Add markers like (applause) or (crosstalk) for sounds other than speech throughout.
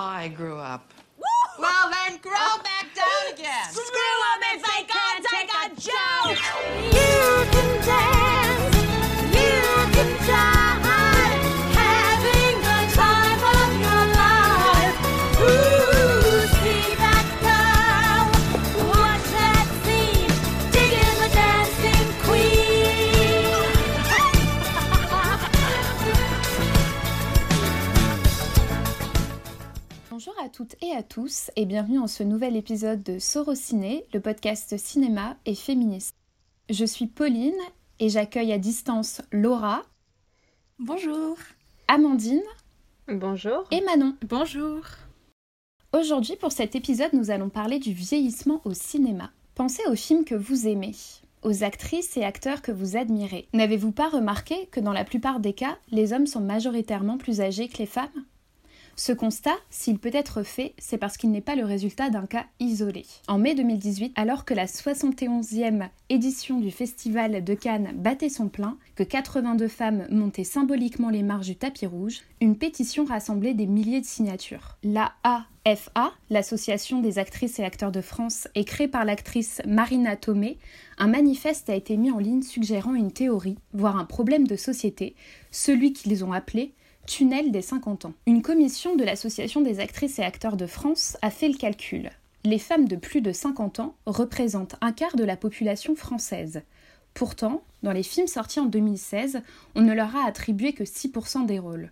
I grew up. Well, then grow (laughs) back down again. Screw 'em if they can't take a joke. You can dance, you can die, à toutes et à tous et bienvenue en ce nouvel épisode de Sorociné, le podcast cinéma et féministe. Je suis Pauline et j'accueille à distance Laura, Bonjour. Amandine Bonjour. et Manon. Bonjour. Aujourd'hui pour cet épisode nous allons parler du vieillissement au cinéma. Pensez aux films que vous aimez, aux actrices et acteurs que vous admirez. N'avez-vous pas remarqué que dans la plupart des cas, les hommes sont majoritairement plus âgés que les femmes? Ce constat, s'il peut être fait, c'est parce qu'il n'est pas le résultat d'un cas isolé. En mai 2018, alors que la 71e édition du Festival de Cannes battait son plein, que 82 femmes montaient symboliquement les marches du tapis rouge, une pétition rassemblait des milliers de signatures. La AFA, l'Association des actrices et acteurs de France, et créée par l'actrice Marina Tomei, un manifeste a été mis en ligne suggérant une théorie, voire un problème de société, celui qu'ils ont appelé tunnel des 50 ans. Une commission de l'Association des actrices et acteurs de France a fait le calcul. Les femmes de plus de 50 ans représentent un quart de la population française. Pourtant, dans les films sortis en 2016, on ne leur a attribué que 6% des rôles.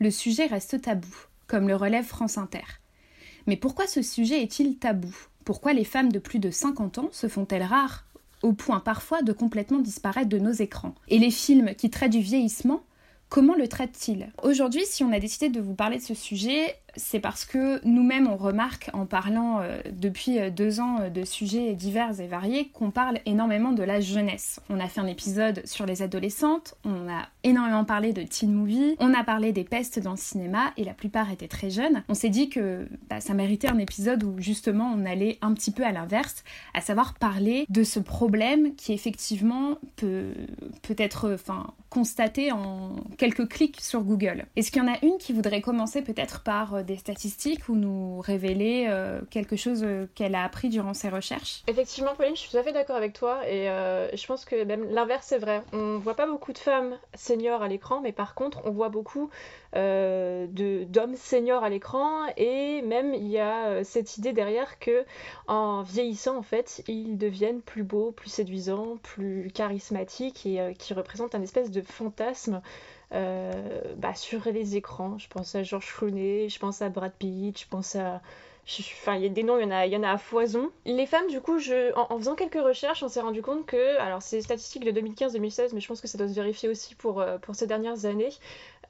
Le sujet reste tabou, comme le relève France Inter. Mais pourquoi ce sujet est-il tabou? Pourquoi les femmes de plus de 50 ans se font-elles rares au point parfois de complètement disparaître de nos écrans? Et les films qui traitent du vieillissement Comment le traite-t-il? Aujourd'hui, si on a décidé de vous parler de ce sujet, c'est parce que nous-mêmes, on remarque en parlant euh, depuis euh, deux ans euh, de sujets divers et variés qu'on parle énormément de la jeunesse. On a fait un épisode sur les adolescentes, on a énormément parlé de teen movie, on a parlé des pestes dans le cinéma et la plupart étaient très jeunes. On s'est dit que bah, ça méritait un épisode où justement on allait un petit peu à l'inverse, à savoir parler de ce problème qui effectivement peut, peut être constaté en quelques clics sur Google. Est-ce qu'il y en a une qui voudrait commencer peut-être par des statistiques ou nous révéler euh, quelque chose euh, qu'elle a appris durant ses recherches Effectivement, Pauline, je suis tout à fait d'accord avec toi et euh, je pense que même l'inverse est vrai. On voit pas beaucoup de femmes seniors à l'écran, mais par contre, on voit beaucoup d'hommes seniors à l'écran et même il y a cette idée derrière que en vieillissant, en fait, ils deviennent plus beaux, plus séduisants, plus charismatiques et qui représentent un espèce de fantasme euh, bah, sur les écrans. Je pense à George Clooney, je pense à Brad Pitt, je pense à Enfin, il y a des noms, il y en a, y en a à foison. Les femmes, du coup, je, en, faisant quelques recherches, on s'est rendu compte que, alors c'est statistiques de 2015-2016, mais je pense que ça doit se vérifier aussi pour, euh, pour ces dernières années,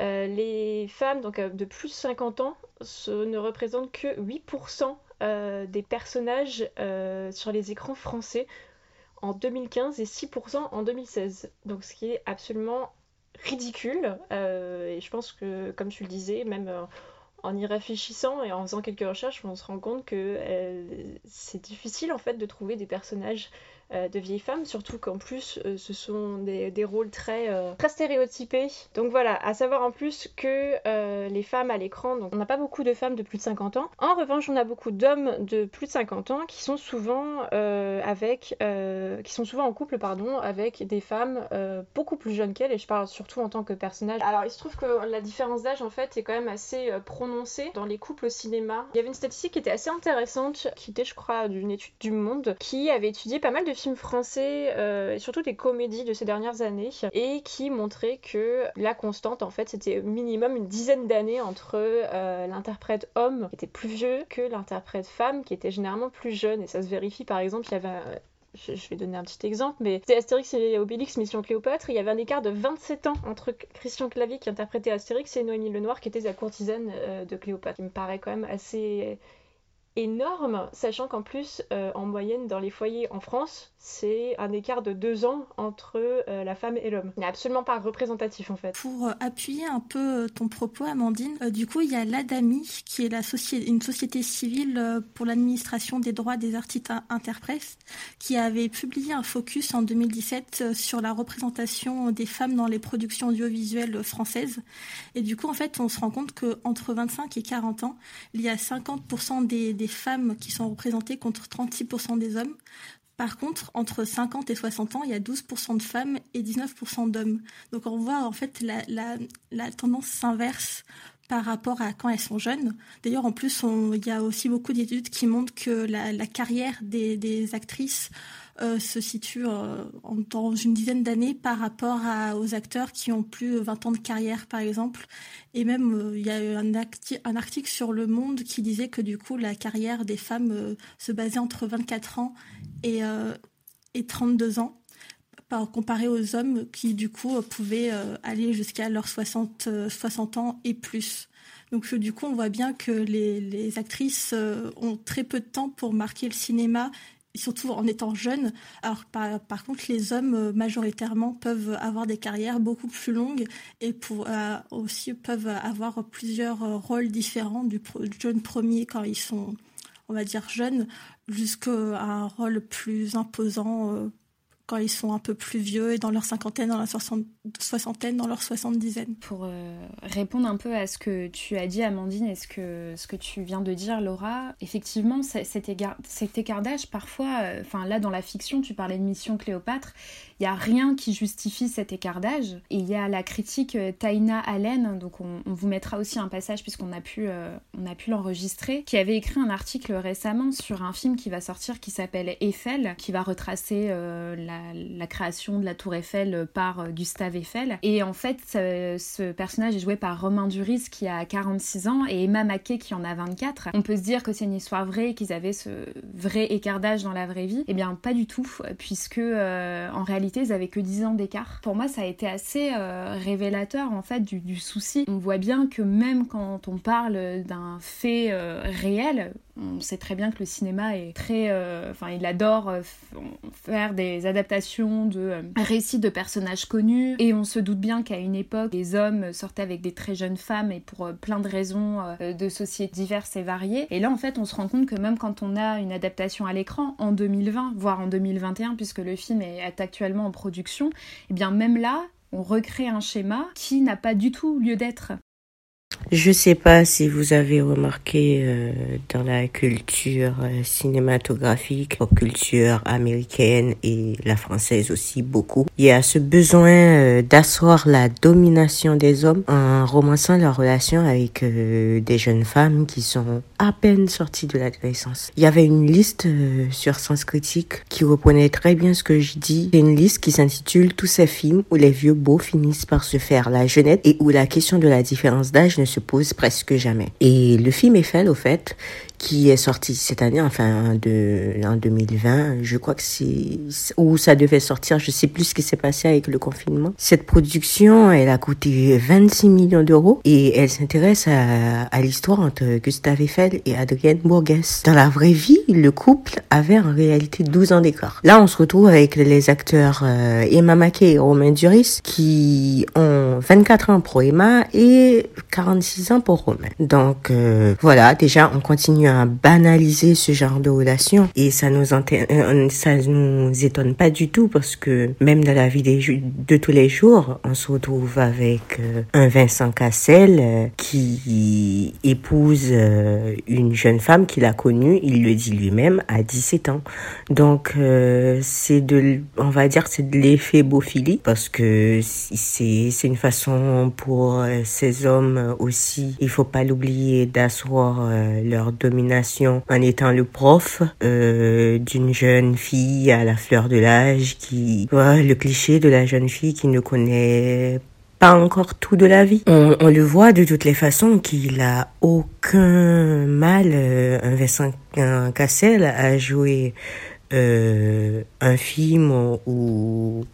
euh, les femmes donc, de plus de 50 ans ne représentent que 8% euh, des personnages sur les écrans français en 2015 et 6% en 2016. Donc ce qui est absolument ridicule. euh, et je pense que, comme tu le disais, même... euh, en y réfléchissant et en faisant quelques recherches, on se rend compte que euh, c'est difficile en fait de trouver des personnages de vieilles femmes, surtout qu'en plus euh, ce sont des, rôles très, euh, très stéréotypés. Donc voilà, à savoir en plus que euh, les femmes à l'écran, donc on n'a pas beaucoup de femmes de plus de 50 ans. En revanche, on a beaucoup d'hommes de plus de 50 ans qui sont souvent euh, avec, euh, qui sont souvent en couple pardon, avec des femmes euh, beaucoup plus jeunes qu'elles, et je parle surtout en tant que personnage. Alors il se trouve que la différence d'âge en fait est quand même assez euh, prononcée dans les couples au cinéma. Il y avait une statistique qui était assez intéressante, qui était je crois d'une étude du Monde, qui avait étudié pas mal de films français euh, et surtout des comédies de ces dernières années et qui montrait que la constante en fait c'était minimum une dizaine d'années entre euh, l'interprète homme qui était plus vieux que l'interprète femme qui était généralement plus jeune et ça se vérifie par exemple il y avait je vais donner un petit exemple, mais c'était Astérix et Obélix Mission Cléopâtre. Il y avait un écart de 27 ans entre Christian Clavier qui interprétait Astérix et Noémie Lenoir qui était la courtisane euh, de Cléopâtre. Il me paraît quand même assez énorme, sachant qu'en plus, euh, en moyenne, dans les foyers en France, c'est un écart de deux ans entre euh, la femme et l'homme. Il n'est absolument pas représentatif en fait. Pour euh, appuyer un peu ton propos, Amandine, du coup, il y a l'ADAMI, qui est une société civile pour l'administration des droits des artistes in- interprètes, qui avait publié un focus en 2017 euh, sur la représentation des femmes dans les productions audiovisuelles françaises. Et du coup, en fait, on se rend compte qu'entre 25 et 40 ans, il y a 50% des, des femmes qui sont représentées contre 36% des hommes. Par contre, entre 50 et 60 ans, il y a 12% de femmes et 19% d'hommes. Donc on voit en fait la, tendance s'inverse par rapport à quand elles sont jeunes. D'ailleurs, en plus, il y a aussi beaucoup d'études qui montrent que la, carrière des actrices euh, se situe euh, en- dans une dizaine d'années par rapport aux acteurs qui ont plus de 20 ans de carrière, par exemple. Et même, euh, il y a eu un, un article sur Le Monde qui disait que du coup, la carrière des femmes se basait entre 24 ans et, et 32 ans, par, comparé aux hommes qui, du coup, pouvaient aller jusqu'à leurs 60, euh, 60 ans et plus. Donc, du coup, on voit bien que les, les actrices ont très peu de temps pour marquer le cinéma, surtout en étant jeunes. Alors, par, par contre, les hommes, euh, majoritairement, peuvent avoir des carrières beaucoup plus longues et pour, euh, aussi peuvent avoir plusieurs euh, rôles différents du, du jeune premier quand ils sont, on va dire, jeunes, jusqu'à un rôle plus imposant quand ils sont un peu plus vieux et dans leur cinquantaine, dans leur soixantaine, dans leur soixante-dizaine. Pour euh, répondre un peu à ce que tu as dit, Amandine, et ce que, ce que tu viens de dire, Laura, effectivement, cet, cet écart d'âge, parfois, euh, enfin là, dans la fiction, tu parlais de Mission Cléopâtre, il n'y a rien qui justifie cet écart d'âge. Et il y a la critique euh, Taina Allen, donc on, vous mettra aussi un passage puisqu'on a pu, euh, pu l'enregistrer, qui avait écrit un article récemment sur un film qui va sortir qui s'appelle Eiffel, qui va retracer euh, la, création de la Tour Eiffel par Gustave Eiffel. Et en fait, ce, personnage est joué par Romain Duris qui a 46 ans et Emma Mackey qui en a 24. On peut se dire que c'est une histoire vraie, qu'ils avaient ce vrai écart d'âge dans la vraie vie. Eh bien, pas du tout, puisque en réalité, ils avaient que 10 ans d'écart. Pour moi, ça a été assez euh, révélateur en fait du, souci. On voit bien que même quand on parle d'un fait euh, réel, on sait très bien que le cinéma est très. euh, Enfin, il adore faire des adaptations de récits de personnages connus. Et on se doute bien qu'à une époque, les hommes sortaient avec des très jeunes femmes et pour plein de raisons de sociétés diverses et variées. Et là, en fait, on se rend compte que même quand on a une adaptation à l'écran en 2020, voire en 2021, puisque le film est actuellement en production, et bien même là, on recrée un schéma qui n'a pas du tout lieu d'être. Je sais pas si vous avez remarqué euh, dans la culture euh, cinématographique, la culture américaine et la française aussi beaucoup, il y a ce besoin euh, d'asseoir la domination des hommes en romançant leur relation avec euh, des jeunes femmes qui sont à peine sorties de l'adolescence. Il y avait une liste sur Sens Critique qui reprenait très bien ce que je dis. C'est une liste qui s'intitule Tous ces films où les vieux beaux finissent par se faire la jeunette et où la question de la différence d'âge ne se pose presque jamais. Et le film Eiffel, au fait, qui est sorti cette année, enfin de, en 2020, je crois que c'est où ça devait sortir, je sais plus ce qui s'est passé avec le confinement. Cette production, elle a coûté 26 millions d'euros et elle s'intéresse à, à l'histoire entre Gustave Eiffel et Adrienne Bourges. Dans la vraie vie, le couple avait en réalité 12 ans d'écart. Là, on se retrouve avec les acteurs euh, Emma Mackey et Romain Duris qui ont 24 ans pour Emma et 46 ans pour Romain. Donc euh, voilà, déjà on continue à banaliser ce genre de relation et ça nous euh, ça nous étonne pas du tout parce que même dans la vie de tous les jours, on se retrouve avec euh, un Vincent Cassel euh, qui épouse une jeune femme qu'il a connue, il le dit lui-même, à 17 ans. Donc c'est de, on va dire, c'est de l'effet beauphilie parce que c'est c'est une façon pour ces hommes aussi, il faut pas l'oublier, d'asseoir leur domination en étant le prof euh, d'une jeune fille à la fleur de l'âge qui, ouais, le cliché de la jeune fille qui ne connaît pas encore tout de la vie. On, le voit de toutes les façons qu'il a aucun mal, euh, un Vincent Cassel, à jouer euh, un film où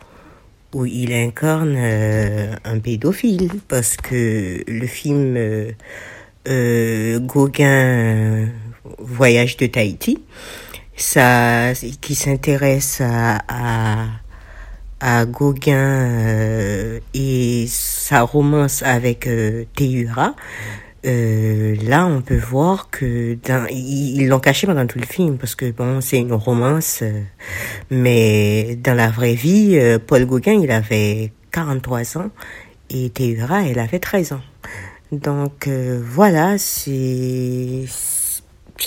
où il incarne euh, un pédophile parce que le film euh, Gauguin Voyage de Tahiti, ça, qui s'intéresse à, à, Gauguin euh, et sa romance avec euh. Euh, là, on peut voir que dans, ils l'ont caché pendant tout le film parce que bon, c'est une romance, euh, mais dans la vraie vie, euh, Paul Gauguin, il avait 43 ans et Théura, elle avait 13 ans. Donc euh, voilà, c'est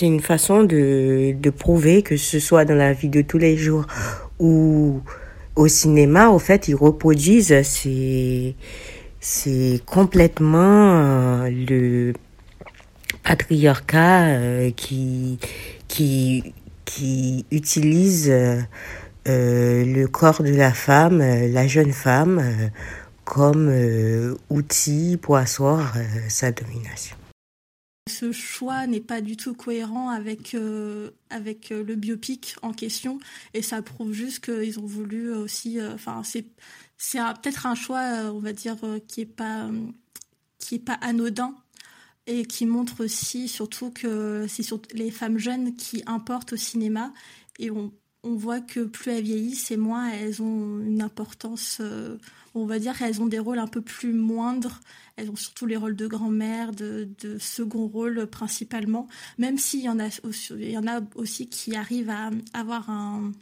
une façon de, de prouver que ce soit dans la vie de tous les jours ou au cinéma, au fait, ils reproduisent c'est complètement euh, le patriarcat euh, qui qui qui utilise le corps de la femme, la jeune femme, comme euh, outil pour asseoir euh, sa domination. Ce choix n'est pas du tout cohérent avec, euh, avec le biopic en question et ça prouve juste qu'ils ont voulu aussi. Enfin, c'est c'est peut-être un choix, on va dire, qui est pas qui est pas anodin et qui montre aussi surtout que c'est surtout les femmes jeunes qui importent au cinéma et on, on voit que plus elles vieillissent et moins elles ont une importance, on va dire elles ont des rôles un peu plus moindres, elles ont surtout les rôles de grand-mère, de, second rôle principalement, même s'il y en a aussi, il y en a aussi qui arrivent à avoir un,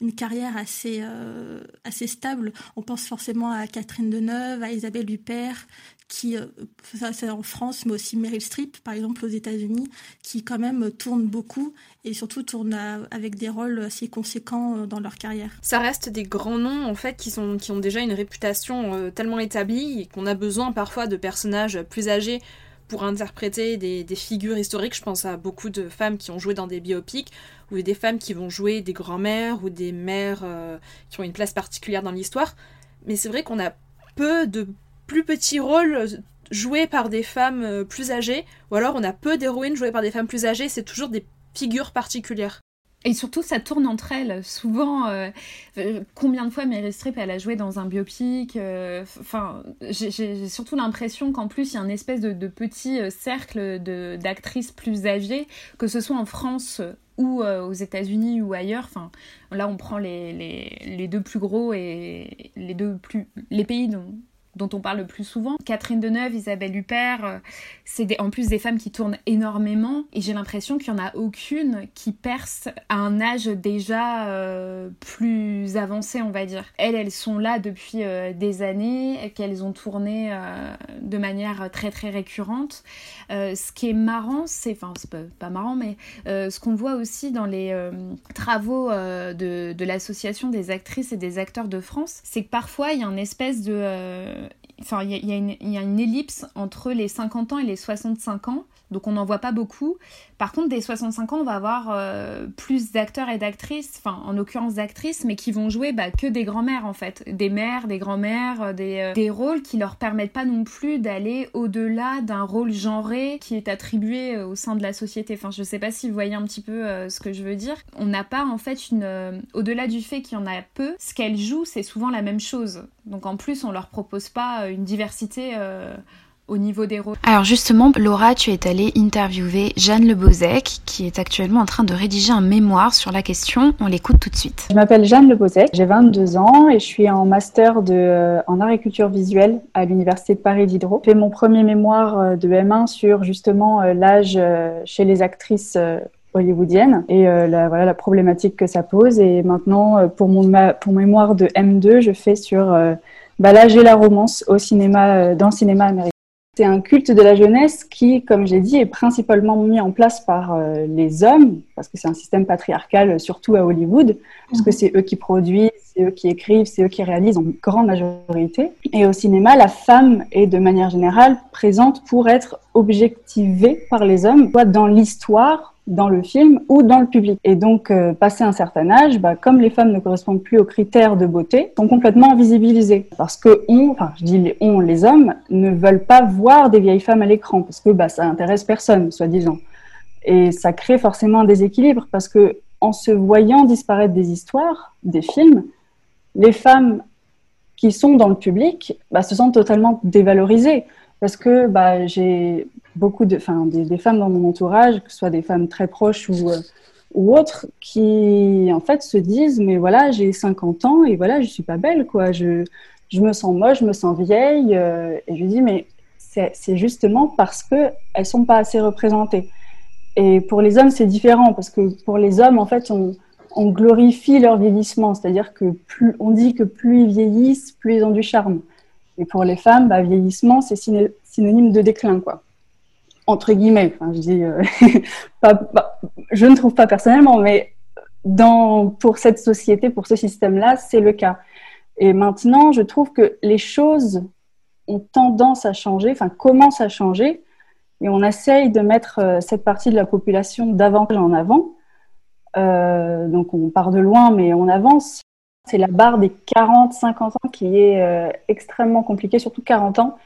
une carrière assez, euh, assez stable. On pense forcément à Catherine Deneuve, à Isabelle Huppert, qui, euh, ça c'est en France, mais aussi Meryl Streep, par exemple aux États-Unis, qui quand même tournent beaucoup et surtout tournent avec des rôles assez conséquents euh, dans leur carrière. Ça reste des grands noms en fait qui, sont, qui ont déjà une réputation euh, tellement établie et qu'on a besoin parfois de personnages plus âgés pour interpréter des, figures historiques. Je pense à beaucoup de femmes qui ont joué dans des biopics ou des femmes qui vont jouer des grands-mères ou des mères qui ont une place particulière dans l'histoire. Mais c'est vrai qu'on a peu de plus petits rôles euh, joués par des femmes euh, plus âgées ou alors on a peu d'héroïnes jouées par des femmes plus âgées. C'est toujours des figures particulières. Et surtout, ça tourne entre elles. Souvent, euh, combien de fois Meryl Streep, elle a joué dans un biopic Enfin, j'ai- surtout l'impression qu'en plus, il y a un espèce de, petit cercle d'actrices plus âgées, que ce soit en France ou aux États-Unis ou ailleurs. Enfin, là, on prend les, les deux plus gros et les deux plus les pays dont dont on parle le plus souvent. Catherine Deneuve, Isabelle Huppert, euh, c'est en plus des femmes qui tournent énormément et j'ai l'impression qu'il n'y en a aucune qui perce à un âge déjà euh, plus avancé, on va dire. Elles, elles sont là depuis euh, des années, qu'elles ont tourné de manière très très récurrente. Ce qui est marrant, c'est, enfin c'est pas, pas marrant, mais ce qu'on voit aussi dans les travaux de l'association des actrices et des acteurs de France, c'est que parfois il y a une espèce de... Enfin, il y, y a une ellipse entre les 50 ans et les 65 ans, donc on n'en voit pas beaucoup. Par contre, des 65 ans, on va avoir euh, plus d'acteurs et d'actrices, en l'occurrence d'actrices, mais qui vont jouer bah, que des grands-mères en fait, des mères, des grands-mères, euh, des, euh, des rôles qui leur permettent pas non plus d'aller au-delà d'un rôle genré qui est attribué au sein de la société. Enfin, je sais pas si vous voyez un petit peu ce que je veux dire. On n'a pas en fait une, au-delà du fait qu'il y en a peu, ce qu'elles jouent, c'est souvent la même chose. Donc en plus, on leur propose pas une diversité. Au niveau des rôles. Alors justement, Laura, tu es allée interviewer Jeanne Le Bozec, qui est actuellement en train de rédiger un mémoire sur la question. On l'écoute tout de suite. Je m'appelle Jeanne Le Bozec, j'ai 22 ans et je suis en master de, euh, en agriculture visuelle à l'Université de Paris Diderot. J'ai fait mon premier mémoire euh, de M1 sur justement euh, l'âge euh, chez les actrices euh, hollywoodiennes et euh, la, voilà, la problématique que ça pose. Et maintenant, pour mon, ma- pour mémoire de M2, je fais sur euh, bah, l'âge et la romance au cinéma, euh, dans le cinéma américain. C'est un culte de la jeunesse qui, comme j'ai dit, est principalement mis en place par euh, les hommes, parce que c'est un système patriarcal, euh, surtout à Hollywood, parce que c'est eux qui produisent, c'est eux qui écrivent, c'est eux qui réalisent en grande majorité. Et au cinéma, la femme est de manière générale présente pour être objectivée par les hommes, soit dans l'histoire, dans le film ou dans le public. Et donc, euh, passé un certain âge, bah, comme les femmes ne correspondent plus aux critères de beauté, sont complètement invisibilisées. Parce que on, enfin, je dis les on, les hommes, ne veulent pas voir des vieilles femmes à l'écran, parce que bah, ça intéresse personne, soi-disant. Et ça crée forcément un déséquilibre, parce que en se voyant disparaître des histoires, des films, les femmes qui sont dans le public bah, se sentent totalement dévalorisées. Parce que bah, j'ai beaucoup de, enfin, des, femmes dans mon entourage, que ce soit des femmes très proches ou, euh, autres, qui en fait se disent mais voilà, j'ai 50 ans et voilà, je suis pas belle quoi. Je, je me sens moche, je me sens vieille. euh, et je dis mais c'est justement parce que elles sont pas assez représentées. Et pour les hommes, c'est différent parce que pour les hommes, en fait, on, glorifie leur vieillissement, c'est-à-dire que plus on dit que plus ils vieillissent, plus ils ont du charme. Et pour les femmes, bah, vieillissement, c'est synonyme de déclin, quoi. Entre guillemets. Je dis, euh, (laughs) je ne trouve pas personnellement, mais pour cette société, pour ce système-là, c'est le cas. Et maintenant, je trouve que les choses ont tendance à changer, enfin, commencent à changer, et on essaye de mettre euh, cette partie de la population davantage en avant. Euh, donc, on part de loin, mais on avance. C'est la barre des 40-50 ans qui est extrêmement compliquée, surtout 40 ans,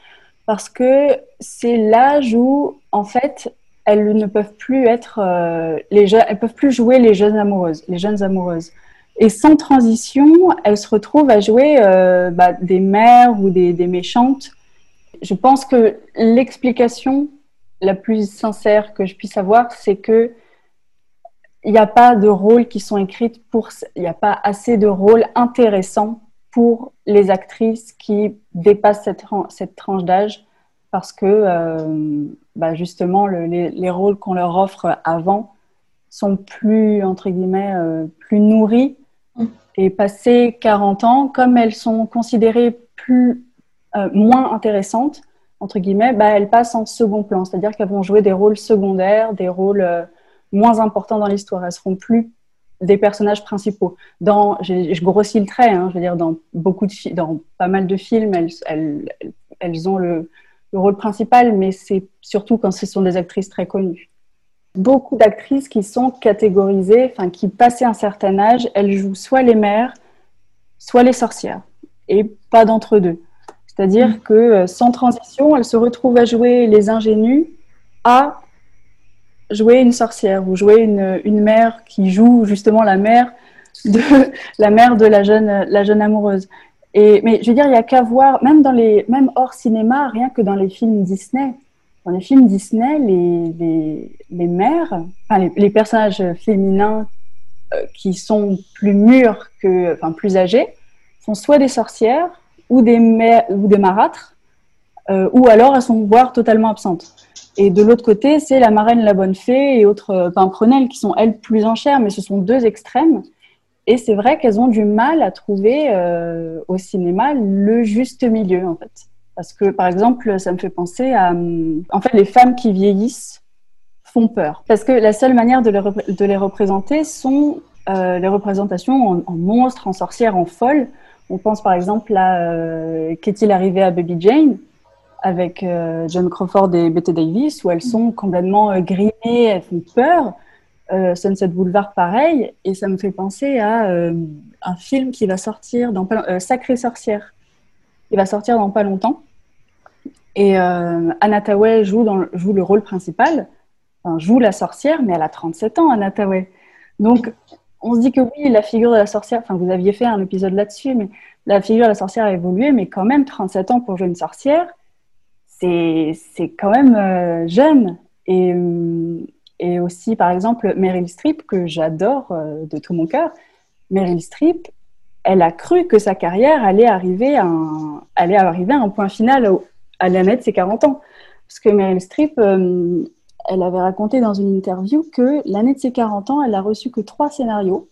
parce que c'est l'âge où, en fait, elles ne peuvent plus être euh, les jeunes, elles peuvent plus jouer les jeunes amoureuses, les jeunes amoureuses. Et sans transition, elles se retrouvent à jouer euh, bah, des mères ou des, méchantes. Je pense que l'explication la plus sincère que je puisse avoir, c'est que il n'y a pas de rôles qui sont écrits pour, il n'y a pas assez de rôles intéressants pour les actrices qui dépassent cette, tran- cette tranche d'âge parce que euh, bah, justement le- les, les rôles qu'on leur offre avant sont plus entre guillemets euh, plus nourris et passé 40 ans comme elles sont considérées plus euh, moins intéressantes entre guillemets bah, elles passent en second plan. C'est-à-dire qu'elles vont jouer des rôles secondaires des rôles moins importants dans l'histoire. Elles seront plus des personnages principaux. Dans, je grossis le trait, hein, je veux dire, dans beaucoup de dans pas mal de films, elles, elles, elles ont le, le rôle principal, mais c'est surtout quand ce sont des actrices très connues. Beaucoup d'actrices qui sont catégorisées, enfin qui passé un certain âge, elles jouent soit les mères, soit les sorcières, et pas d'entre deux. C'est-à-dire que euh, sans transition, elles se retrouvent à jouer les ingénues à jouer une sorcière ou jouer une, une mère qui joue justement la mère de (laughs) la mère de la jeune la jeune amoureuse. Et mais je veux dire, il y a qu'à voir, même dans les même hors cinéma, rien que dans les films Disney. Dans les films Disney, les les, les mères, enfin les, les personnages féminins euh, qui sont plus mûrs que, enfin plus âgés, sont soit des sorcières ou des mères ou des marâtres, euh, ou alors elles sont voire totalement absentes. Et de l'autre côté, c'est la marraine, la bonne fée et autres euh, pimprenelles qui sont, elles, plus en chair, mais ce sont deux extrêmes. Et c'est vrai qu'elles ont du mal à trouver euh, au cinéma le juste milieu, en fait. Parce que, par exemple, ça me fait penser à... hum, En fait, les femmes qui vieillissent font peur. Parce que la seule manière de les, repré- de les représenter sont euh, les représentations en, en monstres, en sorcières, en folles. On pense par exemple à euh, Qu'est-il arrivé à Baby Jane? Avec euh, John Crawford et Bette Davis, où elles sont complètement euh, grimées, elles font peur. Euh, Sunset Boulevard, pareil. Et ça me fait penser à euh, un film qui va sortir dans pas, long- euh, Sacrée sorcière. Il va sortir dans pas longtemps. Et euh, Anna joue, le rôle principal, enfin, joue la sorcière, mais elle a 37 ans, Anna. Donc, on se dit que oui, la figure de la sorcière, enfin, vous aviez fait un épisode là-dessus, mais la figure de la sorcière a évolué, mais quand même, 37 ans pour jouer une sorcière, c'est quand même euh, jeune. Et, hum, et aussi, par exemple, Meryl Streep, que j'adore euh, de tout mon cœur. Meryl Streep, elle a cru que sa carrière allait arriver à un, point final à l'année de ses 40 ans. Parce que Meryl Streep, euh, elle avait raconté dans une interview que l'année de ses 40 ans, elle a reçu que trois scénarios.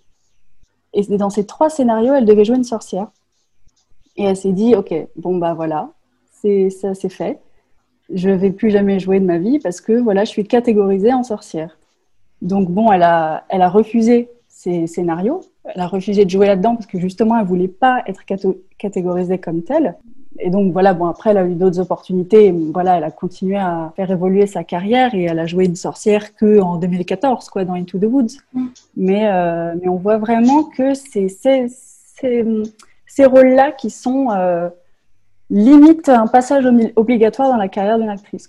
Et dans ces trois scénarios, elle devait jouer une sorcière. Et elle s'est dit, ok, bon bah voilà, ça c'est fait. Je vais plus jamais jouer de ma vie parce que voilà, je suis catégorisée en sorcière. Donc bon, elle a, elle a refusé ces scénarios. Elle a refusé de jouer là-dedans parce que justement, elle voulait pas être catégorisée comme telle. Et donc voilà, bon après, elle a eu d'autres opportunités. Voilà, elle a continué à faire évoluer sa carrière et elle a joué une sorcière que en 2014, quoi, dans Into the Woods. Mais euh, mais on voit vraiment que c'est ces rôles-là qui sont euh, limite un passage obligatoire dans la carrière d'une actrice.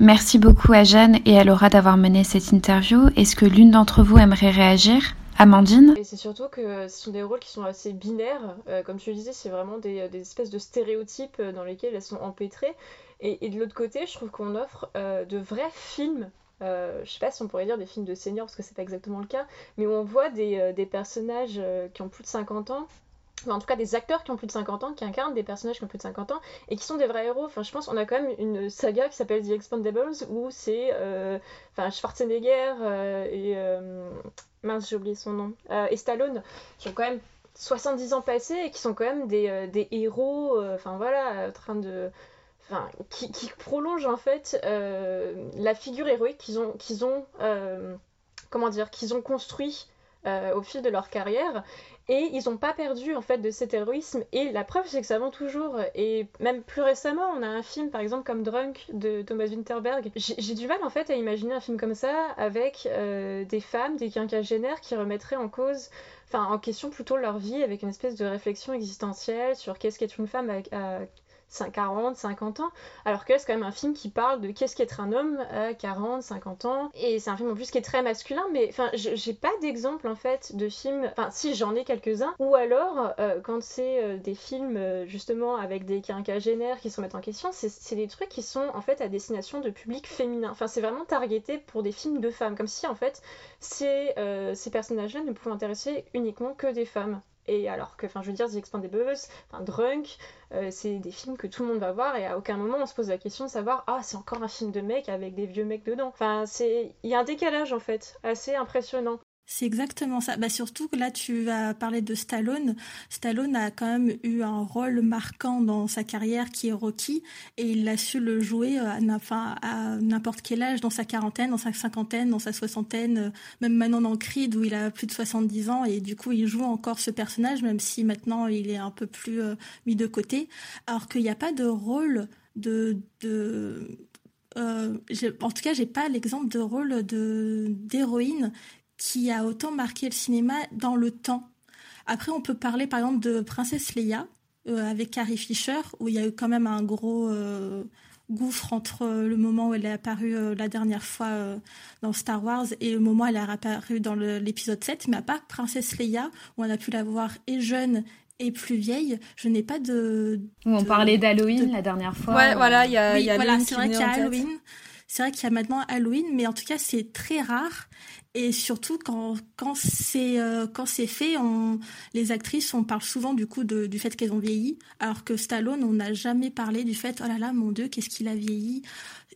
Merci beaucoup à Jeanne et à Laura d'avoir mené cette interview. Est-ce que l'une d'entre vous aimerait réagir? Amandine? Et c'est surtout que ce sont des rôles qui sont assez binaires. Euh, comme tu le disais, c'est vraiment des, des espèces de stéréotypes euh, dans lesquels elles sont empêtrées. Et, et de l'autre côté, je trouve qu'on offre euh, de vrais films. Euh, je sais pas si on pourrait dire des films de seniors parce que c'est pas exactement le cas, mais où on voit des, euh, des personnages euh, qui ont plus de 50 ans en tout cas des acteurs qui ont plus de 50 ans, qui incarnent des personnages qui ont plus de 50 ans et qui sont des vrais héros. Enfin, je pense qu'on a quand même une saga qui s'appelle The Expandables où c'est euh, Schwarzenegger euh, et euh, mince j'ai oublié son nom et Stallone qui ont quand même 70 ans passés et qui sont quand même des, des héros. Enfin voilà, en train de Enfin, qui, prolongent en fait la figure héroïque qu'ils ont, qu'ils ont comment dire, qu'ils ont construit au fil de leur carrière et ils n'ont pas perdu en fait de cet héroïsme. Et la preuve c'est que ça vend toujours. Et même plus récemment on a un film par exemple comme Drunk de Thomas Winterberg. J'ai du mal en fait à imaginer un film comme ça avec euh, des femmes des quinquagénaires qui remettraient en cause enfin en question plutôt leur vie avec une espèce de réflexion existentielle sur qu'est-ce qu'être une femme à 40, 50 ans, alors que c'est quand même un film qui parle de qu'est-ce qu'être un homme à 40, 50 ans, et c'est un film en plus qui est très masculin, mais enfin j'ai pas d'exemple en fait de films, enfin si j'en ai quelques-uns, ou alors euh, quand c'est euh, des films euh, justement avec des quinquagénaires qui se remettent en question, c'est des trucs qui sont en fait à destination de public féminin, enfin c'est vraiment targeté pour des films de femmes, comme si en fait ces personnages-là ne pouvaient intéresser uniquement que des femmes. Et alors que, enfin, je veux dire, The Expandables, enfin, Drunk, euh, c'est des films que tout le monde va voir et à aucun moment on se pose la question de savoir, ah, c'est encore un film de mec avec des vieux mecs dedans. Enfin, c'est, il y a un décalage en fait, assez impressionnant. C'est exactement ça. Bah surtout que là, tu vas parler de Stallone. Stallone a quand même eu un rôle marquant dans sa carrière qui est Rocky et il a su le jouer enfin, à n'importe quel âge, dans sa quarantaine, dans sa cinquantaine, dans sa soixantaine, euh, même maintenant dans Creed où il a plus de 70 ans et du coup il joue encore ce personnage même si maintenant il est un peu plus euh, mis de côté. Alors qu'il n'y a pas de rôle de... de euh, en tout cas, j'ai pas l'exemple de rôle de d'héroïne qui a autant marqué le cinéma dans le temps. Après, on peut parler par exemple de Princesse Leia euh, avec Carrie Fisher, où il y a eu quand même un gros euh, gouffre entre euh, le moment où elle est apparue euh, la dernière fois euh, dans Star Wars et le moment où elle est apparue dans l'épisode 7. Mais à part Princesse Leia, où on a pu la voir et jeune et plus vieille, je n'ai pas de... Où on de- parlait d'Halloween de- la dernière fois. Ouais, euh, voilà, il y a, oui, y a voilà, Halloween c'est vrai qu'il y a. Halloween. C'est vrai qu'il y a maintenant Halloween, mais en tout cas, c'est très rare. Et surtout, quand, quand c'est euh, fait, on, les actrices, on parle souvent du coup du fait qu'elles ont vieilli, alors que Stallone, on n'a jamais parlé du fait, oh là là, mon Dieu, qu'est-ce qu'il a vieilli.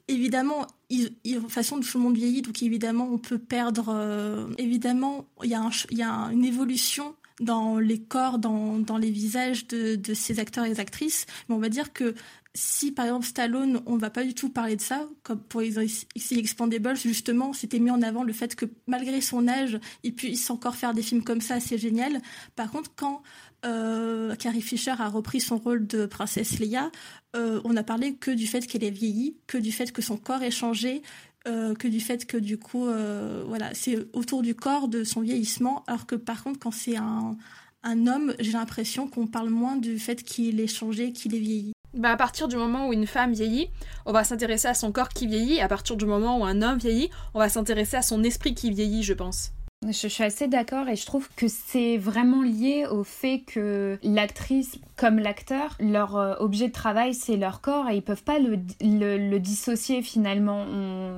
Évidemment, il, il- façon, tout le monde vieillit, donc évidemment, on peut perdre. euh, évidemment, il y a, un y a un- une évolution dans les corps, dans, dans les visages de, de ces acteurs et actrices, mais on va dire que si par exemple Stallone, on va pas du tout parler de ça, comme pour les The Expandables, justement, c'était mis en avant le fait que malgré son âge, il puisse encore faire des films comme ça, c'est génial. Par contre, quand euh, Carrie Fisher a repris son rôle de princesse Leia, euh, on a parlé que du fait qu'elle est vieillie, que du fait que son corps est changé, euh, que du fait que du coup, voilà, c'est autour du corps de son vieillissement, alors que par contre, quand c'est un, un homme, j'ai l'impression qu'on parle moins du fait qu'il est changé, qu'il est vieilli. Bah, à partir du moment où une femme vieillit, on va s'intéresser à son corps qui vieillit. À partir du moment où un homme vieillit, on va s'intéresser à son esprit qui vieillit, je pense. Je, suis assez d'accord et je trouve que c'est vraiment lié au fait que l'actrice comme l'acteur, leur euh, objet de travail c'est leur corps et ils peuvent pas le, le, dissocier finalement.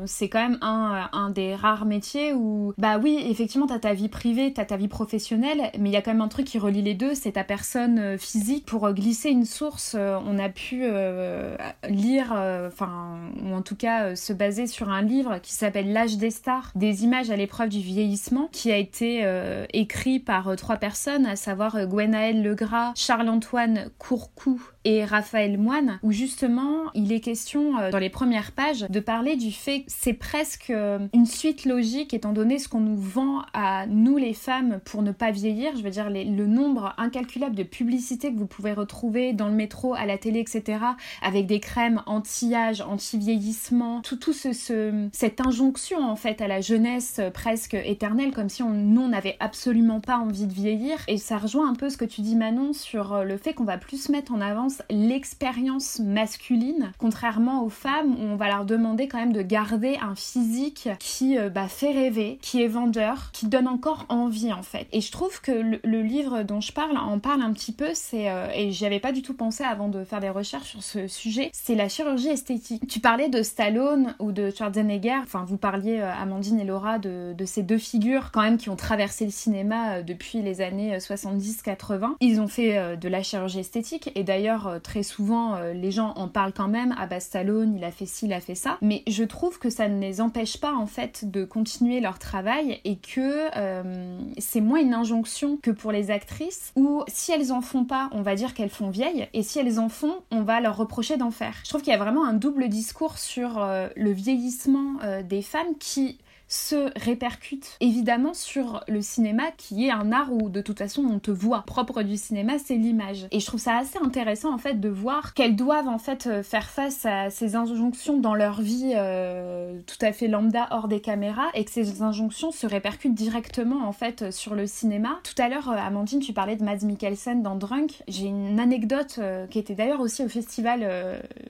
C'est quand même un, un des rares métiers où, bah oui, effectivement, t'as ta vie privée, t'as ta vie professionnelle, mais il y a quand même un truc qui relie les deux, c'est ta personne euh, physique. Pour euh, glisser une source, euh, on a pu euh, lire, euh, enfin, ou en tout cas euh, se baser sur un livre qui s'appelle L'âge des stars, des images à l'épreuve du vieillissement, qui a été euh, écrit par euh, trois personnes, à savoir euh, Gwenaël Legras, Charles-Antoine Courcou et Raphaël Moine, où justement il est question euh, dans les premières pages de parler du fait que c'est presque euh, une suite logique étant donné ce qu'on nous vend à nous les femmes pour ne pas vieillir. Je veux dire le nombre incalculable de publicités que vous pouvez retrouver dans le métro, à la télé, etc. avec des crèmes anti-âge, anti-vieillissement, tout, tout ce, ce- cette injonction en fait à la jeunesse euh, presque éternelle, comme si on, nous on n'avait absolument pas envie de vieillir. Et ça rejoint un peu ce que tu dis Manon sur le fait qu'on va plus mettre en avant l'expérience masculine, contrairement aux femmes où on va leur demander quand même de garder un physique qui euh, bah, fait rêver, qui est vendeur, qui donne encore envie en fait. Et je trouve que le, livre dont je parle en parle un petit peu, c'est euh, et j'y avais pas du tout pensé avant de faire des recherches sur ce sujet, c'est la chirurgie esthétique. Tu parlais de Stallone ou de Schwarzenegger, enfin vous parliez euh, Amandine et Laura de, ces deux figures quand même qui ont traversé le cinéma euh, depuis les années 70-80. Ils ont fait euh, de la chirurgie esthétique et d'ailleurs euh, très souvent euh, les gens en parlent quand même. Ah bah Stallone, il a fait ci, il a fait ça. Mais je trouve que ça ne les empêche pas en fait de continuer leur travail et que euh, c'est moins une injonction que pour les actrices où si elles en font pas, on va dire qu'elles font vieilles et si elles en font, on va leur reprocher d'en faire. Je trouve qu'il y a vraiment un double discours sur le vieillissement des femmes qui se répercute évidemment sur le cinéma qui est un art où de toute façon on te voit. Propre du cinéma, c'est l'image. Et je trouve ça assez intéressant en fait de voir qu'elles doivent en fait euh, faire face à ces injonctions dans leur vie euh, tout à fait lambda hors des caméras et que ces injonctions se répercutent directement en fait sur le cinéma. Tout à l'heure, euh, Amandine, tu parlais de Mads Mikkelsen dans Drunk. J'ai une anecdote qui était d'ailleurs aussi au festival,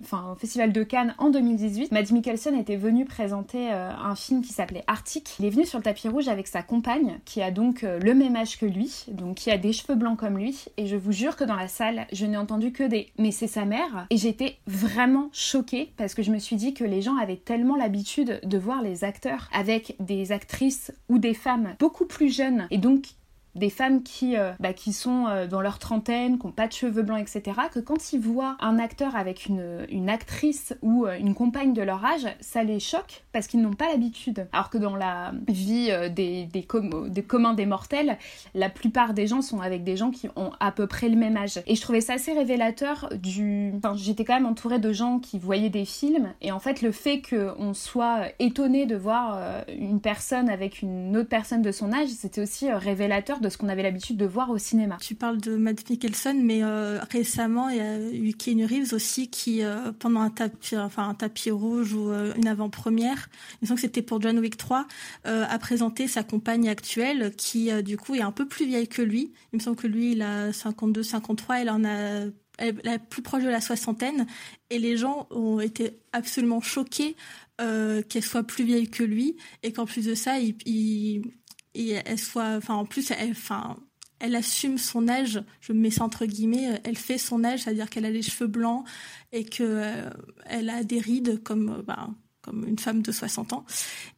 enfin au festival de Cannes en 2018. Mads Mikkelsen était venu présenter un film qui s'appelait Arctic. Il est venu sur le tapis rouge avec sa compagne, qui a donc euh, le même âge que lui, donc qui a des cheveux blancs comme lui. Et je vous jure que dans la salle, je n'ai entendu que des mais c'est sa mère. Et j'étais vraiment choquée parce que je me suis dit que les gens avaient tellement l'habitude de voir les acteurs avec des actrices ou des femmes beaucoup plus jeunes et donc des femmes qui, euh, bah, qui sont euh, dans leur trentaine, qui n'ont pas de cheveux blancs, etc., que quand ils voient un acteur avec une, une actrice ou euh, une compagne de leur âge, ça les choque parce qu'ils n'ont pas l'habitude. Alors que dans la vie des, des, com- des communs des mortels, la plupart des gens sont avec des gens qui ont à peu près le même âge. Et je trouvais ça assez révélateur du... J'étais quand même entourée de gens qui voyaient des films, et en fait, le fait qu'on soit étonné de voir une personne avec une autre personne de son âge, c'était aussi révélateur de ce qu'on avait l'habitude de voir au cinéma. Tu parles de Matt Mikkelsen, mais euh, récemment, il y a eu Keanu Reeves aussi qui, euh, pendant un tapis, rouge ou euh, une avant-première, il me semble que c'était pour John Wick 3, euh, a présenté sa compagne actuelle qui, du coup, est un peu plus vieille que lui. Il me semble que lui, il a 52, 53, elle en a elle est plus proche de la soixantaine et les gens ont été absolument choqués qu'elle soit plus vieille que lui et qu'en plus de ça, il, il- elle soit, enfin en plus, elle, enfin, elle assume son âge. Je mets ça entre guillemets. euh, Elle fait son âge, c'est-à-dire qu'elle a les cheveux blancs et que euh, elle a des rides comme, euh, ben, comme une femme de 60 ans.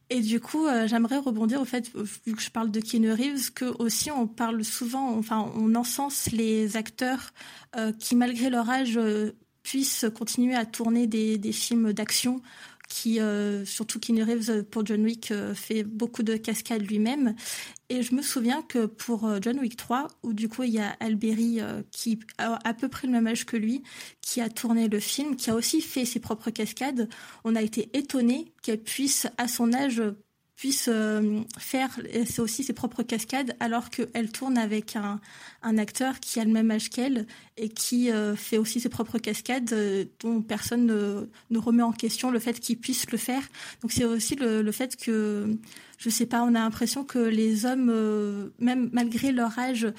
Et du coup, j'aimerais rebondir au fait, vu que je parle de Keanu Reeves, que aussi on parle souvent, enfin, on encense les acteurs qui, malgré leur âge, puissent continuer à tourner des films d'action qui, euh, surtout Keanu Reeves pour John Wick, euh, fait beaucoup de cascades lui-même. Et je me souviens que pour euh, John Wick 3, où du coup il y a Alberi euh, qui a à peu près le même âge que lui, qui a tourné le film, qui a aussi fait ses propres cascades, on a été étonné qu'elle puisse, à son âge, puisse euh, faire euh, aussi ses propres cascades alors qu'elle tourne avec un, un acteur qui a le même âge qu'elle et qui euh, fait aussi ses propres cascades dont personne ne, ne remet en question le fait qu'il puisse le faire. Donc c'est aussi le, le fait que, je sais pas, on a l'impression que les hommes, même malgré leur âge,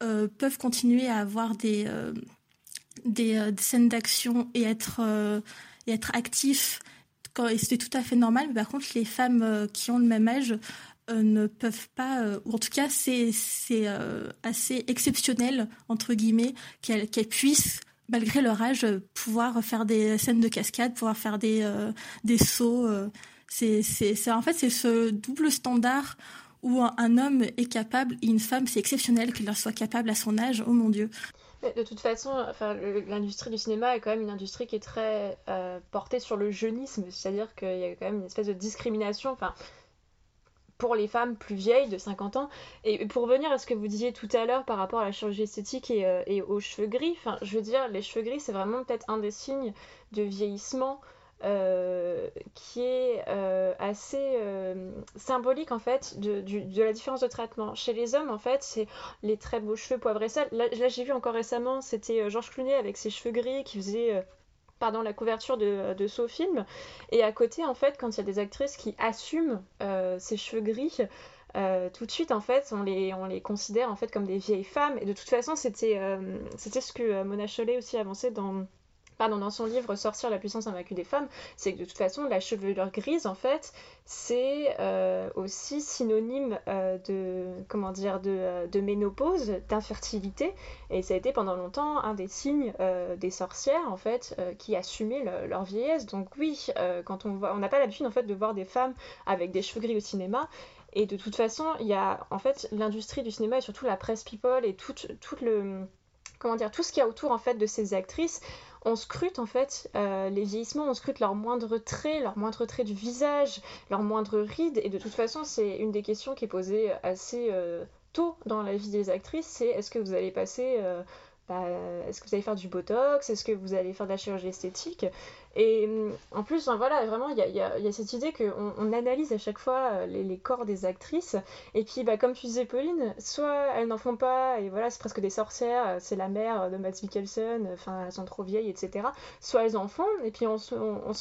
peuvent continuer à avoir des, des, scènes d'action et être, et être actifs c'est tout à fait normal. Mais par contre, les femmes euh, qui ont le même âge euh, ne peuvent pas, euh, ou en tout cas, c'est assez exceptionnel entre guillemets qu'elles puissent malgré leur âge pouvoir faire des scènes de cascade, pouvoir faire des des sauts. c'est en fait c'est ce double standard où un homme est capable et une femme c'est exceptionnel qu'elle soit capable à son âge. Oh mon dieu. De toute façon, l'industrie du cinéma est quand même une industrie qui est très euh, portée sur le jeunisme, c'est-à-dire qu'il y a quand même une espèce de discrimination, pour les femmes plus vieilles de 50 ans. Et pour revenir à ce que vous disiez tout à l'heure par rapport à la chirurgie esthétique et, euh, et aux cheveux gris, enfin, je veux dire, les cheveux gris, c'est vraiment peut-être un des signes de vieillissement euh, qui est euh, assez euh, symbolique en fait de, la différence de traitement. Chez les hommes, en fait, c'est les très beaux cheveux poivre et sel. Là, j'ai vu encore récemment, c'était Georges Clooney avec ses cheveux gris qui faisait pardon, la couverture de, ce film. Et à côté, en fait, quand il y a des actrices qui assument ces cheveux gris, tout de suite, en fait, on les, on les considère en fait comme des vieilles femmes. Et de toute façon, c'était c'était ce que Mona Chollet aussi avançait dans pardon, dans son livre Sortir la puissance invaincue des femmes, c'est que de toute façon, la chevelure grise, en fait, c'est euh, aussi synonyme euh, de, comment dire, de, de ménopause, d'infertilité, et ça a été pendant longtemps un des signes euh, des sorcières, en fait, qui assumaient le- leur vieillesse. Donc oui, quand on voit, on n'a pas l'habitude, en fait, de voir des femmes avec des cheveux gris au cinéma, et de toute façon, il y a, en fait, l'industrie du cinéma et surtout la presse people et tout, tout le, comment dire, tout ce qu'il y a autour, en fait, de ces actrices, on scrute en fait euh, les vieillissements, on scrute leur moindre trait, leur moindre trait du visage, leur moindre ride. Et de toute façon, c'est une des questions qui est posée assez euh, tôt dans la vie des actrices, c'est est-ce que vous allez passer... euh, bah, est-ce que vous allez faire du botox? Est-ce que vous allez faire de la chirurgie esthétique? Et hum, en plus, voilà, vraiment, il y a, cette idée qu'on on analyse à chaque fois euh, les, corps des actrices. Et puis, bah, comme tu disais, Pauline, soit elles n'en font pas, et voilà, c'est presque des sorcières, euh, c'est la mère de Mads Mikkelsen, enfin, elles sont trop vieilles, etc. Soit elles en font, et puis on se,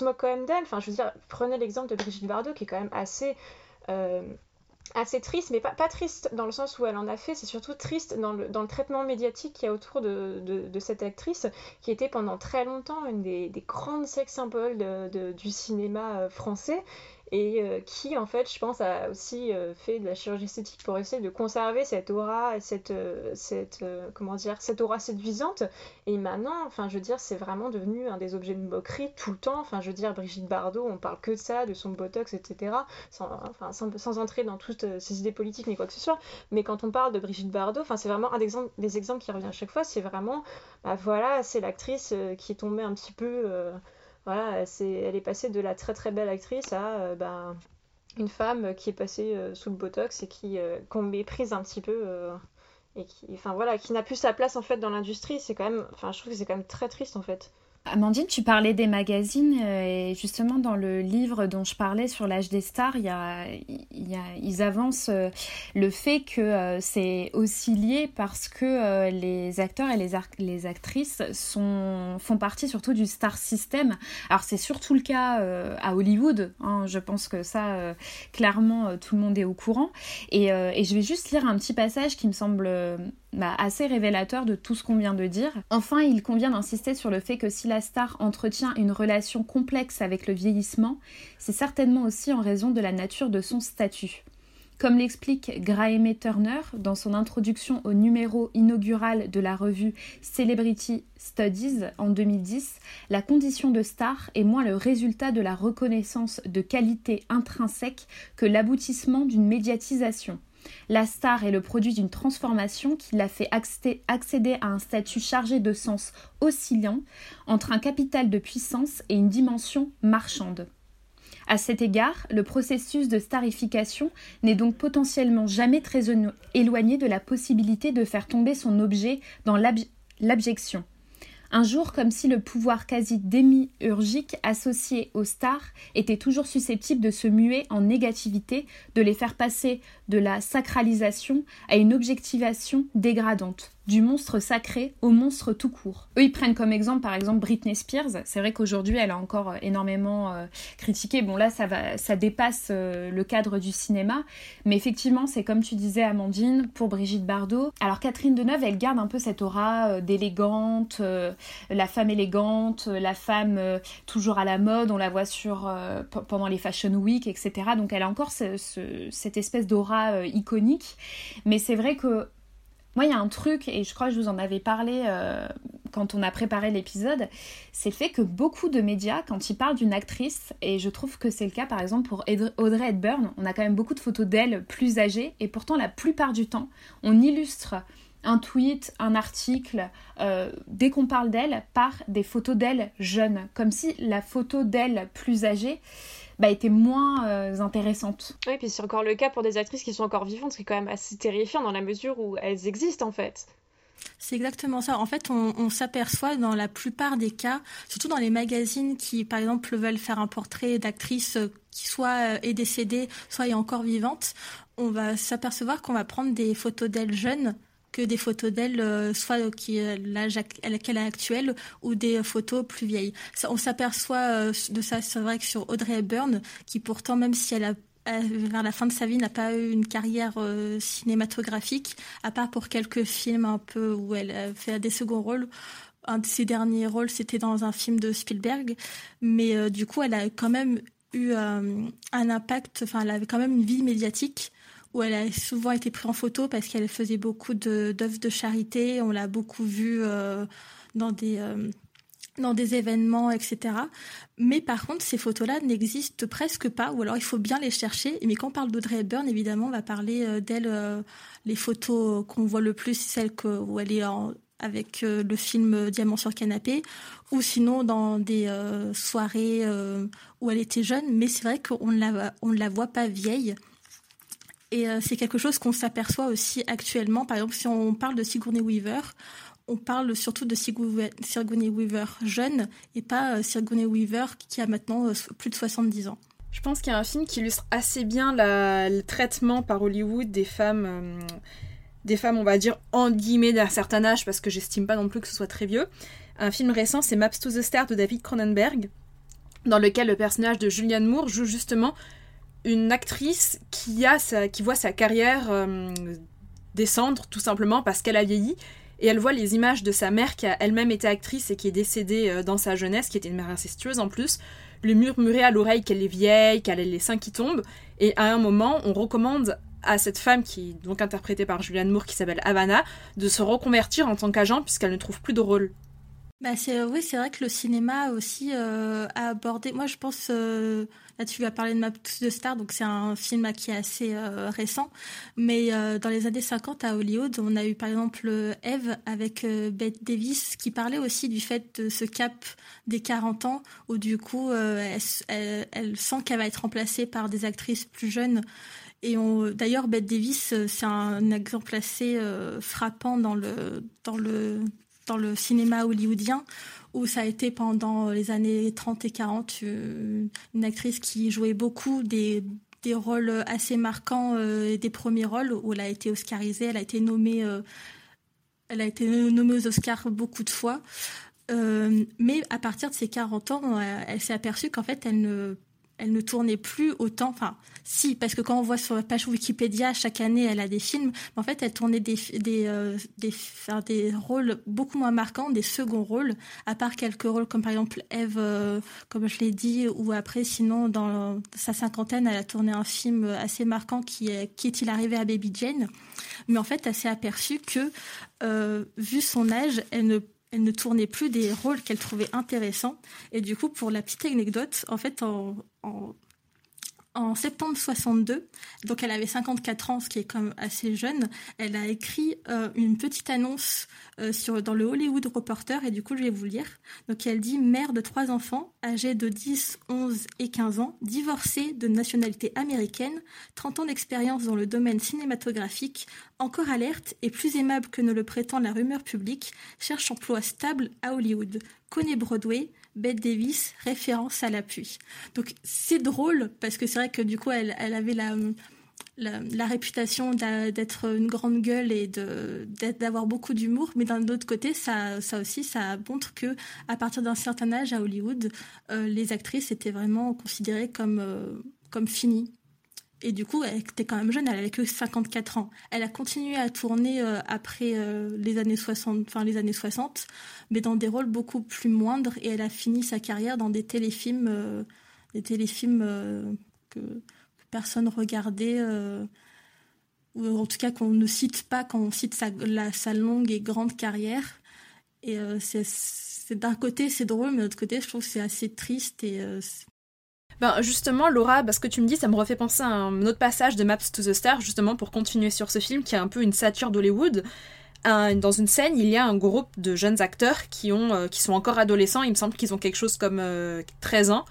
moque quand même d'elles. Enfin, je veux dire, prenez l'exemple de Brigitte Bardot, qui est quand même assez. euh, assez triste, mais pas, triste dans le sens où elle en a fait, c'est surtout triste dans le, traitement médiatique qu'il y a autour de, cette actrice, qui était pendant très longtemps une des, des grandes sex symboles du cinéma euh, français, et euh, qui en fait je pense a aussi euh, fait de la chirurgie esthétique pour essayer de conserver cette aura et cette, euh, cette comment dire cette aura séduisante. Et maintenant enfin je veux dire c'est vraiment devenu un des objets de moquerie tout le temps. Enfin je veux dire Brigitte Bardot on parle que de ça de son botox etc sans, enfin, sans, entrer dans toutes ces idées politiques ni quoi que ce soit. Mais quand on parle de Brigitte Bardot enfin c'est vraiment un des exemples, qui revient à chaque fois. C'est vraiment bah voilà c'est l'actrice qui est tombée un petit peu voilà, elle est passée de la très très belle actrice à euh, ben, une femme qui est passée euh, sous le botox et qui euh, qu'on méprise un petit peu et qui, enfin voilà, qui n'a plus sa place en fait dans l'industrie. C'est quand même, enfin, je trouve que c'est quand même très triste en fait. Amandine, tu parlais des magazines euh, et justement dans le livre dont je parlais sur l'âge des stars, ils avancent euh, le fait que euh, c'est aussi lié parce que les acteurs et les, actrices font partie surtout du star system. Alors c'est surtout le cas à Hollywood, hein, je pense que ça, clairement, tout le monde est au courant. Et, je vais juste lire un petit passage qui me semble bah, assez révélateur de tout ce qu'on vient de dire. Enfin, il convient d'insister sur le fait que si la star entretient une relation complexe avec le vieillissement, c'est certainement aussi en raison de la nature de son statut. Comme l'explique Graeme Turner dans son introduction au numéro inaugural de la revue Celebrity Studies en 2010, la condition de star est moins le résultat de la reconnaissance de qualité intrinsèque que l'aboutissement d'une médiatisation. La star est le produit d'une transformation qui l'a fait accéder, à un statut chargé de sens oscillant entre un capital de puissance et une dimension marchande. À cet égard, le processus de starification n'est donc potentiellement jamais très éloigné de la possibilité de faire tomber son objet dans l'ab- l'abjection. Un jour, comme si le pouvoir quasi démiurgique associé aux stars était toujours susceptible de se muer en négativité, de les faire passer de la sacralisation à une objectivation dégradante, du monstre sacré au monstre tout court. Eux, ils prennent comme exemple, par exemple, Britney Spears. C'est vrai qu'aujourd'hui, elle a encore euh, énormément euh, critiqué. Bon, là, ça, va, ça dépasse euh, le cadre du cinéma. Mais effectivement, c'est comme tu disais, Amandine, pour Brigitte Bardot. Alors, Catherine Deneuve, elle garde un peu cette aura d'élégante, la femme élégante, la femme toujours à la mode. On la voit sur, pendant les Fashion Week, etc. Donc, elle a encore ce- ce- cette espèce d'aura iconique. Mais c'est vrai que moi, il y a un truc, et je crois que je vous en avais parlé euh, quand on a préparé l'épisode, c'est le fait que beaucoup de médias, quand ils parlent d'une actrice, et je trouve que c'est le cas par exemple pour Audrey Hepburn, on a quand même beaucoup de photos d'elle plus âgée, et pourtant la plupart du temps, on illustre un tweet, un article, euh, dès qu'on parle d'elle, par des photos d'elle jeune, comme si la photo d'elle plus âgée bah, était moins euh, intéressante. Oui, puis c'est encore le cas pour des actrices qui sont encore vivantes, ce qui est quand même assez terrifiant dans la mesure où elles existent en fait. C'est exactement ça. En fait, on, on s'aperçoit dans la plupart des cas, surtout dans les magazines qui, par exemple, veulent faire un portrait d'actrice euh, qui soit euh, est décédée, soit est encore vivante, on va s'apercevoir qu'on va prendre des photos d'elle jeune que des photos d'elle, euh, soit qui l'âge ac- à laquelle elle est actuelle, ou des photos plus vieilles. On s'aperçoit euh, de ça, c'est vrai que sur Audrey Hepburn, qui pourtant, même si elle a vers la fin de sa vie, n'a pas eu une carrière euh, cinématographique, à part pour quelques films un peu où elle a fait des seconds rôles. Un de ses derniers rôles, c'était dans un film de Spielberg, mais du coup, elle a quand même eu un impact, enfin, elle avait quand même une vie médiatique où elle a souvent été prise en photo parce qu'elle faisait beaucoup de- d'œuvres de, charité. On l'a beaucoup vue euh, dans des euh, dans des événements, etc. Mais par contre, ces photos-là n'existent presque pas, ou alors il faut bien les chercher. Mais quand on parle d'Audrey Hepburn, évidemment, on va parler euh, d'elle. les photos qu'on voit le plus, celles que, où elle est avec le film Diamant sur canapé, ou sinon dans des soirées où elle était jeune. Mais c'est vrai qu'on on ne la voit pas vieille. Et euh, c'est quelque chose qu'on s'aperçoit aussi actuellement. Par exemple, si on parle de Sigourney Weaver, on parle surtout de Sigourney Weaver jeune et pas euh, Sigourney Weaver qui a maintenant euh, plus de 70 ans. Je pense qu'il y a un film qui illustre assez bien le traitement par Hollywood des femmes, des femmes, on va dire, en guillemets, d'un certain âge, parce que j'estime pas non plus que ce soit très vieux. Un film récent, c'est Maps to the Star de David Cronenberg, dans lequel le personnage de Julianne Moore joue justement une actrice qui, a qui voit sa carrière euh, descendre, tout simplement parce qu'elle a vieilli. Et elle voit les images de sa mère qui a elle-même été actrice et qui est décédée euh, dans sa jeunesse, qui était une mère incestueuse en plus, lui murmurer à l'oreille qu'elle est vieille, qu'elle a les seins qui tombent. Et à un moment, on recommande à cette femme, qui est donc interprétée par Julianne Moore, qui s'appelle Havana, de se reconvertir en tant qu'agent puisqu'elle ne trouve plus de rôle. Bah c'est oui, c'est vrai que le cinéma aussi euh, a abordé. Moi, je pense euh, là tu vas parler de Map to the Star, donc c'est un film qui est assez euh, récent, mais euh, dans les années 50 à Hollywood, on a eu par exemple euh, Eve avec euh, Bette Davis qui parlait aussi du fait de ce cap des 40 ans où du coup euh, elle, sent qu'elle va être remplacée par des actrices plus jeunes. Et d'ailleurs, Bette Davis, euh, c'est un exemple assez euh, frappant dans le, dans le, dans le cinéma hollywoodien, où ça a été pendant les années 30 et 40 euh, une actrice qui jouait beaucoup des, des rôles assez marquants, euh, des premiers rôles, où elle a été oscarisée, elle a été nommée, euh, elle a été nommée aux Oscars beaucoup de fois. Euh, mais à partir de ses 40 ans, elle s'est aperçue qu'en fait, elle ne, elle ne tournait plus autant. Enfin, si, parce que quand on voit sur la page Wikipédia, chaque année, elle a des films. Mais en fait, elle tournait des, des, euh, des, enfin, des rôles beaucoup moins marquants, des seconds rôles, à part quelques rôles comme par exemple Eve, euh, comme je l'ai dit, ou après, sinon, dans sa cinquantaine, elle a tourné un film assez marquant qui est Qui est-il arrivé à Baby Jane Mais en fait, elle s'est aperçue que, euh, vu son âge, elle ne elle ne tournait plus des rôles qu'elle trouvait intéressants. Et du coup, pour la petite anecdote, en fait, en, en septembre 62, donc elle avait 54 ans, ce qui est quand même assez jeune, elle a écrit euh, une petite annonce euh, sur, dans le Hollywood Reporter, et du coup, je vais vous lire. Donc, elle dit Mère de trois enfants, âgés de 10, 11 et 15 ans, divorcée de nationalité américaine, 30 ans d'expérience dans le domaine cinématographique, encore alerte et plus aimable que ne le prétend la rumeur publique, cherche emploi stable à Hollywood, connaît Broadway, Bette Davis, référence à l'appui. Donc c'est drôle parce que c'est vrai que du coup elle, avait la, la, réputation d'être une grande gueule et d'avoir beaucoup d'humour, mais d'un autre côté ça, ça aussi ça montre que à partir d'un certain âge à Hollywood, euh, les actrices étaient vraiment considérées comme euh, comme finies. Et du coup, elle était quand même jeune, elle avait que 54 ans. Elle a continué à tourner euh, après euh, les années 60, enfin les années 60, mais dans des rôles beaucoup plus moindres. Et elle a fini sa carrière dans des téléfilms, euh, des téléfilms que, que personne regardait, ou en tout cas qu'on ne cite pas quand on cite sa, longue et grande carrière. Et c'est d'un côté c'est drôle, mais de l'autre côté je trouve c'est assez triste Ben justement, Laura, parce que tu me dis, ça me refait penser à un autre passage de Maps to the Star, justement pour continuer sur ce film qui est un peu une satire d'Hollywood. Dans une scène, il y a un groupe de jeunes acteurs qui, ont, euh, qui sont encore adolescents, il me semble qu'ils ont quelque chose comme euh, 13 ans,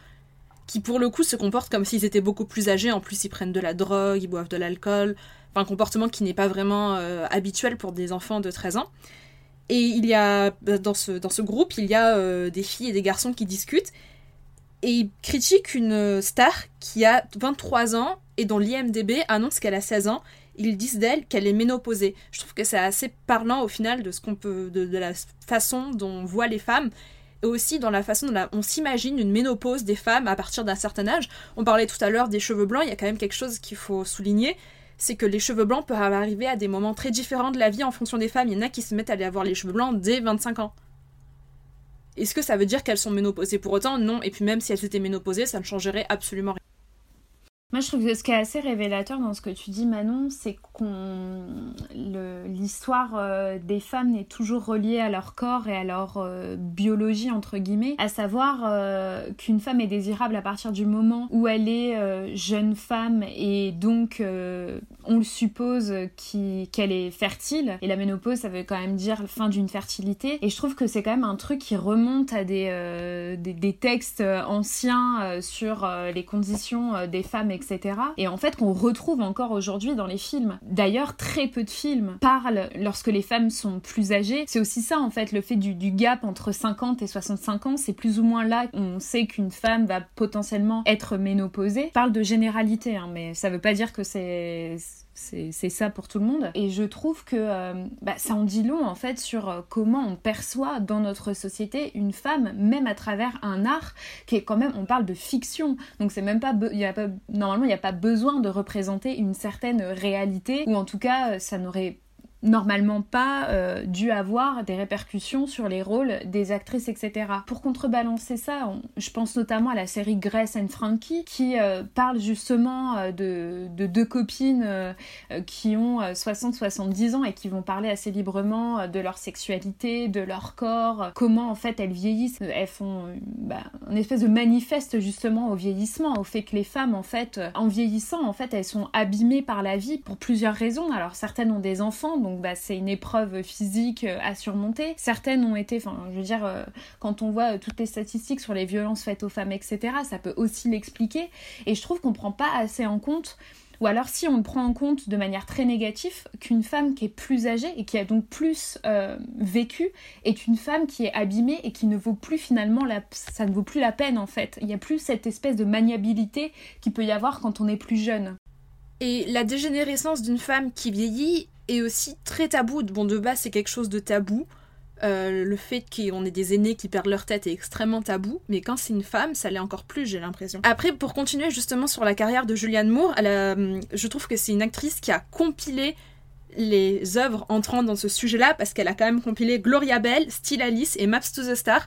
qui pour le coup se comportent comme s'ils étaient beaucoup plus âgés, en plus ils prennent de la drogue, ils boivent de l'alcool, enfin un comportement qui n'est pas vraiment euh, habituel pour des enfants de 13 ans. Et il y a, dans ce, dans ce groupe, il y a euh, des filles et des garçons qui discutent, et il critique une star qui a 23 ans et dont l'IMDB annonce qu'elle a 16 ans. Ils disent d'elle qu'elle est ménopausée. Je trouve que c'est assez parlant au final de ce qu'on peut, de, la façon dont on voit les femmes et aussi dans la façon dont on s'imagine une ménopause des femmes à partir d'un certain âge. On parlait tout à l'heure des cheveux blancs, il y a quand même quelque chose qu'il faut souligner, c'est que les cheveux blancs peuvent arriver à des moments très différents de la vie en fonction des femmes. Il y en a qui se mettent à aller avoir les cheveux blancs dès 25 ans. Est-ce que ça veut dire qu'elles sont ménopausées pour autant? Non, et puis même si elles étaient ménopausées, ça ne changerait absolument rien. Moi, je trouve que ce qui est assez révélateur dans ce que tu dis, Manon, c'est qu'on l'histoire euh, des femmes n'est toujours reliée à leur corps et à leur euh, biologie entre guillemets, à savoir euh, qu'une femme est désirable à partir du moment où elle est jeune femme et donc on le suppose qu'elle est fertile. Et la ménopause, ça veut quand même dire fin d'une fertilité. Et je trouve que c'est quand même un truc qui remonte à des des, des textes anciens sur les conditions des femmes, etc. Et en fait qu'on retrouve encore aujourd'hui dans les films. D'ailleurs, très peu de films parlent lorsque les femmes sont plus âgées. C'est aussi ça en fait, le fait du, gap entre 50 et 65 ans, c'est plus ou moins là qu'on sait qu'une femme va potentiellement être ménopausée. On parle de généralité, hein, mais ça veut pas dire que c'est c'est ça pour tout le monde. Et je trouve que euh, bah, ça en dit long en fait sur euh, comment on perçoit dans notre société une femme, même à travers un art qui est quand même, on parle de fiction. Donc c'est même pas, y a pas normalement il n'y a pas besoin de représenter une certaine réalité, ou en tout cas euh, ça n'aurait normalement pas euh, dû avoir des répercussions sur les rôles des actrices, etc. Pour contrebalancer ça, je pense notamment à la série Grace and Frankie qui euh, parle justement euh, de, de deux copines qui ont 60-70 ans et qui vont parler assez librement de leur sexualité, de leur corps, comment en fait elles vieillissent. Elles font bah, un espèce de manifeste justement au vieillissement, au fait que les femmes en fait, en vieillissant, en fait, elles sont abîmées par la vie pour plusieurs raisons. Alors certaines ont des enfants, bah, c'est une épreuve physique euh, à surmonter. Certaines ont été, enfin je veux dire, euh, quand on voit euh, toutes les statistiques sur les violences faites aux femmes, etc., ça peut aussi l'expliquer. Et je trouve qu'on prend pas assez en compte ou alors si on prend en compte de manière très négative, qu'une femme qui est plus âgée et qui a donc plus vécu est une femme qui est abîmée et qui ne vaut plus finalement la... ça ne vaut plus la peine en fait. Il n'y a plus cette espèce de maniabilité qu'il peut y avoir quand on est plus jeune. Et la dégénérescence d'une femme qui vieillit est aussi très tabou. Bon, de base, c'est quelque chose de tabou. Euh, le fait qu'on ait des aînés qui perdent leur tête est extrêmement tabou, mais quand c'est une femme, ça l'est encore plus, j'ai l'impression. Après, pour continuer justement sur la carrière de Julianne Moore, je trouve que c'est une actrice qui a compilé les œuvres entrant dans ce sujet-là, parce qu'elle a quand même compilé Gloria Bell, Still Alice et Maps to the Star,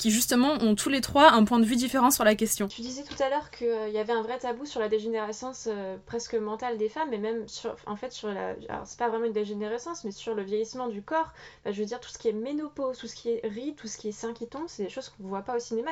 qui justement ont tous les trois un point de vue différent sur la question. Tu disais tout à l'heure qu'il y avait un vrai tabou sur la dégénérescence euh, presque mentale des femmes, et même sur, en fait sur la. Alors c'est pas vraiment une dégénérescence, mais sur le vieillissement du corps. Bah, je veux dire, tout ce qui est ménopause, tout ce qui est rides, tout ce qui est seins qui tombent, c'est des choses qu'on voit pas au cinéma.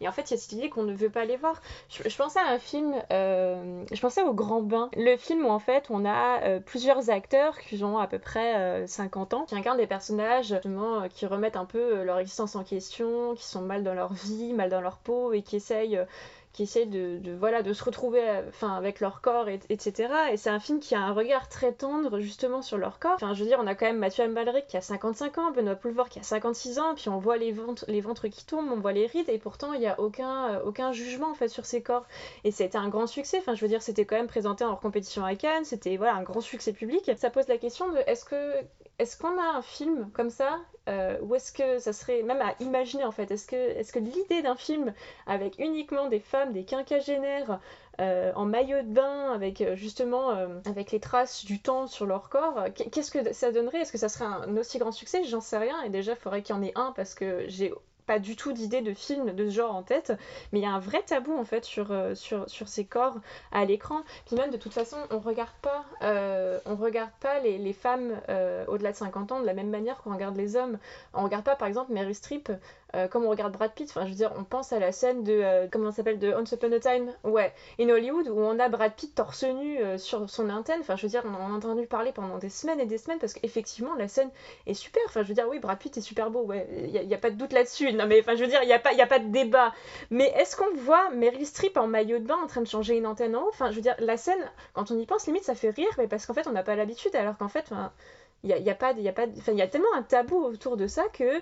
Et en fait, il y a cette idée qu'on ne veut pas les voir. Je, pensais à un film, euh, je pensais au Grand Bain. Le film où en fait on a euh, plusieurs acteurs qui ont à peu près euh, 50 ans, qui incarnent des personnages justement, euh, qui remettent un peu euh, leur existence en question, qui sont mal dans leur vie, mal dans leur peau et qui essayent euh, qui essayent de, de, voilà, de se retrouver euh, enfin, avec leur corps, et, etc. Et c'est un film qui a un regard très tendre justement sur leur corps. Enfin, je veux dire, on a quand même Mathieu Amalric qui a 55 ans, Benoît Poulvord qui a 56 ans, puis on voit les ventres, les ventres qui tombent, on voit les rides, et pourtant il n'y a aucun, euh, aucun jugement en fait sur ces corps. Et c'était un grand succès. Enfin, je veux dire, c'était quand même présenté en compétition à Cannes, c'était voilà, un grand succès public. Ça pose la question de est-ce que est-ce qu'on a un film comme ça euh, ou est-ce que ça serait même à imaginer en fait? Est-ce que, l'idée d'un film avec uniquement des femmes, des quinquagénaires euh, en maillot de bain, avec euh, justement avec les traces du temps sur leur corps, qu'est-ce que ça donnerait? Est-ce que ça serait un aussi grand succès? J'en sais rien. Et déjà, il faudrait qu'il y en ait un parce que j'ai pas du tout d'idée de film de ce genre en tête, mais il y a un vrai tabou en fait sur, euh, sur, sur ces corps à l'écran. Puis même de toute façon, on regarde pas, euh, on regarde pas les, les femmes euh, au-delà de 50 ans de la même manière qu'on regarde les hommes. On regarde pas par exemple Mary Streep euh, comme on regarde Brad Pitt. Enfin, je veux dire, on pense à la scène de euh, comment ça s'appelle de Once Upon a Time, ouais, in Hollywood où on a Brad Pitt torse nu euh, sur son antenne. Enfin, je veux dire, on en a entendu parler pendant des semaines et des semaines parce qu'effectivement la scène est super. Enfin, je veux dire, oui, Brad Pitt est super beau, ouais, il y, a pas de doute là-dessus. Non, mais enfin, je veux dire, il y a pas, y a pas de débat. Mais est-ce qu'on voit Meryl Streep en maillot de bain en train de changer une antenne en haut? Enfin, je veux dire, la scène, quand on y pense, limite, ça fait rire, mais parce qu'en fait, on n'a pas l'habitude, alors qu'en fait, il y a, y a pas, y y a tellement un tabou autour de ça que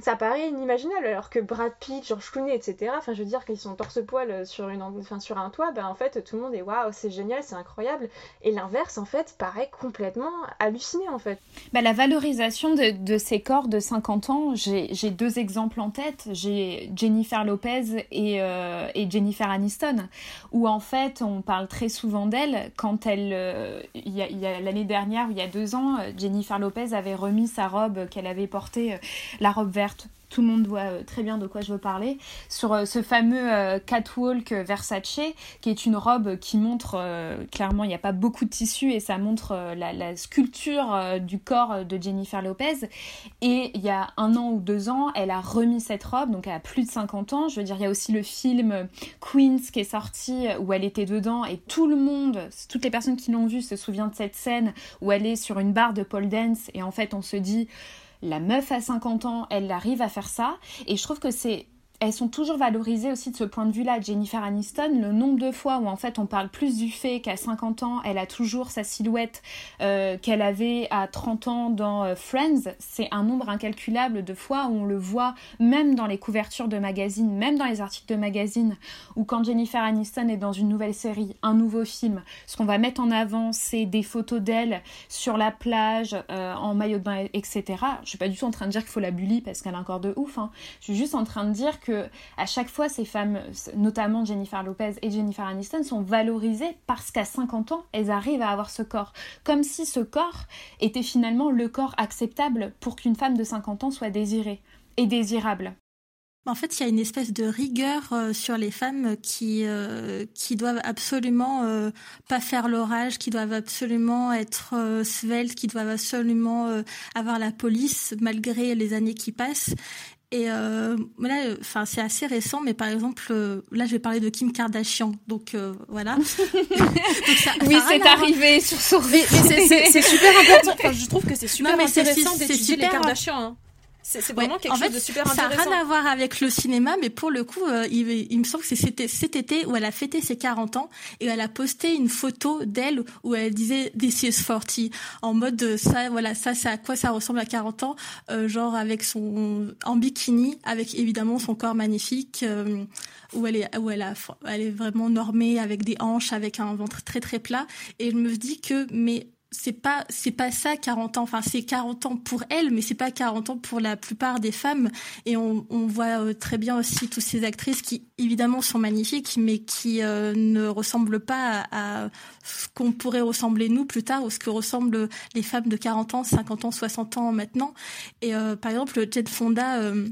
ça paraît inimaginable alors que Brad Pitt, George Clooney, etc. Enfin, je veux dire qu'ils sont torse-poil sur, une, enfin, sur un toit, ben en fait tout le monde est waouh, c'est génial, c'est incroyable. Et l'inverse en fait paraît complètement halluciné en fait. Bah, la valorisation de, de ces corps de 50 ans, j'ai deux exemples en tête. J'ai Jennifer Lopez et, euh, et Jennifer Aniston, où en fait on parle très souvent d'elle quand elle, euh, il l'année dernière, il y a deux ans, Jennifer Lopez avait remis sa robe qu'elle avait portée, euh, la robe verte. Tout le monde voit euh, très bien de quoi je veux parler. Sur euh, ce fameux euh, catwalk Versace, qui est une robe qui montre clairement, il n'y a pas beaucoup de tissu et ça montre la, sculpture du corps de Jennifer Lopez. Et il y a un an ou deux ans, elle a remis cette robe, donc elle a plus de 50 ans. Je veux dire, il y a aussi le film Queens qui est sorti où elle était dedans et tout le monde, toutes les personnes qui l'ont vu se souviennent de cette scène où elle est sur une barre de pole dance et en fait on se dit la meuf à 50 ans, elle arrive à faire ça. Et je trouve que c'est. Elles sont toujours valorisées aussi de ce point de vue-là. Jennifer Aniston, le nombre de fois où en fait on parle plus du fait qu'à 50 ans, elle a toujours sa silhouette euh, qu'elle avait à 30 ans dans euh, Friends, c'est un nombre incalculable de fois où on le voit même dans les couvertures de magazines, même dans les articles de magazines, ou quand Jennifer Aniston est dans une nouvelle série, un nouveau film, ce qu'on va mettre en avant, c'est des photos d'elle sur la plage, euh, en maillot de bain, etc. Je suis pas du tout en train de dire qu'il faut la bully parce qu'elle a un corps de ouf. Hein. Je suis juste en train de dire que à chaque fois, ces femmes, notamment Jennifer Lopez et Jennifer Aniston, sont valorisées parce qu'à 50 ans, elles arrivent à avoir ce corps. Comme si ce corps était finalement le corps acceptable pour qu'une femme de 50 ans soit désirée et désirable. En fait, il y a une espèce de rigueur euh, sur les femmes qui euh, qui doivent absolument euh, pas faire l'orage, qui doivent absolument être sveltes, qui doivent absolument avoir la police malgré les années qui passent. Et euh, là, enfin, c'est assez récent, mais par exemple, euh, là, je vais parler de Kim Kardashian, donc euh, voilà. (laughs) Donc, ça- Oui, a rien c'est arrivé sur mais c'est- c'est c'est super (laughs) important. Enfin, je trouve que c'est super Non, mais c'est- intéressant d'étudier les Kardashians. hein. C'est vraiment Ouais, quelque en chose fait, de super Ça n'a intéressant. rien à voir avec le cinéma, mais pour le coup, euh, il, il me semble que c'est cet, été où elle a fêté ses 40 ans et elle a posté une photo d'elle où elle disait This is 40 en mode euh, ça, voilà, ça, c'est à quoi ça ressemble à 40 ans, euh, genre avec son en bikini, avec évidemment son corps magnifique, euh, où elle est où elle a elle est vraiment normée avec des hanches, avec un ventre très très plat. Et je me dis que mais c'est pas c'est pas ça 40 ans. Enfin c'est 40 ans pour elle mais c'est pas 40 ans pour la plupart des femmes. Et on, on voit euh, très bien aussi toutes ces actrices qui évidemment sont magnifiques mais qui euh, ne ressemblent pas à, ce qu'on pourrait ressembler nous plus tard ou ce que ressemblent les femmes de 40 ans 50 ans 60 ans maintenant. Et euh, par exemple Jane Fonda euh,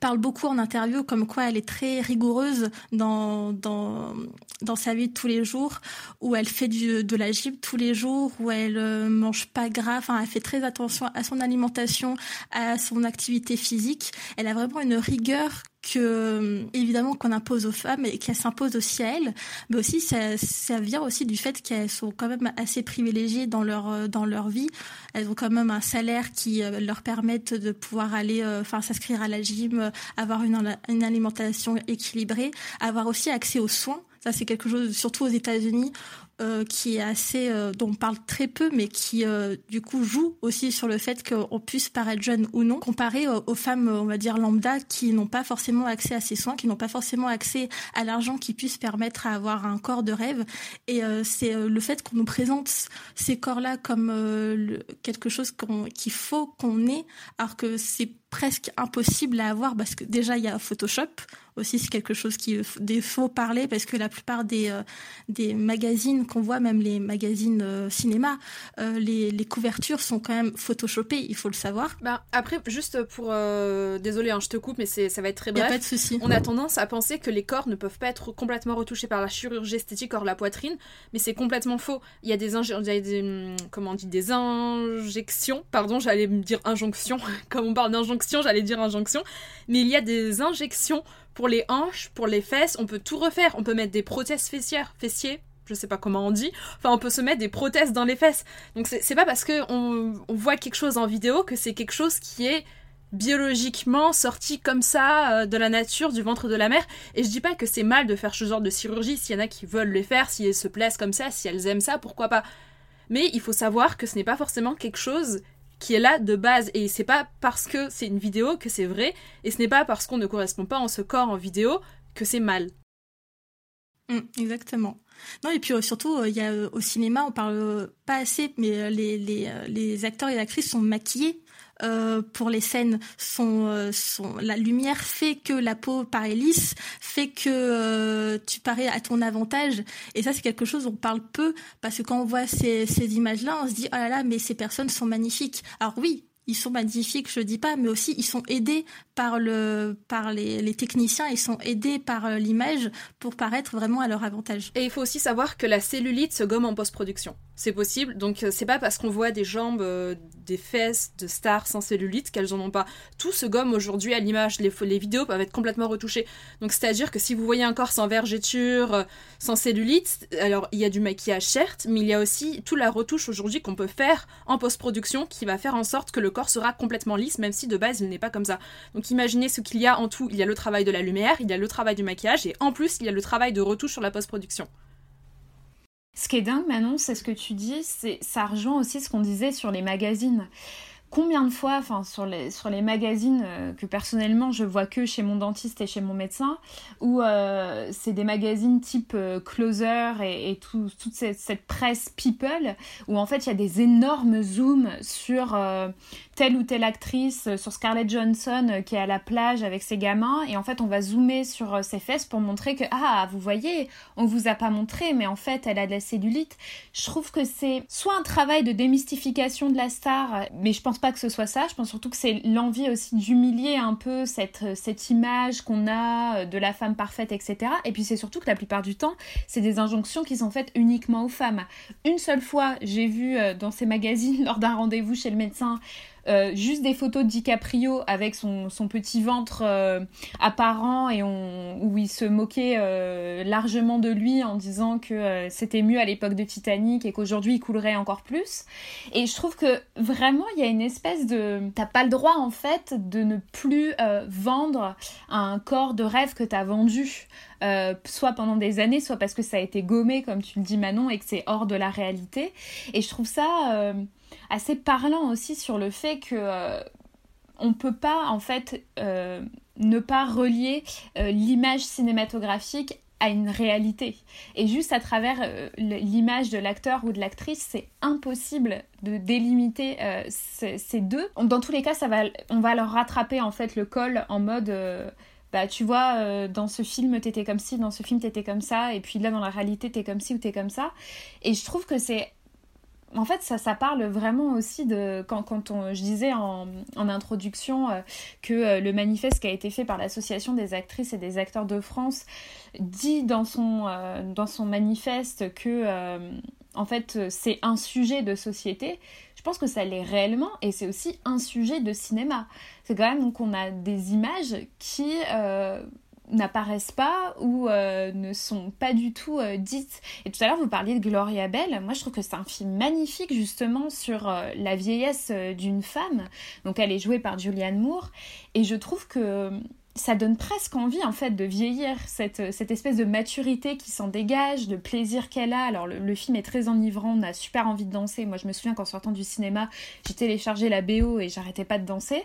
parle beaucoup en interview comme quoi elle est très rigoureuse dans dans dans sa vie de tous les jours où elle fait du, de la gym tous les jours où elle euh, mange pas gras. Enfin elle fait très attention à son alimentation à son activité physique. Elle a vraiment une rigueur que euh, évidemment qu'on impose aux femmes et qu'elle s'impose aussi à elles mais aussi ça, ça vient aussi du fait qu'elles sont quand même assez privilégiées dans leur euh, dans leur vie. Elles ont quand même un salaire qui euh, leur permettent de pouvoir aller enfin s'inscrire à la gym avoir une, une alimentation équilibrée avoir aussi accès aux soins. Ça c'est quelque chose surtout aux États-Unis euh, qui est assez euh, dont on parle très peu mais qui euh, du coup joue aussi sur le fait qu'on puisse paraître jeune ou non comparé aux, aux femmes on va dire lambda qui n'ont pas forcément accès à ces soins qui n'ont pas forcément accès à l'argent qui puisse permettre à avoir un corps de rêve. Et euh, c'est euh, le fait qu'on nous présente ces corps-là comme euh, quelque chose qu'on- qu'il faut qu'on ait alors que c'est presque impossible à avoir parce que déjà il y a Photoshop aussi c'est quelque chose qui des faut parler parce que la plupart des euh, des magazines qu'on voit même les magazines euh, cinéma euh, les, les couvertures sont quand même photoshopées il faut le savoir Bah, après, juste pour. Désolé, hein, je te coupe, mais c'est- ça va être très il y a bref. pas de souci On a tendance à penser que les corps ne peuvent pas être complètement retouchés par la chirurgie esthétique hors la poitrine, mais c'est complètement faux. Il y a des, inje- il y a des hum, comment on dit, des injections, pardon, j'allais me dire injonction, (laughs) comme on parle d'injonction, j'allais dire injonction, mais il y a des injections pour les hanches, pour les fesses, on peut tout refaire, on peut mettre des prothèses fessières, fessiers, je sais pas comment on dit, enfin on peut se mettre des prothèses dans les fesses. Donc c'est pas parce que on, voit quelque chose en vidéo que c'est quelque chose qui est biologiquement sorti comme ça euh, de la nature, du ventre de la mère. Et je dis pas que c'est mal de faire ce genre de chirurgie, s'il y en a qui veulent le faire, si elles se plaisent comme ça, si elles aiment ça, pourquoi pas. Mais il faut savoir que ce n'est pas forcément quelque chose qui est là de base. Et c'est pas parce que c'est une vidéo que c'est vrai, et ce n'est pas parce qu'on ne correspond pas en ce corps en vidéo que c'est mal. Mm, exactement. Non, et puis euh, surtout, euh, euh, au cinéma, on parle pas assez, mais les, les, les acteurs et actrices sont maquillés euh, pour les scènes. Euh, la lumière fait que la peau paraît lisse, fait que euh, tu parais à ton avantage. Et ça, c'est quelque chose dont on parle peu, parce que quand on voit ces, images-là, on se dit, oh là là, mais ces personnes sont magnifiques. Alors oui, ils sont magnifiques, je dis pas, mais aussi ils sont aidés par le par les, les techniciens, ils sont aidés par l'image pour paraître vraiment à leur avantage. Et il faut aussi savoir que la cellulite se gomme en post-production. C'est possible, donc euh, c'est pas parce qu'on voit des jambes, euh, des fesses de stars sans cellulite qu'elles en ont pas. Tout se gomme aujourd'hui à l'image, les, les vidéos peuvent être complètement retouchées. Donc c'est-à-dire que si vous voyez un corps sans vergeture, euh, sans cellulite, alors il y a du maquillage certes, mais il y a aussi toute la retouche aujourd'hui qu'on peut faire en post-production qui va faire en sorte que le corps sera complètement lisse, même si de base il n'est pas comme ça. Donc imaginez ce qu'il y a en tout. Il y a le travail de la lumière, il y a le travail du maquillage, et en plus il y a le travail de retouche sur la post-production. Ce qui est dingue, Manon, c'est ce que tu dis, c'est ça rejoint aussi ce qu'on disait sur les magazines. Combien de fois, sur les, magazines euh, que personnellement je vois que chez mon dentiste et chez mon médecin, où euh, c'est des magazines type euh, Closer et, et tout- toute cette, cette presse people, où en fait il y a des énormes zooms sur telle ou telle actrice, euh, sur Scarlett Johansson euh, qui est à la plage avec ses gamins, et en fait on va zoomer sur euh, ses fesses pour montrer que, ah, vous voyez, on vous a pas montré, mais en fait elle a de la cellulite. Je trouve que c'est soit un travail de démystification de la star, mais je pense pas que ce soit ça, je pense surtout que c'est l'envie aussi d'humilier un peu cette, cette image qu'on a de la femme parfaite, etc. Et puis c'est surtout que la plupart du temps, c'est des injonctions qui sont faites uniquement aux femmes. Une seule fois, j'ai vu dans ces magazines, (laughs) lors d'un rendez-vous chez le médecin, euh, juste des photos de DiCaprio avec son, son petit ventre euh, apparent et on, où il se moquait euh, largement de lui en disant que c'était mieux à l'époque de Titanic et qu'aujourd'hui il coulerait encore plus. Et je trouve que vraiment il y a une espèce de... T'as pas le droit en fait de ne plus vendre un corps de rêve que t'as vendu. Euh, soit pendant des années, soit parce que ça a été gommé, comme tu le dis Manon, et que c'est hors de la réalité. Et je trouve ça euh, assez parlant aussi sur le fait que euh, on peut pas en fait euh, ne pas relier l'image cinématographique à une réalité. Et juste à travers l'image de l'acteur ou de l'actrice, c'est impossible de délimiter ces, deux. Dans tous les cas, ça va, on va leur rattraper en fait le col en mode... bah tu vois, euh, dans ce film t'étais comme ci, dans ce film t'étais comme ça, et puis là dans la réalité t'es comme ci ou t'es comme ça. Et je trouve que c'est en fait, ça, ça parle vraiment aussi de. Quand, quand on, je disais en, introduction euh, que euh, le manifeste qui a été fait par l'Association des actrices et des acteurs de France dit dans son, dans son manifeste que, en fait, euh, c'est un sujet de société. Je pense que ça l'est réellement et c'est aussi un sujet de cinéma. C'est quand même qu'on a des images qui. euh, n'apparaissent pas ou euh, ne sont pas du tout dites. Et tout à l'heure, vous parliez de Gloria Bell. Moi, je trouve que c'est un film magnifique, justement, sur la vieillesse d'une femme. Donc, elle est jouée par Julianne Moore. Et je trouve que ça donne presque envie, en fait, de vieillir. Cette, cette espèce de maturité qui s'en dégage, de plaisir qu'elle a. Alors, le, film est très enivrant. On a super envie de danser. Moi, je me souviens qu'en sortant du cinéma, j'ai téléchargé la BO et j'arrêtais pas de danser.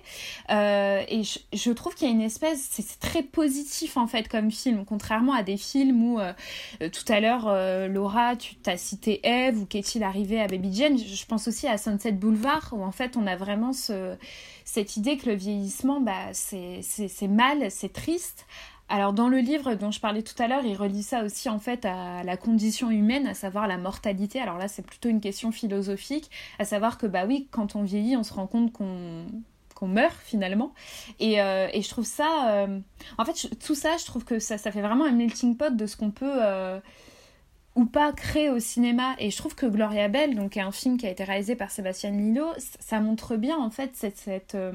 Euh, et je, trouve qu'il y a une espèce, c'est très positif en fait comme film, contrairement à des films où euh, euh, tout à l'heure euh, Laura, tu t'as cité Eve ou qu'est-il arrivé à Baby Jane. Je pense aussi à Sunset Boulevard où en fait on a vraiment ce, cette idée que le vieillissement, bah c'est mal, c'est triste. Alors dans le livre dont je parlais tout à l'heure, il relie ça aussi en fait à la condition humaine, à savoir la mortalité. Alors là, c'est plutôt une question philosophique, à savoir que bah oui, quand on vieillit, on se rend compte qu'on qu'on meurt finalement. Et, euh, et je trouve ça... euh, En fait, tout ça, je trouve que ça, ça fait vraiment un melting pot de ce qu'on peut... euh, ou pas créer au cinéma et je trouve que Gloria Bell donc un film qui a été réalisé par Sébastien Lillo ça montre bien en fait cette, euh,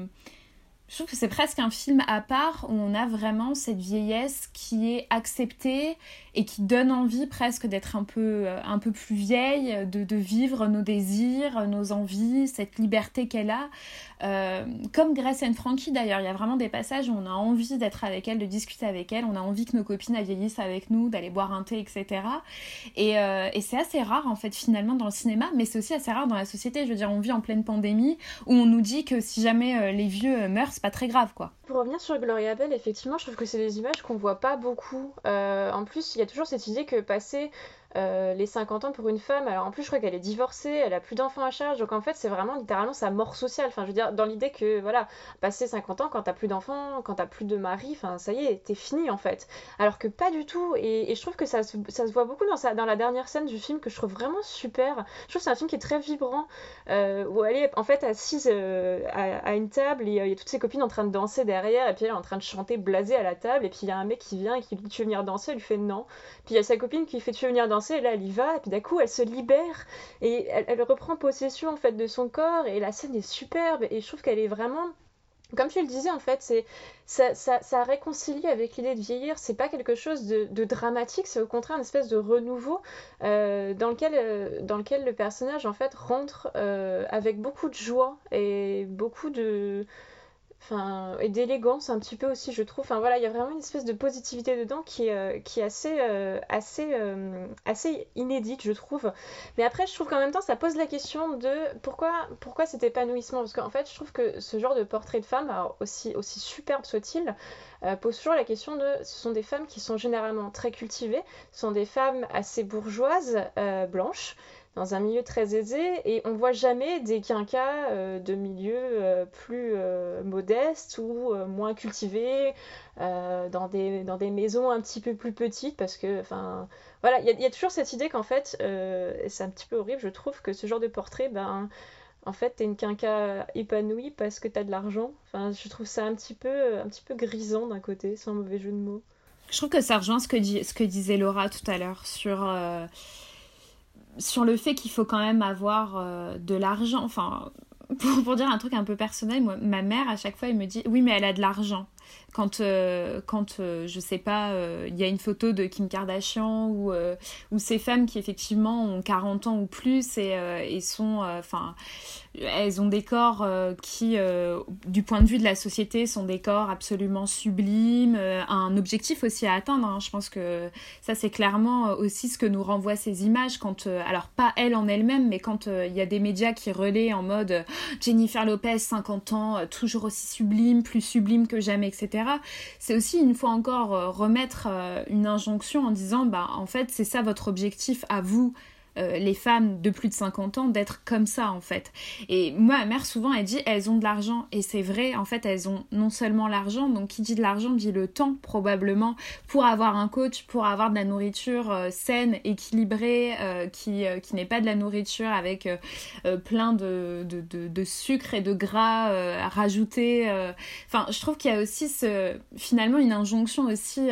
je trouve que c'est presque un film à part où on a vraiment cette vieillesse qui est acceptée et qui donne envie presque d'être un peu, euh, un peu plus vieille, de vivre nos désirs, nos envies, cette liberté qu'elle a. Euh, comme Grace and Frankie d'ailleurs, il y a vraiment des passages où on a envie d'être avec elle, de discuter avec elle, on a envie que nos copines vieillissent avec nous, d'aller boire un thé, etc. Et, euh, et c'est assez rare en fait finalement dans le cinéma, mais c'est aussi assez rare dans la société. Je veux dire, on vit en pleine pandémie où on nous dit que si jamais euh, les vieux meurent, c'est pas très grave quoi. Pour revenir sur Gloria Bell, effectivement, je trouve que c'est des images qu'on voit pas beaucoup. En plus, il y a toujours cette idée que passer euh, les 50 ans pour une femme, alors en plus, je crois qu'elle est divorcée, elle a plus d'enfants à charge, donc en fait, c'est vraiment littéralement sa mort sociale. Enfin, je veux dire, dans l'idée que, voilà, passer 50 ans quand t'as plus d'enfants, quand t'as plus de mari, enfin, ça y est, t'es fini en fait. Alors que pas du tout, et, je trouve que ça se, voit beaucoup dans, dans la dernière scène du film que je trouve vraiment super. Je trouve que c'est un film qui est très vibrant, euh, où elle est en fait assise euh, à, une table et il y a toutes ses copines en train de danser derrière, et puis elle est en train de chanter blasée à la table, et puis il y a un mec qui vient et qui lui dit Tu veux venir danser Elle lui fait non. Puis il y a sa copine qui fait Tu veux venir danser Là elle y va, et puis d'un coup elle se libère, et elle, reprend possession en fait de son corps, et la scène est superbe, et je trouve qu'elle est vraiment. Comme tu le disais, en fait, c'est ça, ça, réconcilie avec l'idée de vieillir. C'est pas quelque chose de, de dramatique, c'est au contraire une espèce de renouveau euh, dans, lequel, euh, dans lequel le personnage en fait rentre euh, avec beaucoup de joie et beaucoup de Et d'élégance un petit peu aussi, je trouve. Enfin voilà, il y a vraiment une espèce de positivité dedans qui est, euh, qui est assez, euh, assez, euh, assez inédite, je trouve. Mais après, je trouve qu'en même temps, ça pose la question de pourquoi, pourquoi cet épanouissement? Parce qu'en fait, je trouve que ce genre de portrait de femme, aussi, aussi superbe soit-il, pose toujours la question de ce sont des femmes qui sont généralement très cultivées, ce sont des femmes assez bourgeoises, blanches, dans un milieu très aisé et on voit jamais des quinquas euh, de milieux euh, plus euh, modestes ou moins cultivés dans des, dans des maisons un petit peu plus petites parce que enfin voilà il y, a- toujours cette idée qu'en fait c'est un petit peu horrible je trouve que ce genre de portrait ben en fait t'es une quinca épanouie parce que t'as de l'argent. Enfin je trouve ça un petit peu un petit peu grisant d'un côté sans mauvais jeu de mots. Je trouve que ça rejoint ce que, ce que disait Laura tout à l'heure sur, sur le fait qu'il faut quand même avoir euh, de l'argent. Enfin, (laughs) pour, dire un truc un peu personnel, moi, ma mère, à chaque fois, elle me dit Oui, mais elle a de l'argent. Quand, euh, quand euh, je sais pas, il y a une photo de Kim Kardashian ou, ou ces femmes qui effectivement ont 40 ans ou plus et, et sont. Enfin, elles ont des corps euh, qui, euh, du point de vue de la société, sont des corps absolument sublimes, euh, un objectif aussi à atteindre. hein. Je pense que ça, c'est clairement aussi ce que nous renvoient ces images. Quand, alors, pas elle en elle-même, mais quand il y a des médias qui relaient en mode Jennifer Lopez, 50 ans, toujours aussi sublime, plus sublime que jamais, etc. C'est aussi, une fois encore, remettre une injonction en disant bah, en fait, c'est ça votre objectif à vous euh, les femmes de plus de 50 ans d'être comme ça en fait. Et moi, ma mère souvent elle dit elles ont de l'argent et c'est vrai en fait elles ont non seulement l'argent donc qui dit de l'argent dit le temps probablement pour avoir un coach, pour avoir de la nourriture euh, saine, équilibrée, euh, qui, euh, qui n'est pas de la nourriture avec plein de, de, de, sucre et de gras euh. Enfin, je trouve qu'il y a aussi ce, finalement une injonction aussi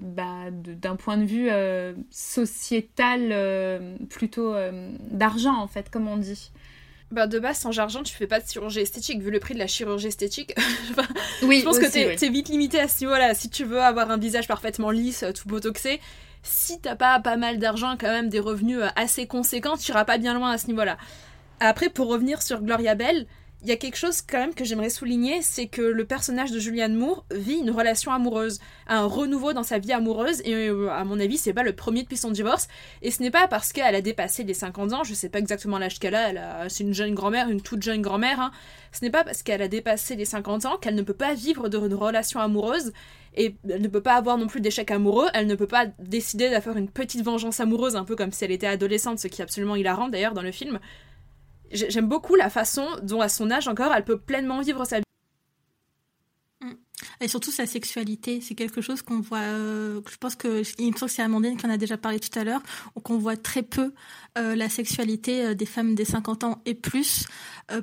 bah, d'un point de vue sociétal euh, plutôt euh, d'argent en fait comme on dit. Bah de base, sans argent, tu fais pas de chirurgie esthétique. Vu le prix de la chirurgie esthétique, (laughs) Oui, je pense que t'es oui. vite limité à ce niveau-là. Si tu veux avoir un visage parfaitement lisse, tout botoxé, si t'as pas pas mal d'argent, quand même des revenus euh, assez conséquents, tu iras pas bien loin à ce niveau-là. Après, pour revenir sur Gloria Bell, il y a quelque chose quand même que j'aimerais souligner, c'est que le personnage de Julianne Moore vit une relation amoureuse, un renouveau dans sa vie amoureuse, et euh, à mon avis, c'est pas le premier depuis son divorce, et ce n'est pas parce qu'elle a dépassé les 50 ans, je sais pas exactement l'âge qu'elle a, c'est une jeune grand-mère, une toute jeune grand-mère, hein. ce n'est pas parce qu'elle a dépassé les 50 ans qu'elle ne peut pas vivre de relation amoureuse, et elle ne peut pas avoir non plus d'échec amoureux, elle ne peut pas décider d'avoir une petite vengeance amoureuse, un peu comme si elle était adolescente, ce qui est absolument hilarant d'ailleurs dans le film. J'ai- J'aime beaucoup la façon dont, à son âge encore, elle peut pleinement vivre sa vie. Et surtout sa sexualité, c'est quelque chose qu'on voit. euh, je pense que il me semble que c'est Amandine qui en a déjà parlé tout à l'heure, qu'on voit très peu euh, la sexualité euh, des femmes des 50 ans et plus,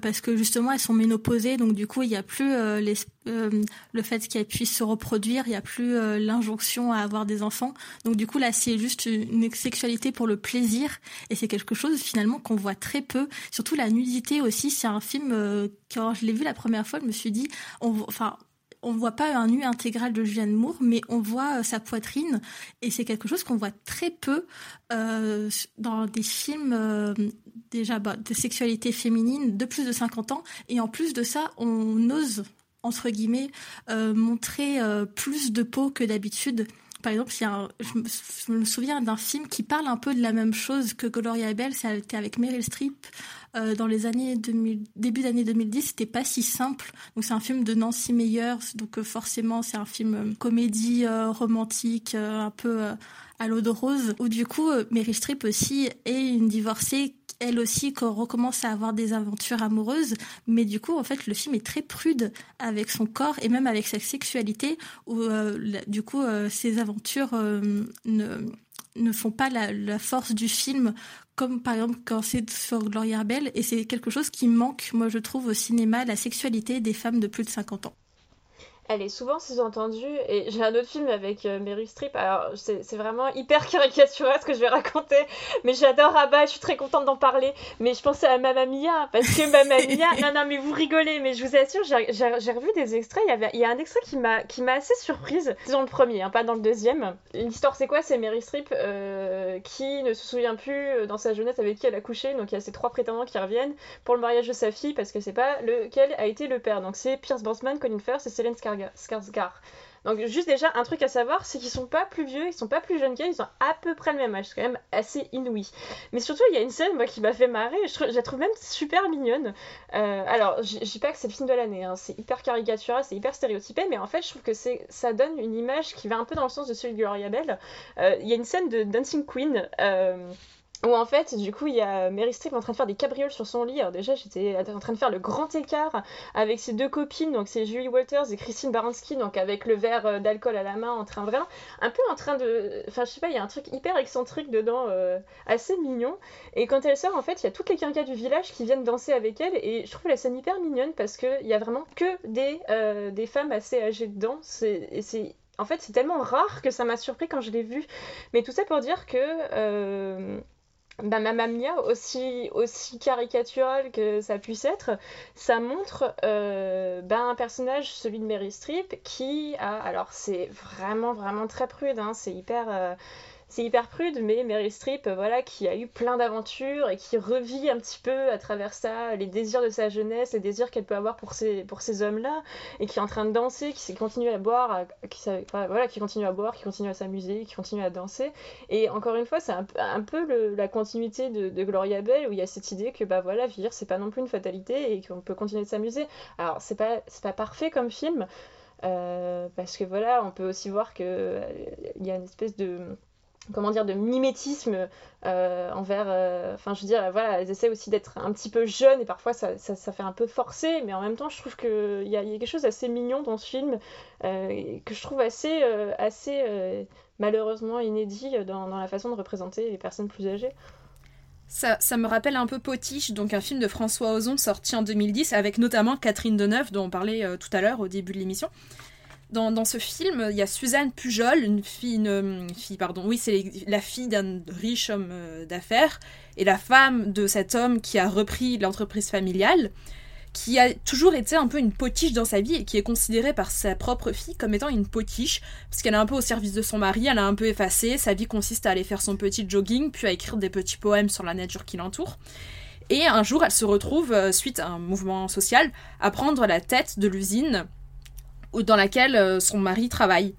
parce que justement elles sont ménopausées, donc du coup il n'y a plus les, le fait qu'elles puissent se reproduire, il n'y a plus l'injonction à avoir des enfants. Donc du coup là c'est juste une sexualité pour le plaisir, et c'est quelque chose finalement qu'on voit très peu. Surtout la nudité aussi, c'est un film quand je l'ai vu la première fois, je me suis dit, on, enfin on voit pas un nu intégral de Julianne Moore, mais on voit euh, sa poitrine et c'est quelque chose qu'on voit très peu euh, dans des films euh, déjà bah, de sexualité féminine de plus de 50 ans. Et en plus de ça, on ose entre guillemets montrer plus de peau que d'habitude. Par exemple, je, me, souviens d'un film qui parle un peu de la même chose que Gloria Bell, c'était avec Meryl Streep euh, dans les années 2000, début d'année 2010. C'était pas si simple. Donc c'est un film de Nancy Meyers, donc euh, forcément c'est un film euh, comédie romantique, un peu à l'eau de rose, où du coup euh, Meryl Streep aussi est une divorcée elle aussi qu'on recommence à avoir des aventures amoureuses, mais du coup en fait le film est très prude avec son corps et même avec sa sexualité, où euh, du coup euh, ces aventures euh, ne ne font pas la, la force du film comme par exemple quand c'est sur Gloria Bell et c'est quelque chose qui manque moi je trouve au cinéma la sexualité des femmes de plus de 50 ans. Elle est souvent sous-entendue et j'ai un autre film avec euh, Meryl Streep. Alors c'est c'est vraiment hyper caricatural ce que je vais raconter, mais j'adore Abba, je suis très contente d'en parler. Mais je pensais à Mamma Mia parce que Mamma (laughs) Mia, non non mais vous rigolez, mais je vous assure, j'ai j'ai- j'ai revu des extraits. Il y avait, il y a un extrait qui m'a qui m'a assez surprise. C'est dans le premier, hein, pas dans le deuxième. L'histoire c'est quoi? C'est Meryl Streep euh, qui ne se souvient plus euh, dans sa jeunesse avec qui elle a couché. Donc il y a ces trois prétendants qui reviennent pour le mariage de sa fille parce que c'est pas lequel a été le père. Donc c'est Pierce Brosnan, Colin Firth et Selene Skarga- Skarsgård. Donc juste déjà un truc à savoir, c'est qu'ils sont pas plus vieux, ils sont pas plus jeunes qu'elle, ils ont à peu près le même âge, c'est quand même assez inouï. Mais surtout il y a une scène moi qui m'a fait marrer, je, je la trouve même super mignonne. Euh, alors je dis pas que c'est le film de l'année, hein, c'est hyper caricatural, c'est hyper stéréotypé, mais en fait je trouve que ça donne une image qui va un peu dans le sens de celui de Gloria Bell. Euh, Il y a une scène de Dancing Queen. euh, où en fait, du coup, il y a Mary Streep en train de faire des cabrioles sur son lit. Alors déjà, j'étais en train de faire le grand écart avec ses deux copines, donc c'est Julie Walters et Christine Baranski, donc avec le verre euh, d'alcool à la main, en train vraiment, un peu en train de, enfin je sais pas, il y a un truc hyper excentrique dedans, euh, assez mignon. Et quand elle sort, en fait, il y a toutes les quinquas du village qui viennent danser avec elle, et je trouve la scène hyper mignonne parce que il y a vraiment que des euh, des femmes assez âgées dedans. C'est c'est en fait, c'est tellement rare que ça m'a surpris quand je l'ai vu. Mais tout ça pour dire que bah, Mamma Mia, aussi, aussi caricatural que ça puisse être, ça montre euh, bah, un personnage, celui de Mary Streep, qui a. Alors, c'est vraiment, vraiment très prude, hein, c'est hyper. euh, c'est hyper prude, mais Meryl Streep, euh, voilà, qui a eu plein d'aventures et qui revit un petit peu à travers ça les désirs de sa jeunesse, les désirs qu'elle peut avoir pour ces, pour ces hommes-là, et qui est en train de danser, qui continue à boire, à- qui, voilà, qui continue à boire, qui continue à s'amuser, qui continue à danser. Et encore une fois, c'est un, peu- la continuité de, Gloria Bell, où il y a cette idée que, bah voilà, vieillir, c'est pas non plus une fatalité et qu'on peut continuer de s'amuser. Alors, c'est pas, pas parfait comme film, euh, parce que voilà, on peut aussi voir euh, il y a une espèce de comment dire de mimétisme euh, envers euh, enfin je veux dire voilà elles essaient aussi d'être un petit peu jeunes et parfois ça, ça, fait un peu forcé mais en même temps je trouve que il y, a quelque chose d'assez mignon dans ce film euh, que je trouve assez assez malheureusement inédit dans, dans la façon de représenter les personnes plus âgées Ça, ça me rappelle un peu Potiche, donc un film de François Ozon sorti en 2010 avec notamment Catherine Deneuve dont on parlait tout à l'heure au début de l'émission. Dans, ce film, il y a Suzanne Pujol, une fille, pardon, oui, c'est la fille d'un riche homme euh, d'affaires et la femme de cet homme qui a repris l'entreprise familiale, qui a toujours été un peu une potiche dans sa vie et qui est considérée par sa propre fille comme étant une potiche parce qu'elle est un peu au service de son mari, elle a un peu effacé, sa vie consiste à aller faire son petit jogging puis à écrire des petits poèmes sur la nature qui l'entoure. Et un jour, elle se retrouve, euh, suite à un mouvement social, à prendre la tête de l'usine dans laquelle euh, son mari travaille.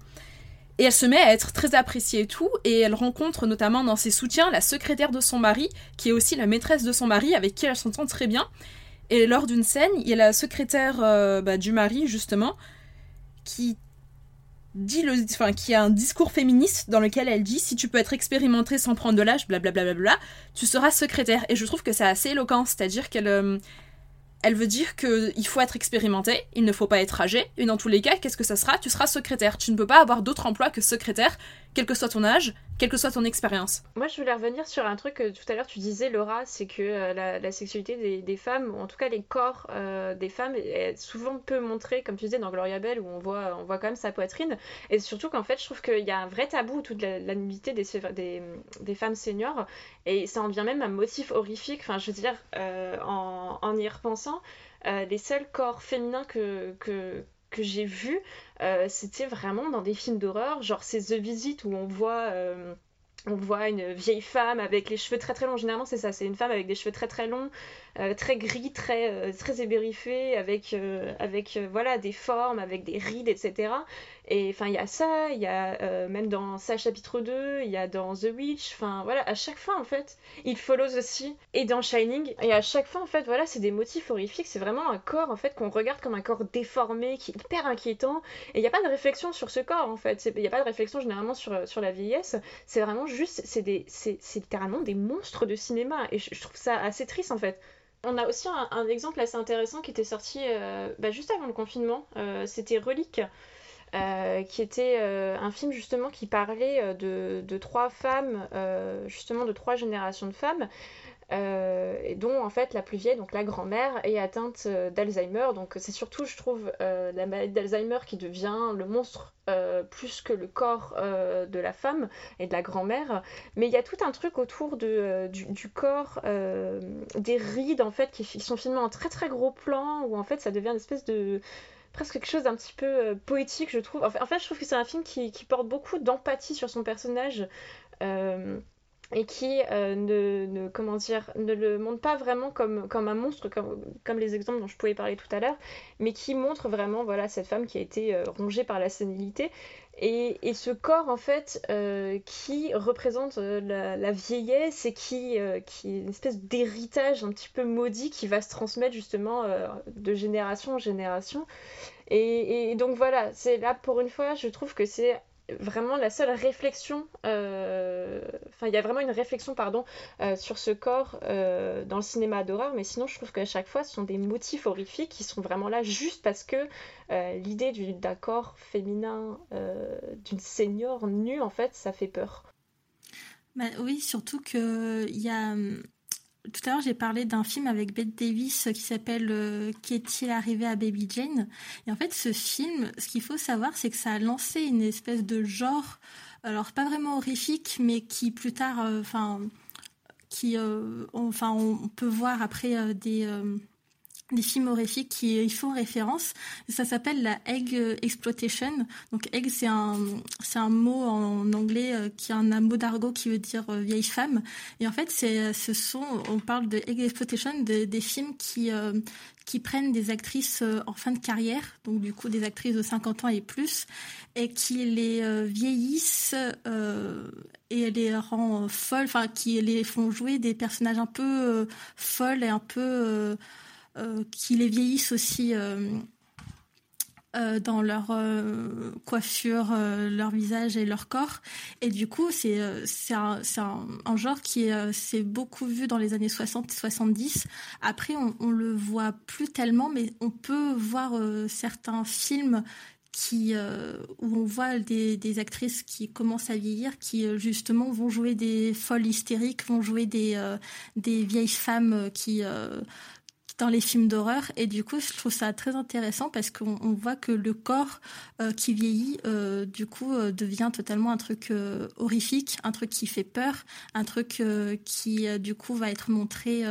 Et elle se met à être très appréciée et tout, et elle rencontre notamment dans ses soutiens la secrétaire de son mari, qui est aussi la maîtresse de son mari, avec qui elle s'entend très bien. Et lors d'une scène, il y a la secrétaire euh, bah, du mari, justement, qui dit le, enfin, qui a un discours féministe dans lequel elle dit si tu peux être expérimentée sans prendre de l'âge, blablabla, tu seras secrétaire. Et je trouve que c'est assez éloquent, c'est-à-dire qu'elle euh, elle veut dire qu'il faut être expérimenté, il ne faut pas être âgé, et dans tous les cas, qu'est-ce que ça sera? Tu seras secrétaire. Tu ne peux pas avoir d'autre emploi que secrétaire, quel que soit ton âge, quelle que soit ton expérience. Moi, je voulais revenir sur un truc que tout à l'heure tu disais, Laura, c'est que euh, la, sexualité des, femmes, ou en tout cas les corps euh, des femmes, est souvent peu montrée, comme tu disais dans Gloria Bell, où on voit, on voit quand même sa poitrine. Et surtout qu'en fait, je trouve qu'il y a un vrai tabou autour de la, nudité des, femmes seniors, et ça en devient même un motif horrifique. Enfin, je veux dire, euh, en, en y repensant, les seuls corps féminins que j'ai vus, euh, c'était vraiment dans des films d'horreur, genre c'est The Visit où on voit, euh, on voit une vieille femme avec les cheveux très très longs. Généralement c'est ça, c'est une femme avec des cheveux très très longs, euh, très gris, très, euh, très avec, avec voilà, des formes, avec des rides, etc. Et enfin il y a ça, il y a euh, même dans ça chapitre 2, il y a dans The Witch, enfin voilà, à chaque fois en fait, il follows aussi, et dans Shining, et à chaque fois en fait, voilà, c'est des motifs horrifiques, c'est vraiment un corps en fait qu'on regarde comme un corps déformé, qui est hyper inquiétant, et il n'y a pas de réflexion sur ce corps en fait, il n'y a pas de réflexion généralement sur, sur la vieillesse, c'est vraiment juste, c'est littéralement des monstres de cinéma, et je, je trouve ça assez triste en fait. On a aussi un, un exemple assez intéressant qui était sorti euh, bah, juste avant le confinement, euh, c'était Relique. Euh, qui était euh, un film justement qui parlait euh, de, trois femmes, justement de trois générations de femmes, et dont en fait la plus vieille, donc la grand-mère, est atteinte d'Alzheimer. Donc c'est surtout, je trouve, la maladie d'Alzheimer qui devient le monstre plus que le corps de la femme et de la grand-mère. Mais il y a tout un truc autour du, corps, des rides en fait qui, qui sont filmées en très très gros plan, où en fait ça devient une espèce de presque quelque chose d'un petit peu euh, poétique, je trouve. En je trouve que c'est un film qui, qui porte beaucoup d'empathie sur son personnage. euh, et qui euh, ne, comment dire, ne le montre pas vraiment comme, comme un monstre, comme, comme les exemples dont je pouvais parler tout à l'heure, mais qui montre vraiment voilà, cette femme qui a été euh, rongée par la sénilité. Et, et ce corps, en fait, euh, qui représente la, vieillesse et qui, qui est une espèce d'héritage un petit peu maudit qui va se transmettre justement de génération en génération. Et, et donc voilà, c'est là pour une fois, je trouve que c'est vraiment la seule réflexion, euh, enfin il y a vraiment une réflexion pardon euh, sur ce corps euh, dans le cinéma d'horreur, mais sinon je trouve qu'à chaque fois ce sont des motifs horrifiques qui sont vraiment là juste parce que l'idée du- d'un corps féminin, d'une senior nue en fait, ça fait peur. Bah oui, surtout que il y a hum, tout à l'heure j'ai parlé d'un film avec Bette Davis qui s'appelle euh, Qu'est-il arrivé à Baby Jane? Et en fait, ce film, ce qu'il faut savoir, c'est que ça a lancé une espèce de genre, alors pas vraiment horrifique, mais qui plus tard, euh, enfin, qui, euh, on- enfin, on peut voir après euh, des euh, des films horrifiques qui y font référence. Ça s'appelle la egg euh, exploitation. Donc egg c'est un c'est un mot en anglais euh, qui est un mot d'argot qui veut dire euh, vieille femme. Et en fait c'est ce sont on parle de egg exploitation de- des films qui euh, qui prennent des actrices euh, en fin de carrière, donc du coup des actrices de 50 ans et plus, et qui les euh, vieillissent euh, et les rend euh, folles, enfin qui les font jouer des personnages un peu euh, folles et un peu euh, euh, qui les vieillissent aussi euh, euh, dans leur euh, coiffure, euh, leur visage et leur corps. Et du coup, c'est euh, un, un, genre qui est, euh, s'est beaucoup vu dans les années 60 70. Après, on, on le voit plus tellement, mais on peut voir euh, certains films qui euh, où on voit des, actrices qui commencent à vieillir, qui euh, justement vont jouer des folles hystériques, vont jouer des euh, des vieilles femmes euh, qui euh, dans les films d'horreur. Et du coup je trouve ça très intéressant parce qu'on on voit que le corps euh, qui vieillit euh, du coup euh, devient totalement un truc horrifique un truc qui fait peur un truc qui du coup va être montré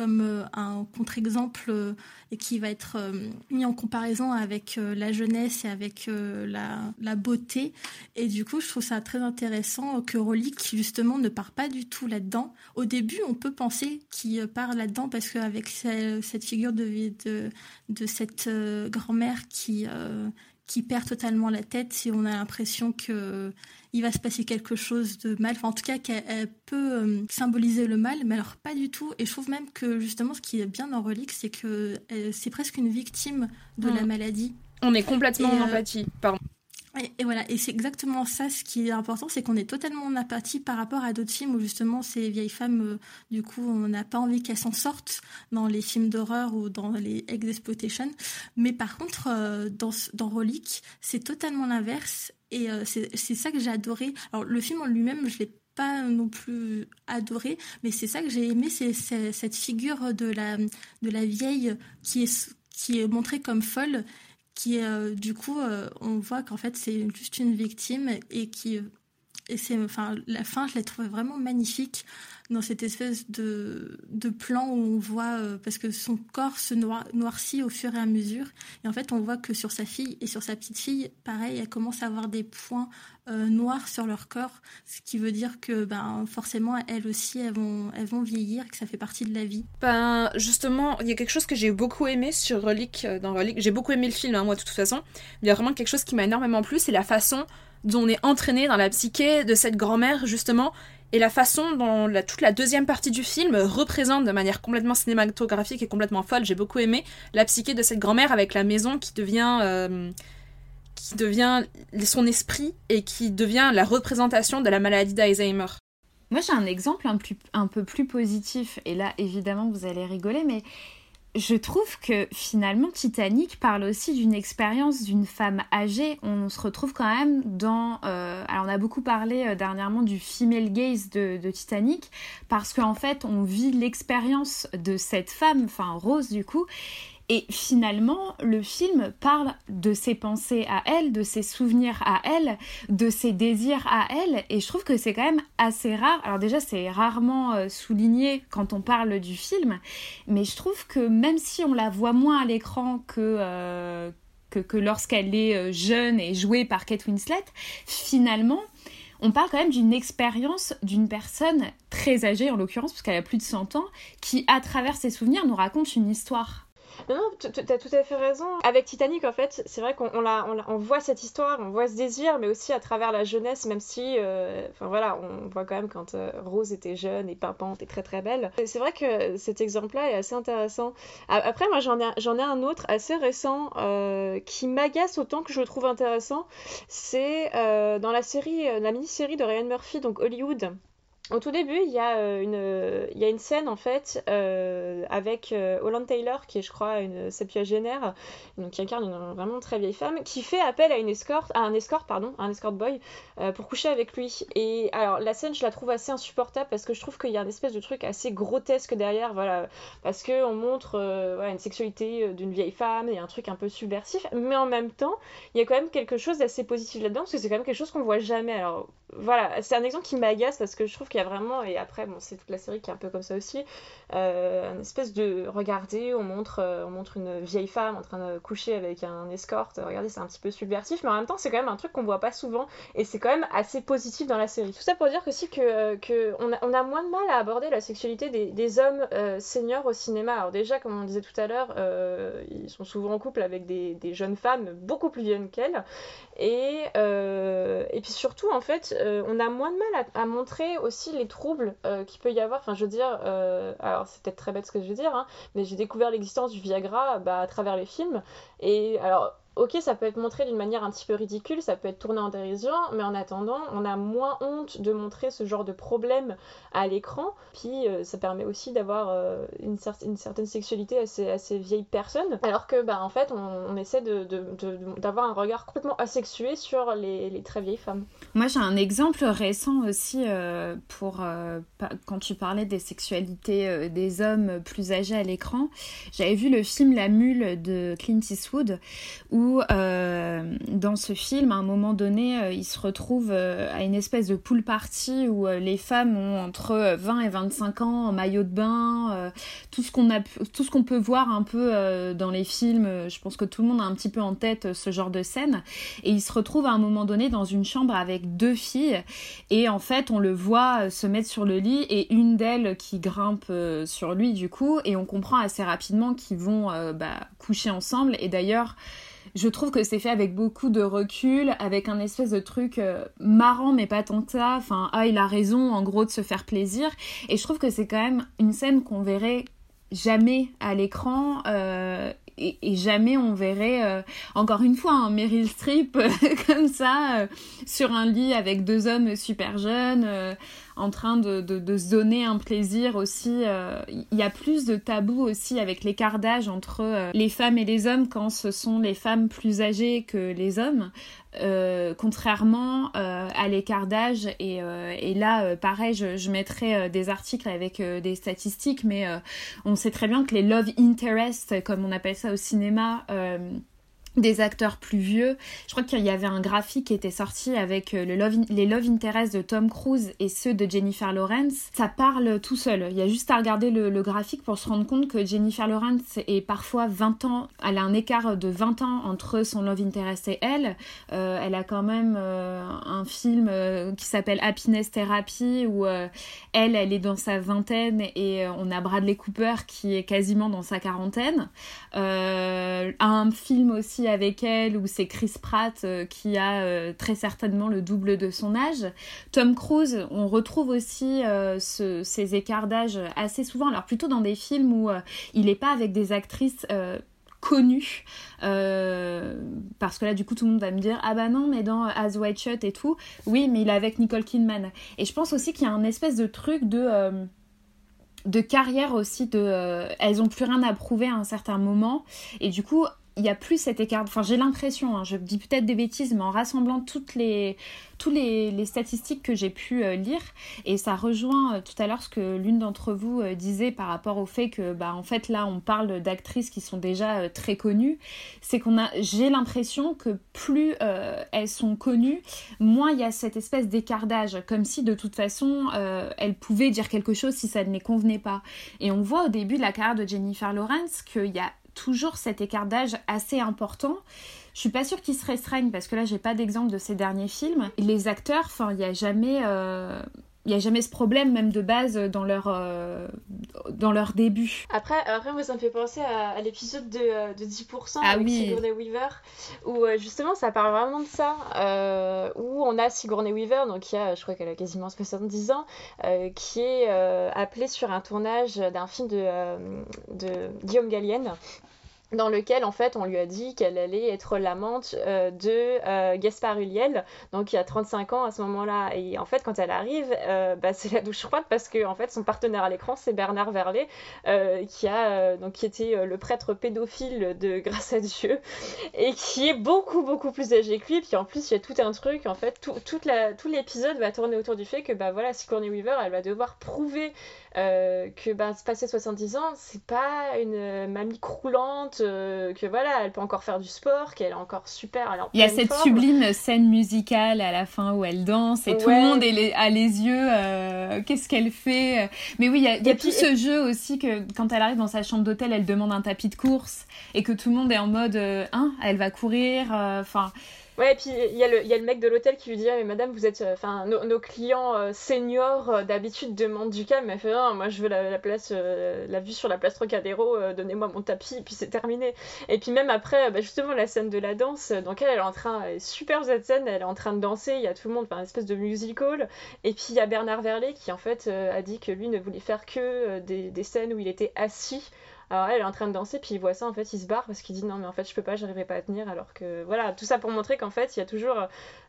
comme euh, un contre-exemple euh, et qui va être euh, mis en comparaison avec la jeunesse et avec la, la beauté. Et du coup je trouve ça très intéressant que Relic justement ne part pas du tout là-dedans. Au début on peut penser qu'il part là-dedans parce qu'avec ce- cette figure de, de, de cette grand-mère qui, qui perd totalement la tête si on a l'impression que il va se passer quelque chose de mal. Enfin, en tout cas, qu'elle elle peut euh, symboliser le mal, mais alors pas du tout. Et je trouve même que justement, ce qui est bien dans Relique, c'est que euh, c'est presque une victime de Mm. la maladie. On est complètement Et, en euh, empathie. Pardon. Et, voilà, et c'est exactement ça ce qui est important, c'est qu'on est totalement en apathie par rapport à d'autres films où justement ces vieilles femmes, euh, du coup, on n'a pas envie qu'elles s'en sortent dans les films d'horreur ou dans les ex-exploitation. Mais par contre, euh, dans, dans c'est totalement l'inverse. Et euh, c'est ça que j'ai adoré. Alors le film en lui-même, je l'ai pas non plus adoré, mais c'est ça que j'ai aimé, c'est cette figure de la, de la vieille qui est, qui est montrée comme folle qui euh, du coup euh, on voit qu'en fait c'est juste une victime et qui et c'est enfin la fin je l'ai trouvé vraiment magnifique dans cette espèce de, de plan où on voit euh, parce que son corps se noir- noircit au fur et à mesure et en fait on voit que sur sa fille et sur sa petite fille pareil elle commence à avoir des points euh, noirs sur leur corps ce qui veut dire que ben forcément elles aussi elles vont elles vont vieillir que ça fait partie de la vie Ben, justement, il y a quelque chose que j'ai beaucoup aimé sur Relic, euh, dans Relic. J'ai beaucoup aimé le film, hein, moi, de toute façon. Il y a vraiment quelque chose qui m'a énormément plu, c'est la façon dont on est entraîné dans la psyché de cette grand-mère, justement, et la façon dont la- toute la deuxième partie du film représente de manière complètement cinématographique et complètement folle. J'ai beaucoup aimé la psyché de cette grand-mère avec la maison qui devient. euh, son esprit et qui devient la représentation de la maladie d'Alzheimer. Moi, j'ai un exemple un, un peu plus positif, et là, évidemment, vous allez rigoler, mais je trouve que finalement, Titanic parle aussi d'une expérience d'une femme âgée. On se retrouve quand même dans... euh, alors, on a beaucoup parlé euh, dernièrement du female gaze de, de Titanic, parce qu'en fait, on vit l'expérience de cette femme, enfin Rose du coup, et finalement, le film parle de ses pensées à elle, de ses souvenirs à elle, de ses désirs à elle. Et je trouve que c'est quand même assez rare. Alors déjà, c'est rarement euh, souligné quand on parle du film. Mais je trouve que même si on la voit moins à l'écran que... euh, que, que lorsqu'elle est euh, jeune et jouée par Kate Winslet, finalement, on parle quand même d'une expérience d'une personne très âgée, en l'occurrence, parce qu'elle a plus de 100 ans, qui, à travers ses souvenirs, nous raconte une histoire. Non, non, tu as tout à fait raison. Avec Titanic, en fait, c'est vrai qu'on on on voit cette histoire, on voit ce désir, mais aussi à travers la jeunesse, même si, euh, enfin voilà, on voit quand même quand euh, Rose était jeune et pimpante et très très belle. C'est vrai que cet exemple-là est assez intéressant. Après, moi, j'en ai, ai un autre assez récent euh, qui m'agace autant que je le trouve intéressant. C'est dans la série, la mini-série de Ryan Murphy, donc Hollywood. Au tout début, il y a euh, une, il y a une scène en fait euh, avec euh, Holland Taylor, qui est, je crois, une septuagénaire, donc qui incarne une vraiment très vieille femme, qui fait appel à une escorte, à un escort, pardon, un escort boy, pour coucher avec lui. Et alors la scène, je la trouve assez insupportable parce que je trouve qu'il y a une espèce de truc assez grotesque derrière, voilà, parce que on montre voilà, une sexualité d'une vieille femme, a un truc un peu subversif, mais en même temps, il y a quand même quelque chose d'assez positif là-dedans parce que c'est quand même quelque chose qu'on voit jamais. Alors voilà, c'est un exemple qui m'agace parce que je trouve qu'il y a vraiment, et après, bon, c'est toute la série qui est un peu comme ça aussi, euh, une espèce de regarder, on montre, euh, on montre une vieille femme en train de coucher avec un escorte, regardez, c'est un petit peu subversif, mais en même temps, c'est quand même un truc qu'on voit pas souvent et c'est quand même assez positif dans la série. Tout ça pour dire aussi que, que on, a, moins de mal à aborder la sexualité des, hommes euh, seniors au cinéma. Alors, déjà, comme on disait tout à l'heure, euh, ils sont souvent en couple avec des, jeunes femmes beaucoup plus jeunes qu'elles. Et, euh, et puis surtout, en fait, euh, on a moins de mal à montrer aussi les troubles euh, qu'il peut y avoir. Enfin, je veux dire, euh, alors c'est peut-être très bête ce que je veux dire, hein, mais j'ai découvert l'existence du Viagra bah, à travers les films. Et alors, ok, ça peut être montré d'une manière un petit peu ridicule, ça peut être tourné en dérision, mais en attendant, on a moins honte de montrer ce genre de problème à l'écran. Puis euh, ça permet aussi d'avoir euh, une, cer- une certaine sexualité à ces, à ces vieilles personnes, alors que bah, en fait, on, on essaie d'avoir un regard complètement asexué sur les, les très vieilles femmes. Moi, j'ai un exemple récent aussi euh, pour quand tu parlais des sexualités des hommes plus âgés à l'écran. J'avais vu le film La Mule de Clint Eastwood où euh, dans ce film, à un moment donné, euh, il se retrouve euh, à une espèce de pool party où les femmes ont entre 20 et 25 ans en maillot de bain, tout ce qu'on peut voir un peu dans les films. Je pense que tout le monde a un petit peu en tête ce genre de scène. Et il se retrouve à un moment donné dans une chambre avec deux filles. Et en fait, on le voit se mettre sur le lit et une d'elles qui grimpe sur lui du coup. Et on comprend assez rapidement qu'ils vont bah, coucher ensemble. Et d'ailleurs, je trouve que c'est fait avec beaucoup de recul, avec un espèce de truc euh, marrant, mais pas tant que ça. Enfin, ah, il a raison, en gros, de se faire plaisir. Et je trouve que c'est quand même une scène qu'on verrait jamais à l'écran. euh, et, jamais on verrait, euh, encore une fois, un Meryl Streep (laughs) comme ça, sur un lit avec deux hommes super jeunes, en train de, se donner un plaisir aussi. euh, Il y a plus de tabous aussi avec l'écart d'âge entre euh, les femmes et les hommes quand ce sont les femmes plus âgées que les hommes. Euh, contrairement à l'écart d'âge et, là pareil je, je mettrai des articles avec des statistiques mais on sait très bien que les love interest comme on appelle ça au cinéma des acteurs plus vieux. Je crois qu'il y avait un graphique qui était sorti avec euh, les love interest de Tom Cruise et ceux de Jennifer Lawrence. Ça parle tout seul. Il y a juste à regarder le, graphique pour se rendre compte que Jennifer Lawrence est parfois 20 ans, elle a un écart de 20 ans entre son love interest et elle. Euh, elle a quand même euh, un film qui s'appelle Happiness Therapy où elle, elle est dans sa vingtaine et on a Bradley Cooper qui est quasiment dans sa quarantaine. Un film aussi avec elle où c'est Chris Pratt euh, qui a euh, très certainement le double de son âge. Tom Cruise, on retrouve aussi euh, ce- ces écarts d'âge assez souvent, alors plutôt dans des films où il n'est pas avec des actrices connues, euh, parce que là du coup tout le monde va me dire ah bah non mais dans As White Shut et tout, oui mais il est avec Nicole Kidman. Et je pense aussi qu'il y a un espèce de truc de de carrière aussi de elles ont plus rien à prouver à un certain moment et du coup il y a plus cet écart. Enfin j'ai l'impression hein, je dis peut-être des bêtises mais en rassemblant toutes les tous les, statistiques que j'ai pu euh, lire et ça rejoint euh, tout à l'heure ce que l'une d'entre vous euh, disait par rapport au fait que bah en fait là on parle d'actrices qui sont déjà très connues c'est qu'on a j'ai l'impression que plus elles sont connues moins il y a cette espèce d'écart d'âge comme si de toute façon elles pouvaient dire quelque chose si ça ne les convenait pas. Et on voit au début de la carrière de Jennifer Lawrence qu'il y a toujours cet écart d'âge assez important je suis pas sûre qu'ils se restreignent parce que là j'ai pas d'exemple de ces derniers films. Les acteurs, enfin il y a jamais, euh, il y a jamais ce problème même de base dans leur euh, dans leur début. Après, après, moi, ça me fait penser à, à l'épisode de, euh, de 10% Ah avec oui. Sigourney Weaver, où justement ça parle vraiment de ça, euh, où on a Sigourney Weaver, donc qui a, je crois qu'elle a quasiment 70 ans, euh, qui est appelée sur un tournage d'un film de, de Guillaume Gallienne dans lequel en fait on lui a dit qu'elle allait être l'amante euh, de euh, Gaspard Ulliel donc il y a 35 ans à ce moment-là. Et en fait quand elle arrive euh, bah, c'est la douche froide parce que en fait son partenaire à l'écran c'est Bernard Verlet euh, qui a donc qui était le prêtre pédophile de (laughs) Grâce à Dieu et qui est beaucoup beaucoup plus âgé que lui. Puis en plus il y a tout un truc en fait tout, toute la, tout l'épisode va tourner autour du fait que bah voilà Sigourney Weaver elle va devoir prouver que bah, se passer 70 ans, c'est pas une mamie croulante, euh, que voilà, elle peut encore faire du sport, qu'elle est encore super. Elle est en Il y a cette forme. sublime scène musicale à la fin où elle danse et tout le monde est a les yeux. euh, Qu'est-ce qu'elle fait Mais oui, il y a, y tout puis- ce jeu aussi que quand elle arrive dans sa chambre d'hôtel, elle demande un tapis de course et que tout le monde est en mode euh, hein, elle va courir. euh, Enfin, Ouais, et puis il y, a le- mec de l'hôtel qui lui dit Ah, mais madame, vous êtes. Enfin, nos, clients euh, seniors euh, d'habitude demandent du calme. Elle fait Non, moi je veux la, la euh, vue sur la place Trocadéro, euh, donnez-moi mon tapis, et puis c'est terminé. Et puis même après, euh, bah, justement, la scène de la danse, euh, donc elle, est en train. Super cette scène, elle est en train de danser, il y a tout le monde, enfin, une espèce de musical. Et puis il y a Bernard Verlet qui en fait euh, a dit que lui ne voulait faire que euh, des, des scènes où il était assis. Alors elle, est en train de danser, puis il voit ça, en fait, il se barre parce qu'il dit non, mais en fait, je peux pas, j'arriverai pas à tenir. Alors que voilà, tout ça pour montrer qu'en fait, il y a toujours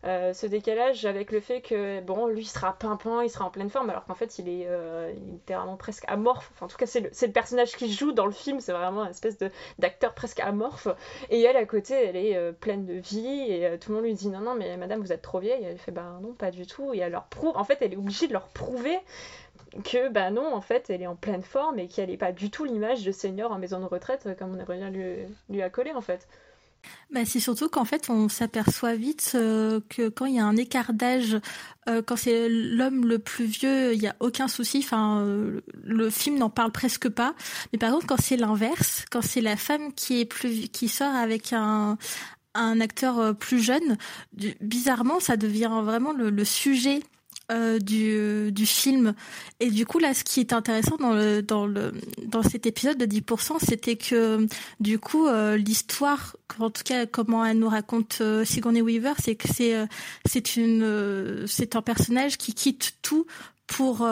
euh, ce décalage avec le fait que, bon, lui, il sera pimpant, il sera en pleine forme, alors qu'en fait, il est, euh, littéralement presque amorphe. Enfin, en tout cas, c'est le, personnage qu'il joue dans le film, c'est vraiment une espèce d'acteur presque amorphe. Et elle, à côté, elle est euh, pleine de vie, et tout le monde lui dit non, non, mais madame, vous êtes trop vieille. Et elle fait bah non, pas du tout. Et elle leur prouve, en fait, elle est obligée de leur prouver que bah non en fait elle est en pleine forme et qu'elle n'est pas du tout l'image de senior en maison de retraite euh, comme on aimerait bien lui, lui accoler en fait. Bah, c'est surtout qu'en fait, on s'aperçoit vite euh, que quand il y a un écart d'âge, euh, quand c'est l'homme le plus vieux, il n'y a aucun souci. Le film n'en parle presque pas. Mais par contre, quand c'est l'inverse, quand c'est la femme qui est plus qui sort avec un un acteur plus jeune, bizarrement, ça devient vraiment le sujet euh, du, film. Et du coup, là, ce qui est intéressant dans, dans, dans cet épisode de 10%, c'était que, du coup, euh, l'histoire, en tout cas, comment elle nous raconte euh, Sigourney Weaver, c'est que c'est c'est une c'est un personnage qui quitte tout pour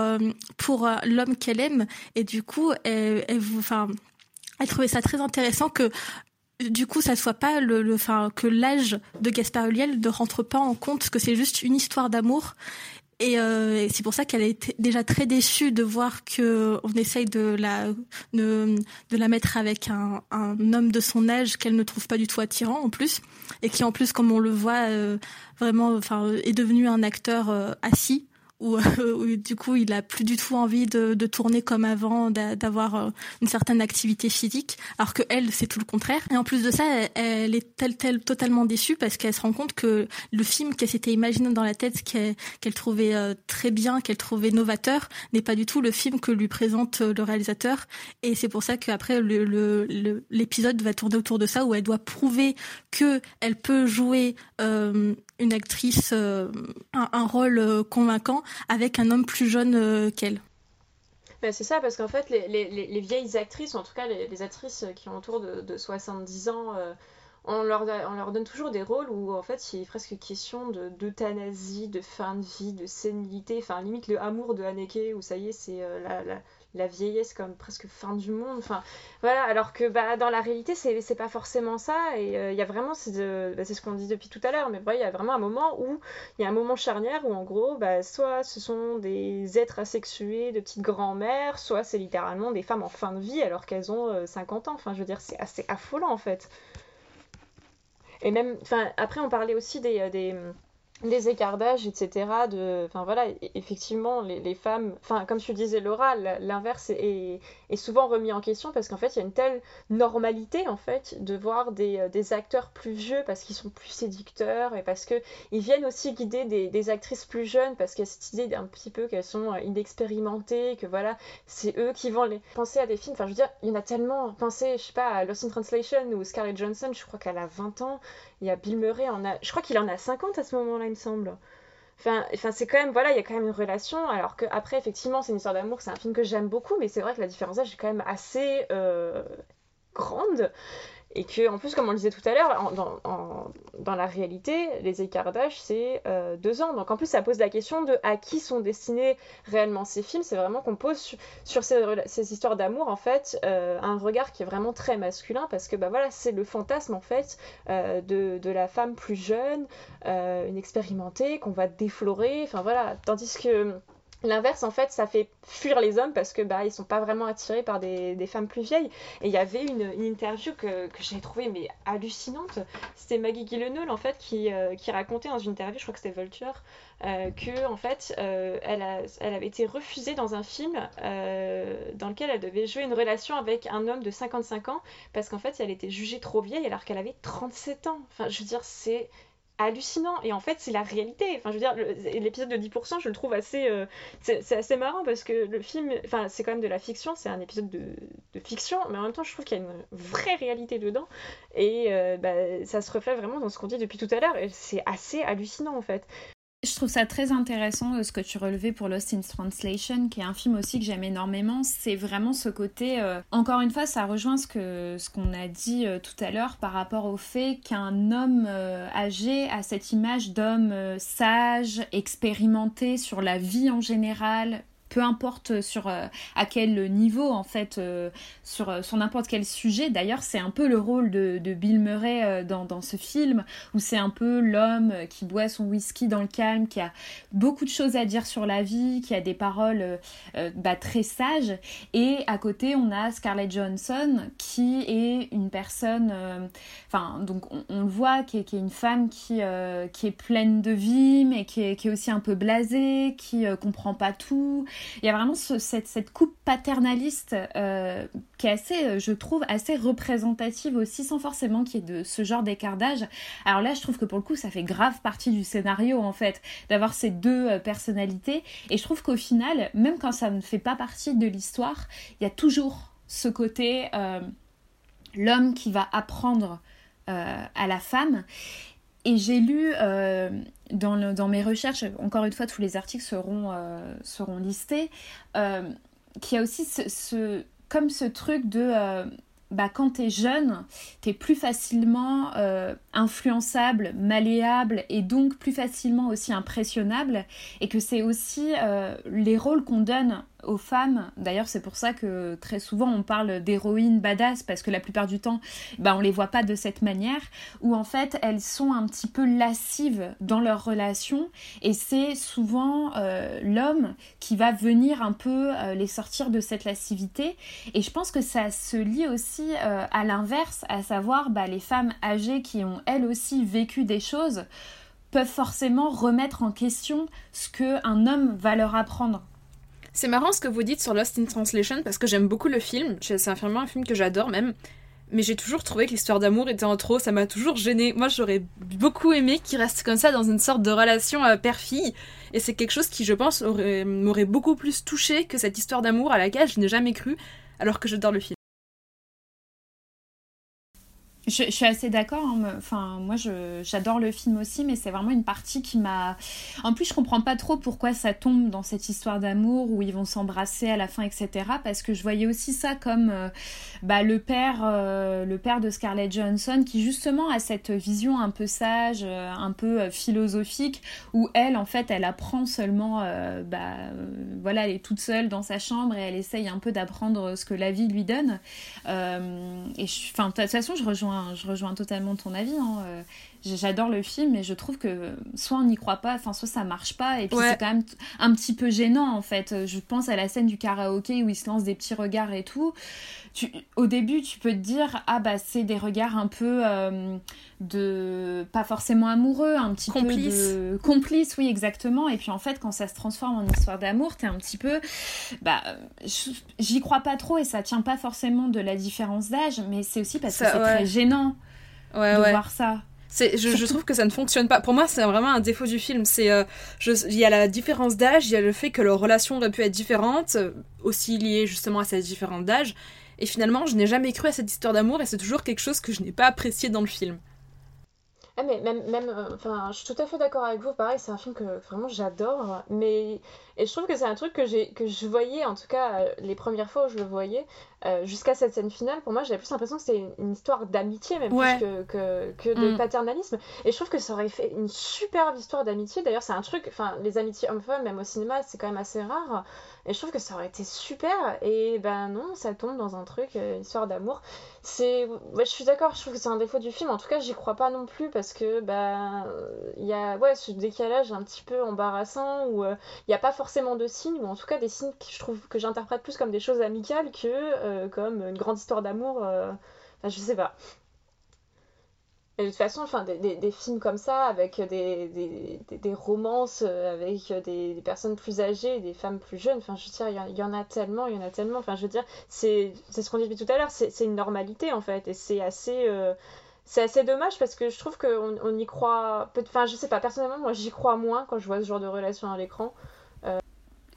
pour l'homme qu'elle aime et du coup elle, elle enfin elle trouvait ça très intéressant que du coup, ça soit pas le, le, que l'âge de Gaspard Ulliel ne rentre pas en compte, que c'est juste une histoire d'amour. Et euh, c'est pour ça qu'elle est déjà très déçue de voir que on essaye de la de, de la mettre avec un, un homme de son âge qu'elle ne trouve pas du tout attirant en plus, et qui en plus, comme on le voit, euh, vraiment, enfin, est devenu un acteur euh, assis (laughs) où, du coup il a plus du tout envie de, de tourner comme avant, d'a- d'avoir euh, une certaine activité physique, alors que elle c'est tout le contraire. Et en plus de ça, elle, est telle telle totalement déçue parce qu'elle se rend compte que le film qu'elle s'était imaginé dans la tête, qu'elle trouvait euh, très bien, qu'elle trouvait novateur, n'est pas du tout le film que lui présente euh, le réalisateur. Et c'est pour ça qu'après l'épisode va tourner autour de ça où elle doit prouver que elle peut jouer euh, une actrice euh, un, rôle euh, convaincant avec un homme plus jeune euh, qu'elle. Ben, c'est ça, parce qu'en fait, les, les- les- les vieilles actrices, ou en tout cas les, actrices qui ont autour de, de 70 ans, on, leur, on leur donne toujours des rôles où en fait il est presque question de- d'euthanasie, de, fin de vie, de sénilité, enfin limite le amour de Haneke, où ça y est, c'est la, la vieillesse comme presque fin du monde. Enfin voilà, alors que bah, dans la réalité, c'est c'est pas forcément ça, et euh, y a vraiment, c'est bah, c'est ce qu'on dit depuis tout à l'heure, mais il y a vraiment un moment où il y a un moment charnière où en gros, bah, soit ce sont des êtres asexués de petites grand-mères, soit c'est littéralement des femmes en fin de vie alors qu'elles ont euh, 50 ans. Enfin, je veux c'est assez affolant en fait. Et même, enfin, après on parlait aussi des, euh, des, des écarts d'âge, etc. De, enfin voilà, e- effectivement, les, les femmes, enfin comme tu disais Laura, l'inverse est, est souvent remis en question parce qu'en fait il y a une telle normalité en fait de voir des, euh, des acteurs plus vieux parce qu'ils sont plus séducteurs et parce que ils viennent aussi guider des, des actrices plus jeunes parce qu'il y a cette idée un petit peu qu'elles sont euh, inexpérimentées, que voilà, c'est eux qui vont les penser à des films. Enfin, je veux dire, il y en a tellement. Pensez, je sais pas, à Lost in Translation ou Scarlett Johansson, je crois qu'elle a 20 ans. Il y a Bill Murray, a... je crois qu'il en a 50 à ce moment-là, il me semble. Enfin, enfin c'est quand même, voilà, il y a quand même une relation. Alors que après, effectivement, c'est une histoire d'amour, c'est un film que j'aime beaucoup, mais c'est vrai que la différence d'âge est quand même assez euh, grande. Et que, en plus, comme on le disait tout à l'heure, dans, la réalité, les écarts d'âge, c'est euh, deux ans. Donc, en plus, ça pose la question de à qui sont destinés réellement ces films. C'est vraiment qu'on pose sur, ces, histoires d'amour, en fait, euh, un regard qui est vraiment très masculin, parce que, bah voilà, c'est le fantasme, en fait, euh, de, de la femme plus jeune, une expérimentée, qu'on va déflorer. Enfin, voilà. Tandis que. L'inverse, en fait, ça fait fuir les hommes parce que bah ils sont pas vraiment attirés par des, des femmes plus vieilles. Et il y avait une, une interview que, que j'ai trouvée mais hallucinante. C'était Maggie Gyllenhaal en fait qui, euh, qui racontait dans une interview, je crois que c'était Vulture, euh, que en fait euh, elle, a- elle avait été refusée dans un film euh, dans lequel elle devait jouer une relation avec un homme de 55 ans parce qu'en fait elle était jugée trop vieille alors qu'elle avait 37 ans. Enfin, je veux dire, c'est hallucinant. Et en fait c'est la réalité. Enfin je veux dire l'épisode de 10% je le trouve assez euh, c'est assez marrant parce que le film enfin c'est quand même de la fiction c'est un épisode de, de fiction mais en même temps je trouve qu'il y a une vraie réalité dedans. Et euh, bah, ça se reflète vraiment dans ce qu'on dit depuis tout à l'heure. Et c'est assez hallucinant en fait Je trouve ça très intéressant euh, ce que tu relevais pour Lost in Translation, qui est un film aussi que j'aime énormément. C'est vraiment ce côté. euh, encore une fois, ça rejoint ce qu'on a dit euh, tout à l'heure par rapport au fait qu'un homme âgé a cette image d'homme sage, expérimenté sur la vie en général. Peu importe sur euh, à quel niveau en fait euh, sur, euh, sur n'importe quel sujet. D'ailleurs, c'est un peu le rôle de, de Bill Murray euh, dans, dans ce film où c'est un peu l'homme euh, qui boit son whisky dans le calme, qui a beaucoup de choses à dire sur la vie, qui a des paroles euh, euh, bah, très sages. Et à côté, on a Scarlett Johansson qui est une personne, euh, enfin, donc on, on le voit, qui est, qui est une femme qui, euh, qui est pleine de vie, mais qui est, qui est aussi un peu blasée, qui euh, comprend pas tout. Il y a vraiment ce- cette, cette coupe paternaliste euh, qui est assez, euh, je trouve, assez représentative aussi, sans forcément qu'il y ait de ce genre d'écart d'âge. Alors là, je trouve que pour le coup, ça fait grave partie du scénario, en fait, d'avoir ces deux euh, personnalités. Et je trouve qu'au final, même quand ça ne fait pas partie de l'histoire, il y a toujours ce côté l'homme qui va apprendre à la femme. Et j'ai lu euh, dans, dans mes recherches, encore une fois, tous les articles seront, euh, seront listés, euh, qu'il y a aussi ce, comme ce truc de bah, quand t'es jeune, t'es plus facilement influençable, malléable et donc plus facilement aussi impressionnable et que c'est aussi les rôles qu'on donne aux femmes. D'ailleurs, c'est pour ça que très souvent on parle d'héroïnes badass parce que la plupart du temps, bah, on les voit pas de cette manière. Où en fait, elles sont un petit peu lascives dans leur relation et c'est souvent euh, l'homme qui va venir un peu euh, les sortir de cette lascivité. Et je pense que ça se lie aussi euh, à l'inverse, à savoir bah, les femmes âgées qui ont elles aussi vécu des choses peuvent forcément remettre en question ce que un homme va leur apprendre. C'est marrant ce que vous dites sur Lost in Translation parce que j'aime beaucoup le film. C'est un film que j'adore même. Mais j'ai toujours trouvé que l'histoire d'amour était en trop, ça m'a toujours gêné. Moi, j'aurais beaucoup aimé qu'il reste comme ça dans une sorte de relation euh, père-fille. Et c'est quelque chose qui, je pense, aurait- m'aurait beaucoup plus touché que cette histoire d'amour à laquelle je n'ai jamais cru, alors que j'adore le film. Je, suis assez d'accord. hein, Enfin, moi, j'adore le film aussi, mais c'est vraiment une partie qui m'a. En plus, je comprends pas trop pourquoi ça tombe dans cette histoire d'amour où ils vont s'embrasser à la fin, etc. Parce que je voyais aussi ça comme euh, bah, le père, euh, le père de Scarlett Johansson, qui justement a cette vision un peu sage, euh, un peu philosophique, où elle, en fait, elle apprend seulement. bah, voilà, elle est toute seule dans sa chambre et elle essaye un peu d'apprendre ce que la vie lui donne. Enfin, de toute façon, je rejoins, je rejoins totalement ton avis. hein. J'adore le film, mais je trouve que soit on n'y croit pas, enfin soit ça marche pas, et puis Ouais. c'est quand même un petit peu gênant en fait. Je pense à la scène du karaoké où ils se lancent des petits regards et tout. Tu, au début, tu peux te dire ah bah c'est des regards un peu euh, de pas forcément amoureux, un petit Complices. peu de complices, oui exactement. Et puis en fait, quand ça se transforme en histoire d'amour, t'es un petit peu bah euh, j'y crois pas trop et ça tient pas forcément de la différence d'âge, mais c'est aussi parce Ça, que c'est ouais. très gênant Ouais, de voir ça. Je, trouve que ça ne fonctionne pas. Pour moi, c'est vraiment un défaut du film. C'est, euh, il y a la différence d'âge, il y a le fait que leurs relations auraient pu être différentes, euh, aussi liées justement à cette différence d'âge. Et finalement, je n'ai jamais cru à cette histoire d'amour et c'est toujours quelque chose que je n'ai pas apprécié dans le film. Ah mais même, même euh, enfin, je suis tout à fait d'accord avec vous. Pareil, c'est un film que vraiment j'adore. Mais et je trouve que c'est un truc que j'ai que je voyais, en tout cas euh, les premières fois où je le voyais, euh, jusqu'à cette scène finale. Pour moi, j'avais plus l'impression que c'était une, une histoire d'amitié même Ouais. plus que, que, que de Mm. paternalisme. Et je trouve que ça aurait fait une superbe histoire d'amitié. D'ailleurs, c'est un truc. Enfin, les amitiés hommes-femmes, même au cinéma, c'est quand même assez rare. Et je trouve que ça aurait été super. Et ben non, ça tombe dans un truc, euh, histoire d'amour. C'est, je suis d'accord, je trouve que c'est un défaut du film. En tout cas, j'y crois pas non plus parce que ben il y a ce décalage un petit peu embarrassant où euh, il n'y a pas forcément de signes ou en tout cas des signes que je trouve que j'interprète plus comme des choses amicales que euh, comme une grande histoire d'amour. Enfin, je sais pas. Et de toute façon, enfin, des, des- films comme ça, avec des, des, romances, euh, avec des, personnes plus âgées, des femmes plus jeunes, enfin, je veux dire, il y en- a tellement, il y en a tellement. Enfin, je veux dire, c'est ce qu'on dit depuis tout à l'heure, c'est une normalité en fait, et c'est assez, euh, c'est assez dommage parce que je trouve qu'on on y croit. Enfin, je sais pas, personnellement, moi j'y crois moins quand je vois ce genre de relation à l'écran.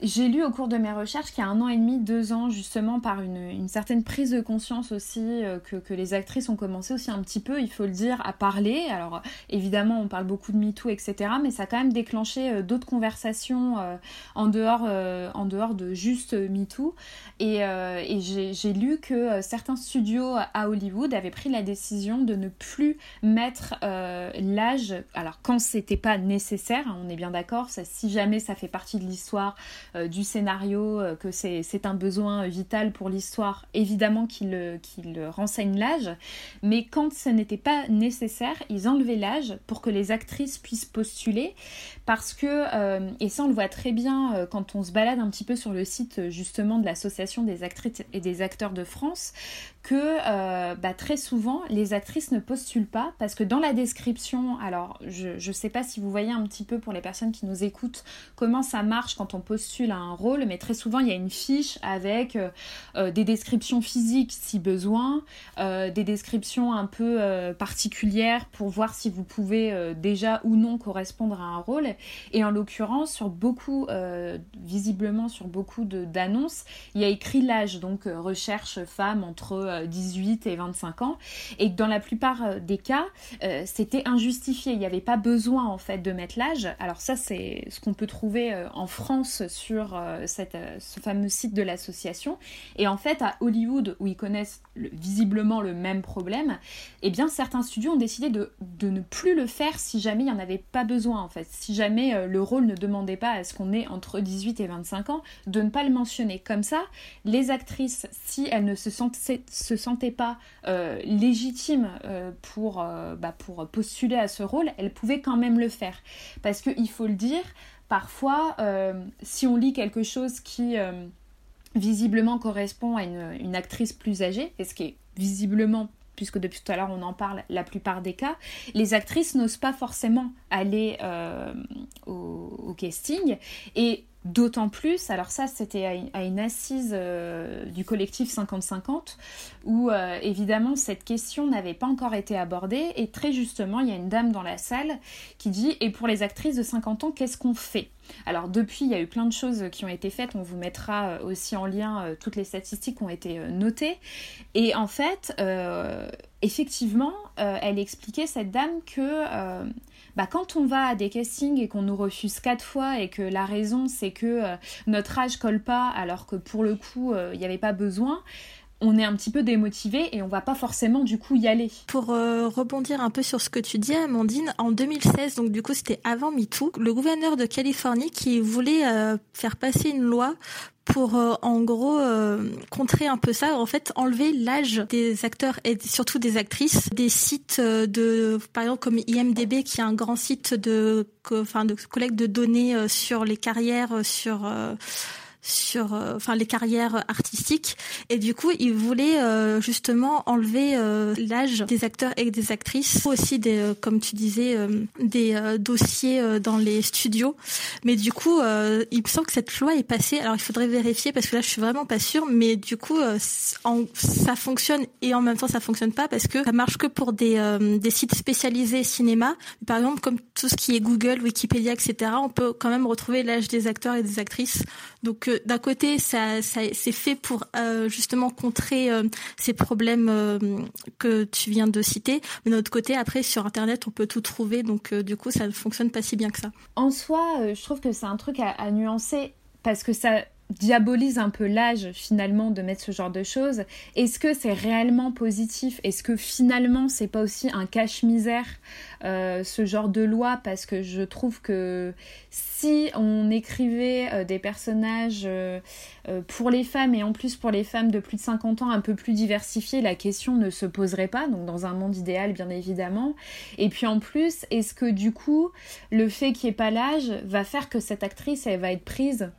J'ai lu au cours de mes recherches qu'il y a un an et demi, deux ans, justement, par une, une certaine prise de conscience aussi, euh, que, que les actrices ont commencé aussi un petit peu, il faut le dire, à parler. Alors, évidemment, on parle beaucoup de MeToo, etc., mais ça a quand même déclenché euh, d'autres conversations euh, en, dehors, en dehors de juste MeToo. Et, et j'ai lu que certains studios à Hollywood avaient pris la décision de ne plus mettre l'âge, alors quand c'était pas nécessaire, hein, on est bien d'accord, si jamais ça fait partie de l'histoire, du scénario, euh, que c'est un besoin vital pour l'histoire, évidemment qu'ils euh, qu'ils renseignent l'âge, mais quand ce n'était pas nécessaire, ils enlevaient l'âge pour que les actrices puissent postuler, parce que, euh, et ça on le voit très bien euh, quand on se balade un petit peu sur le site euh, justement de l'association des actrices et des acteurs de France, que bah, très souvent les actrices ne postulent pas parce que dans la description, alors je ne sais pas si vous voyez un petit peu pour les personnes qui nous écoutent comment ça marche quand on postule à un rôle, mais très souvent il y a une fiche avec des descriptions physiques si besoin, des descriptions un peu particulières pour voir si vous pouvez déjà ou non correspondre à un rôle. Et en l'occurrence, sur beaucoup, euh, visiblement sur beaucoup d'annonces, il y a écrit l'âge, donc euh, recherche femme entre euh, 18 et 25 ans, et dans la plupart euh, des cas, euh, c'était injustifié. Il n'y avait pas besoin en fait de mettre l'âge. Alors ça, c'est ce qu'on peut trouver euh, en France sur euh, cette, euh, ce fameux site de l'association. Et en fait, à Hollywood, où ils connaissent le- visiblement le même problème, eh bien, certains studios ont décidé de, de ne plus le faire si jamais il n'y en avait pas besoin, en fait. Euh, le rôle ne demandait pas à ce qu'on ait entre 18 et 25 ans, de ne pas le mentionner. Comme ça, les actrices, si elles ne se sentaient, se sentaient pas euh, légitimes euh, pour, bah, pour postuler à ce rôle, elles pouvaient quand même le faire. Parce qu'il faut le dire, parfois, si on lit quelque chose qui visiblement correspond à une actrice plus âgée, et ce qui est visiblement puisque depuis tout à l'heure on en parle la plupart des cas, les actrices n'osent pas forcément aller euh, au, au casting. Et d'autant plus, alors ça c'était à, une- assise euh, du collectif 50-50 où euh, évidemment cette question n'avait pas encore été abordée et très justement il y a une dame dans la salle qui dit et pour les actrices de 50 ans qu'est-ce qu'on fait? Alors depuis, il y a eu plein de choses qui ont été faites. On vous mettra euh, aussi en lien toutes les statistiques qui ont été notées. Et en fait, effectivement, elle expliquait, cette dame, que bah, quand on va à des castings et qu'on nous refuse quatre fois et que la raison c'est que euh, notre âge colle pas alors que pour le coup, euh, il n'y avait pas besoin, on est un petit peu démotivé et on va pas forcément du coup y aller. Pour euh, rebondir un peu sur ce que tu dis, Amandine, en 2016, donc du coup c'était avant MeToo, le gouverneur de Californie qui voulait faire passer une loi pour euh, en gros euh, contrer un peu ça, en fait enlever l'âge des acteurs et surtout des actrices. Des sites euh, de par exemple comme IMDb qui est un grand site de enfin de collecte de données euh, sur les carrières euh, sur sur euh, enfin les carrières artistiques. Et du coup il voulait euh, justement enlever euh, l'âge des acteurs et des actrices. Aussi des comme tu disais des dossiers dans les studios. Mais du coup il me semble que cette loi est passée. Alors il faudrait vérifier parce que là je suis vraiment pas sûre. Mais du coup ça fonctionne et en même temps ça fonctionne pas parce que ça marche que pour des des sites spécialisés cinéma. Par exemple comme tout ce qui est Google Wikipédia etc on peut quand même retrouver l'âge des acteurs et des actrices. Donc d'un côté, ça, c'est fait pour euh, justement contrer euh, ces problèmes euh, que tu viens de citer, mais d'un autre côté, après sur Internet, on peut tout trouver, donc du coup, ça ne fonctionne pas si bien que ça. En soi, je trouve que c'est un truc à, à nuancer parce que ça diabolise un peu l'âge finalement de mettre ce genre de choses. Est-ce que c'est réellement positif? Est-ce que finalement c'est pas aussi un cache-misère euh, ce genre de loi? Parce que je trouve que si on écrivait euh, des personnages euh, pour les femmes et en plus pour les femmes de plus de 50 ans un peu plus diversifiés, la question ne se poserait pas. Donc dans un monde idéal bien évidemment. Et puis en plus, est-ce que du coup le fait qu'il n'y ait pas l'âge va faire que cette actrice elle va être prise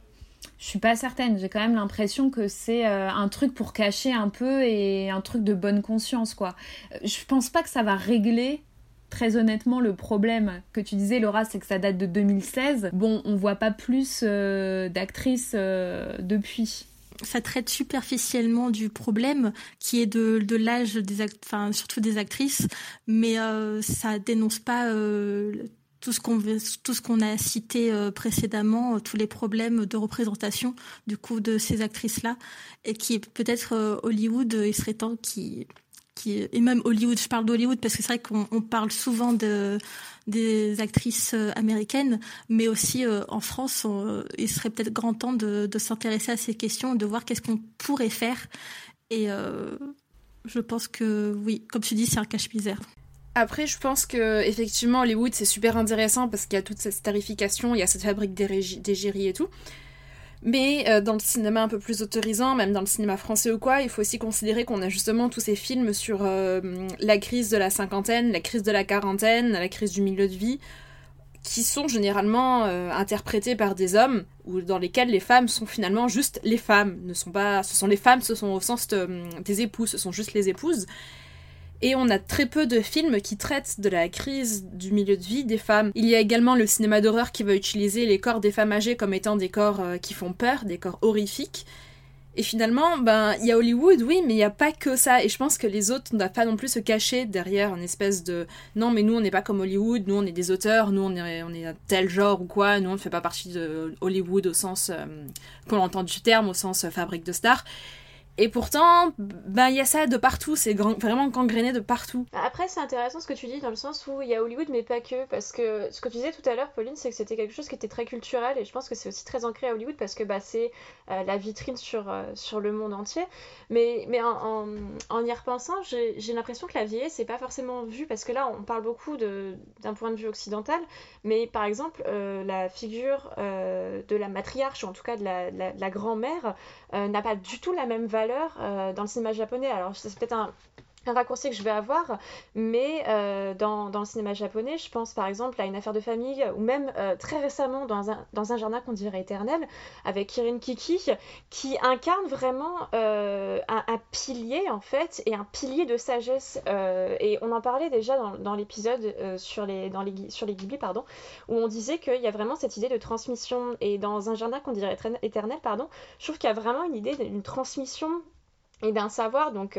je suis pas certaine. J'ai quand même l'impression que c'est euh, un truc pour cacher un peu et un truc de bonne conscience, quoi. Euh, Je pense pas que ça va régler. Très honnêtement, le problème que tu disais, Laura, c'est que ça date de 2016. Bon, on voit pas plus euh, d'actrices depuis. Ça traite superficiellement du problème qui est de, de l'âge des act- surtout des actrices, mais euh, ça dénonce pas tout ce qu'on tout ce qu'on a cité euh, précédemment, euh, tous les problèmes de représentation du coup de ces actrices-là, et qui peut-être euh, Hollywood, il serait temps qui qui et même Hollywood, je parle d'Hollywood parce que c'est vrai qu'on on parle souvent de des actrices américaines, mais aussi en France, il serait peut-être grand temps de, de s'intéresser à ces questions, de voir qu'est-ce qu'on pourrait faire. Et je pense que oui, comme tu dis, c'est un cache-misère. Après, je pense que effectivement Hollywood c'est super intéressant parce qu'il y a toute cette starification, il y a cette fabrique d'égérie et tout. Mais euh, dans le cinéma un peu plus autorisant, même dans le cinéma français ou quoi, il faut aussi considérer qu'on a justement tous ces films sur euh, la crise de la cinquantaine, la crise de la quarantaine, la crise du milieu de vie, qui sont généralement euh, interprétés par des hommes ou dans lesquels les femmes sont finalement juste les femmes, ne sont pas, ce sont les femmes, ce sont au sens de- des épouses, ce sont juste les épouses. Et on a très peu de films qui traitent de la crise du milieu de vie des femmes. Il y a également le cinéma d'horreur qui va utiliser les corps des femmes âgées comme étant des corps euh, qui font peur, des corps horrifiques. Et finalement, ben, il y a Hollywood, oui, mais il n'y a pas que ça. Et je pense que les autres ne doivent pas non plus se cacher derrière une espèce de non, mais nous on n'est pas comme Hollywood, nous on est des auteurs, nous on est, on est un tel genre ou quoi, nous on ne fait pas partie de Hollywood au sens euh, qu'on entend du terme, au sens euh, fabrique de stars. Et pourtant, ben il y a ça de partout, c'est vraiment gangréné de partout. Après, c'est intéressant ce que tu dis dans le sens où il y a Hollywood, mais pas que. Parce que ce que tu disais tout à l'heure, Pauline, c'est que c'était quelque chose qui était très culturel. Et je pense que c'est aussi très ancré à Hollywood parce que bah, c'est euh, la vitrine sur, euh, sur le monde entier. Mais, mais en, en, y repensant, j'ai l'impression que la vieillesse, c'est pas forcément vu. Parce que là, on parle beaucoup d'un point de vue occidental. Mais par exemple, euh, la figure de la matriarche, ou en tout cas de la, de la- grand-mère, n'a pas du tout la même valeur euh, dans le cinéma japonais. Alors, c'est peut-être un, un raccourci que je vais avoir, mais euh, dans, dans le cinéma japonais, je pense par exemple à une affaire de famille, ou même euh, très récemment dans un, dans un jardin qu'on dirait éternel, avec Kirin Kiki, qui incarne vraiment euh, un, pilier en fait, et un pilier de sagesse. et on en parlait déjà dans, l'épisode sur, les, dans les, sur les Ghibli, pardon, où on disait qu'il y a vraiment cette idée de transmission. Et dans un jardin qu'on dirait étern- éternel, pardon, je trouve qu'il y a vraiment une idée d'une transmission et d'un savoir. Donc,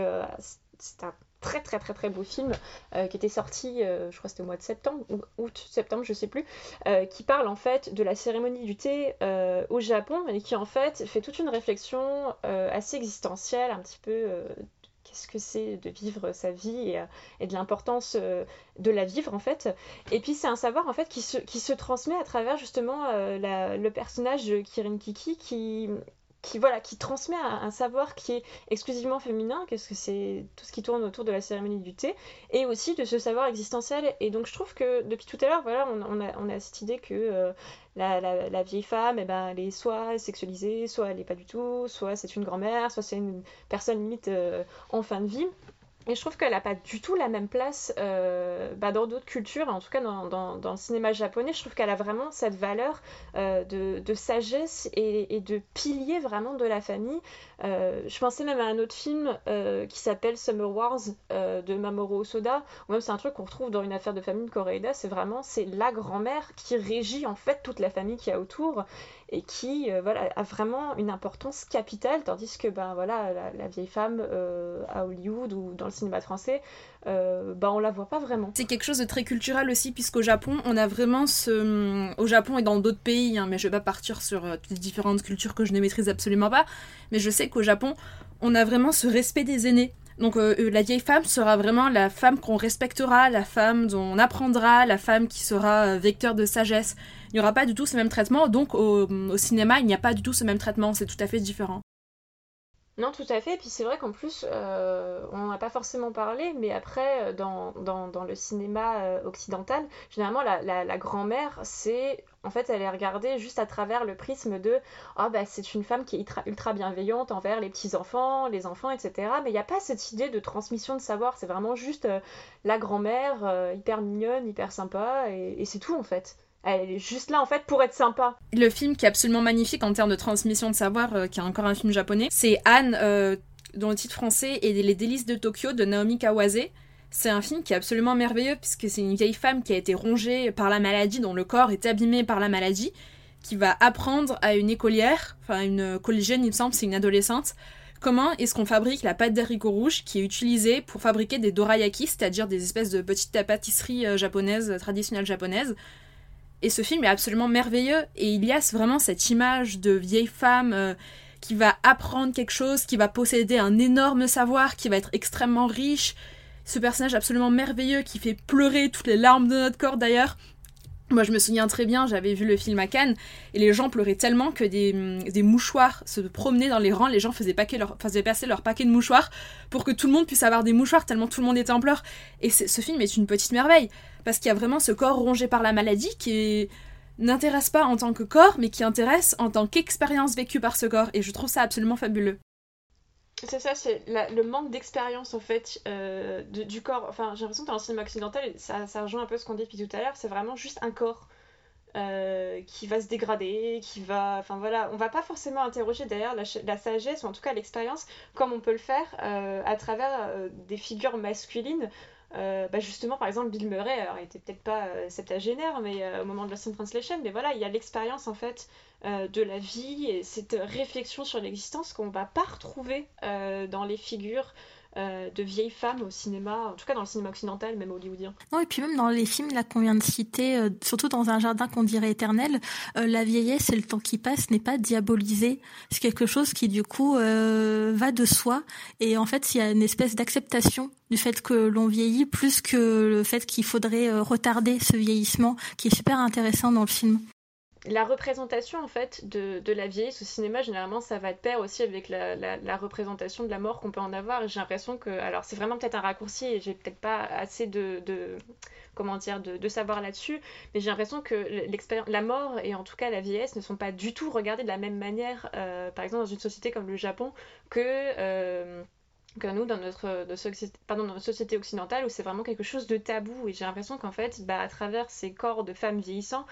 c'est un très très très très beau film euh, qui était sorti, euh, je crois que c'était au mois de septembre, ou août, septembre, je sais plus, euh, qui parle en fait de la cérémonie du thé au Japon et qui en fait fait toute une réflexion assez existentielle, un petit peu qu'est-ce que c'est de vivre sa vie et, de l'importance de la vivre en fait. Et puis c'est un savoir en fait qui se, qui se transmet à travers justement le personnage de Kirin Kiki qui qui transmet un, savoir qui est exclusivement féminin qu'est-ce que c'est tout ce qui tourne autour de la cérémonie du thé et aussi de ce savoir existentiel. Et donc je trouve que depuis tout à l'heure voilà on, a, cette idée que euh, la, vieille femme eh ben, elle est soit sexualisée soit elle est pas du tout soit c'est une grand-mère soit c'est une personne limite euh, en fin de vie et je trouve qu'elle n'a pas du tout la même place euh, bah, dans d'autres cultures, en tout cas dans, le cinéma japonais. Je trouve qu'elle a vraiment cette valeur euh, de, sagesse et, de pilier vraiment de la famille. Euh, je pensais même à un autre film qui s'appelle Summer Wars de Mamoru Osoda, ou même c'est un truc qu'on retrouve dans une affaire de famille de Koreeda. C'est vraiment c'est la grand-mère qui régit en fait toute la famille qui a autour et qui euh, a vraiment une importance capitale, tandis que ben, voilà, la, vieille femme euh, à Hollywood ou dans le cinéma français, euh, ben, on la voit pas vraiment. C'est quelque chose de très culturel aussi, puisqu'au Japon, on a vraiment ce. Au Japon et dans d'autres pays, hein, mais je vais pas partir sur toutes les différentes cultures que je ne maîtrise absolument pas, mais je sais qu'au Japon, on a vraiment ce respect des aînés. Donc euh, euh, la vieille femme sera vraiment la femme qu'on respectera, la femme dont on apprendra, la femme qui sera euh, vecteur de sagesse. Il n'y aura pas du tout ce même traitement, donc au, cinéma, il n'y a pas du tout ce même traitement, c'est tout à fait différent. Non, tout à fait. Et puis c'est vrai qu'en plus, on n'en a pas forcément parlé, mais après, dans, dans, le cinéma occidental, généralement, la grand-mère, c'est. En fait, elle est regardée juste à travers le prisme de Ah, bah, c'est une femme qui est ultra, bienveillante envers les petits-enfants, les enfants, etc. Mais il n'y a pas cette idée de transmission de savoir. C'est vraiment juste euh, la grand-mère, euh, hyper mignonne, hyper sympa, et, c'est tout en fait. Elle est juste là en fait pour être sympa. Le film qui est absolument magnifique en termes de transmission de savoir, euh, qui est encore un film japonais, c'est Anne, dont le titre français est Les délices de Tokyo de Naomi Kawase. C'est un film qui est absolument merveilleux puisque c'est une vieille femme qui a été rongée par la maladie, dont le corps est abîmé par la maladie, qui va apprendre à une écolière, enfin une collégienne il me semble, c'est une adolescente, comment est-ce qu'on fabrique la pâte d'haricots rouges qui est utilisée pour fabriquer des dorayaki, c'est-à-dire des espèces de petites pâtisseries euh, japonaises, traditionnelles japonaises. Et ce film est absolument merveilleux. Et il y a vraiment cette image de vieille femme euh, qui va apprendre quelque chose, qui va posséder un énorme savoir, qui va être extrêmement riche. Ce personnage absolument merveilleux qui fait pleurer toutes les larmes de notre corps d'ailleurs. Moi, je me souviens très bien, j'avais vu le film à Cannes et les gens pleuraient tellement que des, des mouchoirs se promenaient dans les rangs. Les gens faisaient, passer leur paquet de mouchoirs pour que tout le monde puisse avoir des mouchoirs, tellement tout le monde était en pleurs. Et ce film est une petite merveille parce qu'il y a vraiment ce corps rongé par la maladie qui n'intéresse pas en tant que corps, mais qui intéresse en tant qu'expérience vécue par ce corps. Et je trouve ça absolument fabuleux. C'est ça, c'est la- le manque d'expérience en fait euh, du corps. Enfin, j'ai l'impression que dans le cinéma occidental, ça, ça rejoint un peu ce qu'on dit depuis tout à l'heure, c'est vraiment juste un corps euh, qui va se dégrader, qui va. Enfin voilà, on va pas forcément interroger d'ailleurs la, la sagesse ou en tout cas l'expérience comme on peut le faire euh, à travers des figures masculines. Bah justement, par exemple, Bill Murray, alors, il était peut-être pas septagénaire, mais au moment de Lost in Translation, mais voilà, il y a l'expérience en fait euh, de la vie et cette réflexion sur l'existence qu'on va pas retrouver euh, dans les figures euh, de vieilles femmes au cinéma, en tout cas dans le cinéma occidental, même hollywoodien. Non, et puis même dans les films qu'on vient de citer, surtout dans un jardin qu'on dirait éternel, la vieillesse et le temps qui passe n'est pas diabolisé. C'est quelque chose qui du coup va de soi. Et en fait, il y a une espèce d'acceptation du fait que l'on vieillit plus que le fait qu'il faudrait retarder ce vieillissement, qui est super intéressant dans le film. La représentation en fait de, de la vieillesse au cinéma généralement ça va de pair aussi avec la, la- représentation de la mort qu'on peut en avoir. J'ai l'impression que alors c'est vraiment peut-être un raccourci et j'ai peut-être pas assez de, de comment dire de, de savoir là-dessus mais j'ai l'impression que la mort et en tout cas la vieillesse ne sont pas du tout regardées de la même manière euh, par exemple dans une société comme le Japon que euh, que nous dans notre, de société, pardon, dans notre société occidentale où c'est vraiment quelque chose de tabou. Et j'ai l'impression qu'en fait bah, à travers ces corps de femmes vieillissants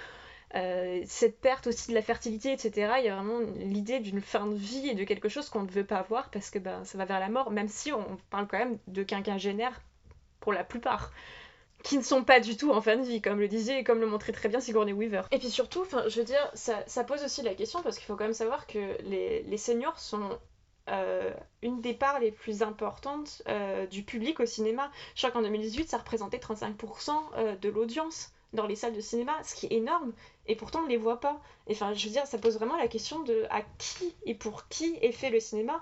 euh, cette perte aussi de la fertilité, etc. Il y a vraiment l'idée d'une fin de vie et de quelque chose qu'on ne veut pas voir parce que ben, ça va vers la mort, même si on parle quand même de quinquagénaires pour la plupart qui ne sont pas du tout en fin de vie, comme le disait et comme le montrait très bien Sigourney Weaver. Et puis surtout, je veux dire, ça, pose aussi la question parce qu'il faut quand même savoir que les, seniors sont euh, une des parts les plus importantes euh, du public au cinéma. Je crois qu'en 2018, ça représentait 35% euh, de l'audience dans les salles de cinéma, ce qui est énorme, et pourtant on les voit pas. Et enfin, je veux dire, ça pose vraiment la question de à qui et pour qui est fait le cinéma.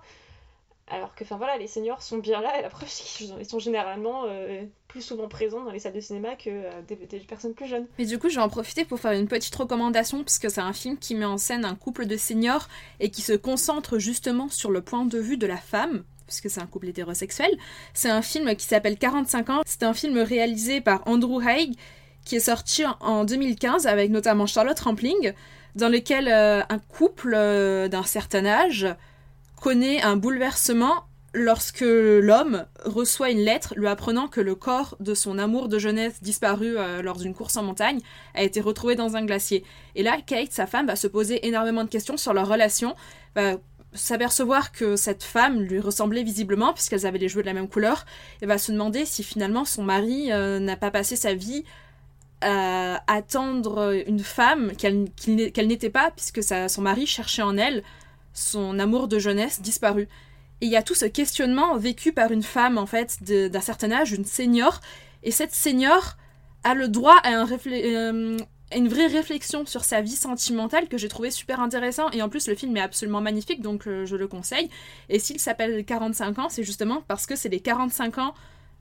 Alors que, enfin voilà, les seniors sont bien là, et la preuve, c'est qu'ils sont généralement euh, plus souvent présents dans les salles de cinéma que euh, des, des personnes plus jeunes. Mais du coup, je vais en profiter pour faire une petite recommandation, puisque c'est un film qui met en scène un couple de seniors et qui se concentre justement sur le point de vue de la femme, puisque c'est un couple hétérosexuel. C'est un film qui s'appelle 45 ans. C'est un film réalisé par Andrew Haig, est sorti en 2015 avec notamment Charlotte Rampling, dans lequel euh, un couple euh, d'un certain âge connaît un bouleversement lorsque l'homme reçoit une lettre lui apprenant que le corps de son amour de jeunesse disparu euh, lors d'une course en montagne a été retrouvé dans un glacier. Et là, Kate, sa femme, va se poser énormément de questions sur leur relation, va s'apercevoir que cette femme lui ressemblait visiblement puisqu'elles avaient les cheveux de la même couleur et va se demander si finalement son mari n'a pas passé sa vie à attendre une femme qu'elle n'était pas puisque son mari cherchait en elle son amour de jeunesse disparu. Et il y a tout ce questionnement vécu par une femme, en fait, d'un certain âge, une senior. Et cette senior a le droit euh, à une vraie réflexion sur sa vie sentimentale que j'ai trouvé super intéressant. Et en plus, le film est absolument magnifique, donc euh, je le conseille. Et s'il s'appelle 45 ans, c'est justement parce que c'est les 45 ans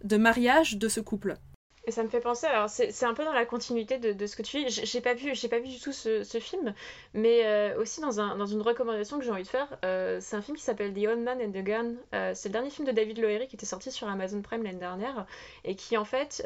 de mariage de ce couple. Et ça me fait penser, alors c'est un peu dans la continuité de, de ce que tu dis. J'ai pas vu, pas vu du tout ce, ce film, mais euh, aussi dans, un, dans une recommandation que j'ai envie de faire, euh, c'est un film qui s'appelle The Old Man and the Gun. Euh, c'est le dernier film de David Lowery qui était sorti sur Amazon Prime l'année dernière et qui en fait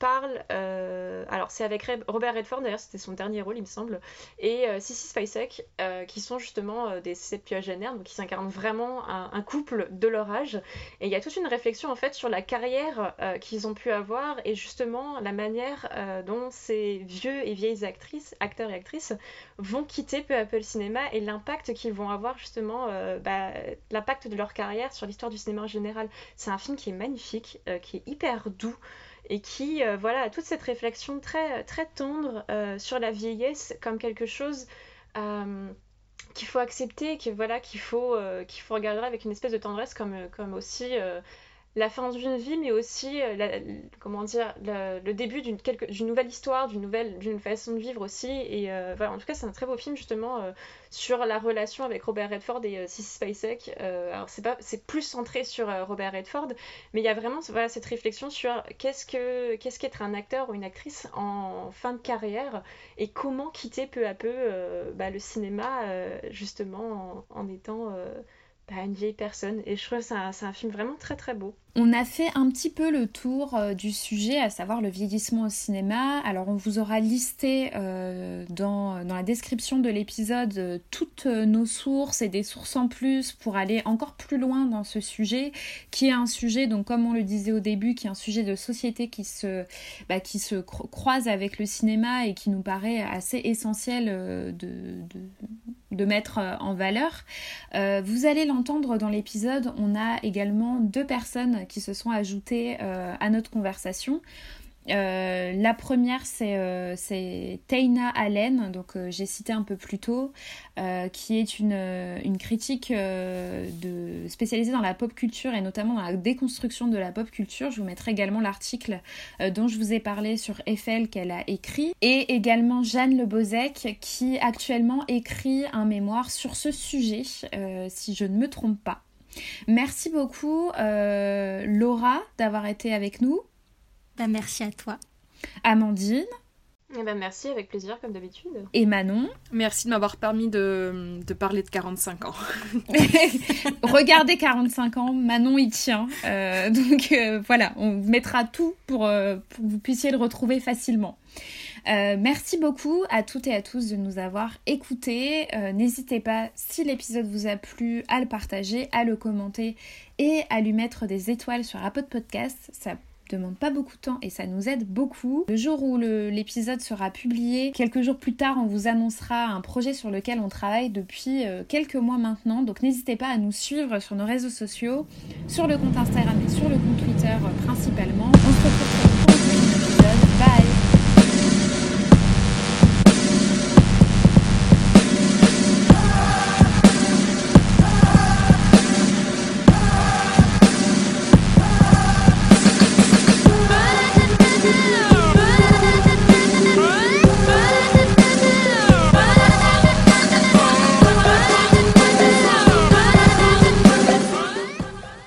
parle. alors c'est avec Robert Redford d'ailleurs, c'était son dernier rôle il me semble, et Sissy Spacek qui sont justement des septuagénaires, donc qui s'incarnent vraiment un, un couple de leur âge. Et il y a toute une réflexion en fait sur la carrière qu'ils ont pu avoir et justement la manière euh, dont ces vieux et vieilles actrices, acteurs et actrices vont quitter peu à peu le cinéma et l'impact qu'ils vont avoir justement, euh, bah, l'impact de leur carrière sur l'histoire du cinéma en général. C'est un film qui est magnifique, euh, qui est hyper doux et qui voilà toute cette réflexion très très tendre sur la vieillesse comme quelque chose qu'il faut accepter, que voilà qu'il faut qu'il faut regarder avec une espèce de tendresse comme comme aussi la fin d'une vie, mais aussi euh, comment dire le début d'une nouvelle histoire, d'une nouvelle d'une façon de vivre aussi. Et euh, voilà, en tout cas, c'est un très beau film justement euh, sur la relation avec Robert Redford et euh, Sissy Spacek. Alors c'est pas c'est plus centré sur Robert Redford, mais il y a vraiment cette réflexion sur qu'est-ce que qu'est-ce qu'être un acteur ou une actrice en fin de carrière et comment quitter peu à peu bah, le cinéma justement en, étant bah, une vieille personne. Et je trouve que c'est un, un film vraiment très très beau. On a fait un petit peu le tour euh, du sujet, à savoir le vieillissement au cinéma. Alors on vous aura listé euh, dans, la description de l'épisode euh, toutes nos sources et des sources en plus pour aller encore plus loin dans ce sujet, qui est un sujet, donc comme on le disait au début, qui est un sujet de société qui se, bah, croise avec le cinéma et qui nous paraît assez essentiel de, mettre en valeur. Vous allez l'entendre dans l'épisode, on a également deux personnes qui se sont ajoutées euh, à notre conversation. Euh, la première, c'est euh, Taina Allen, donc euh, j'ai cité un peu plus tôt, qui est une, critique spécialisée dans la pop culture et notamment dans la déconstruction de la pop culture. Je vous mettrai également l'article dont je vous ai parlé sur Eiffel qu'elle a écrit. Et également Jeanne Le Bozec qui actuellement écrit un mémoire sur ce sujet, si je ne me trompe pas. Merci beaucoup euh, Laura d'avoir été avec nous. Bah, merci à toi. Amandine Eh ben merci, avec plaisir comme d'habitude. et Manon. Merci de m'avoir permis de, de parler de 45 ans. (laughs) Regardez 45 ans, Manon y tient. Euh, donc euh, voilà, on mettra tout pour, euh, pour que vous puissiez le retrouver facilement. Euh, merci beaucoup à toutes et à tous de nous avoir écoutés. Euh, N'hésitez pas, si l'épisode vous a plu, à le partager, à le commenter et à lui mettre des étoiles sur Apple Podcast. Ça demande pas beaucoup de temps et ça nous aide beaucoup. Le jour où l'épisode sera publié, quelques jours plus tard, on vous annoncera un projet sur lequel on travaille depuis euh, quelques mois maintenant. Donc n'hésitez pas à nous suivre sur nos réseaux sociaux, sur le compte Instagram et sur le compte Twitter principalement.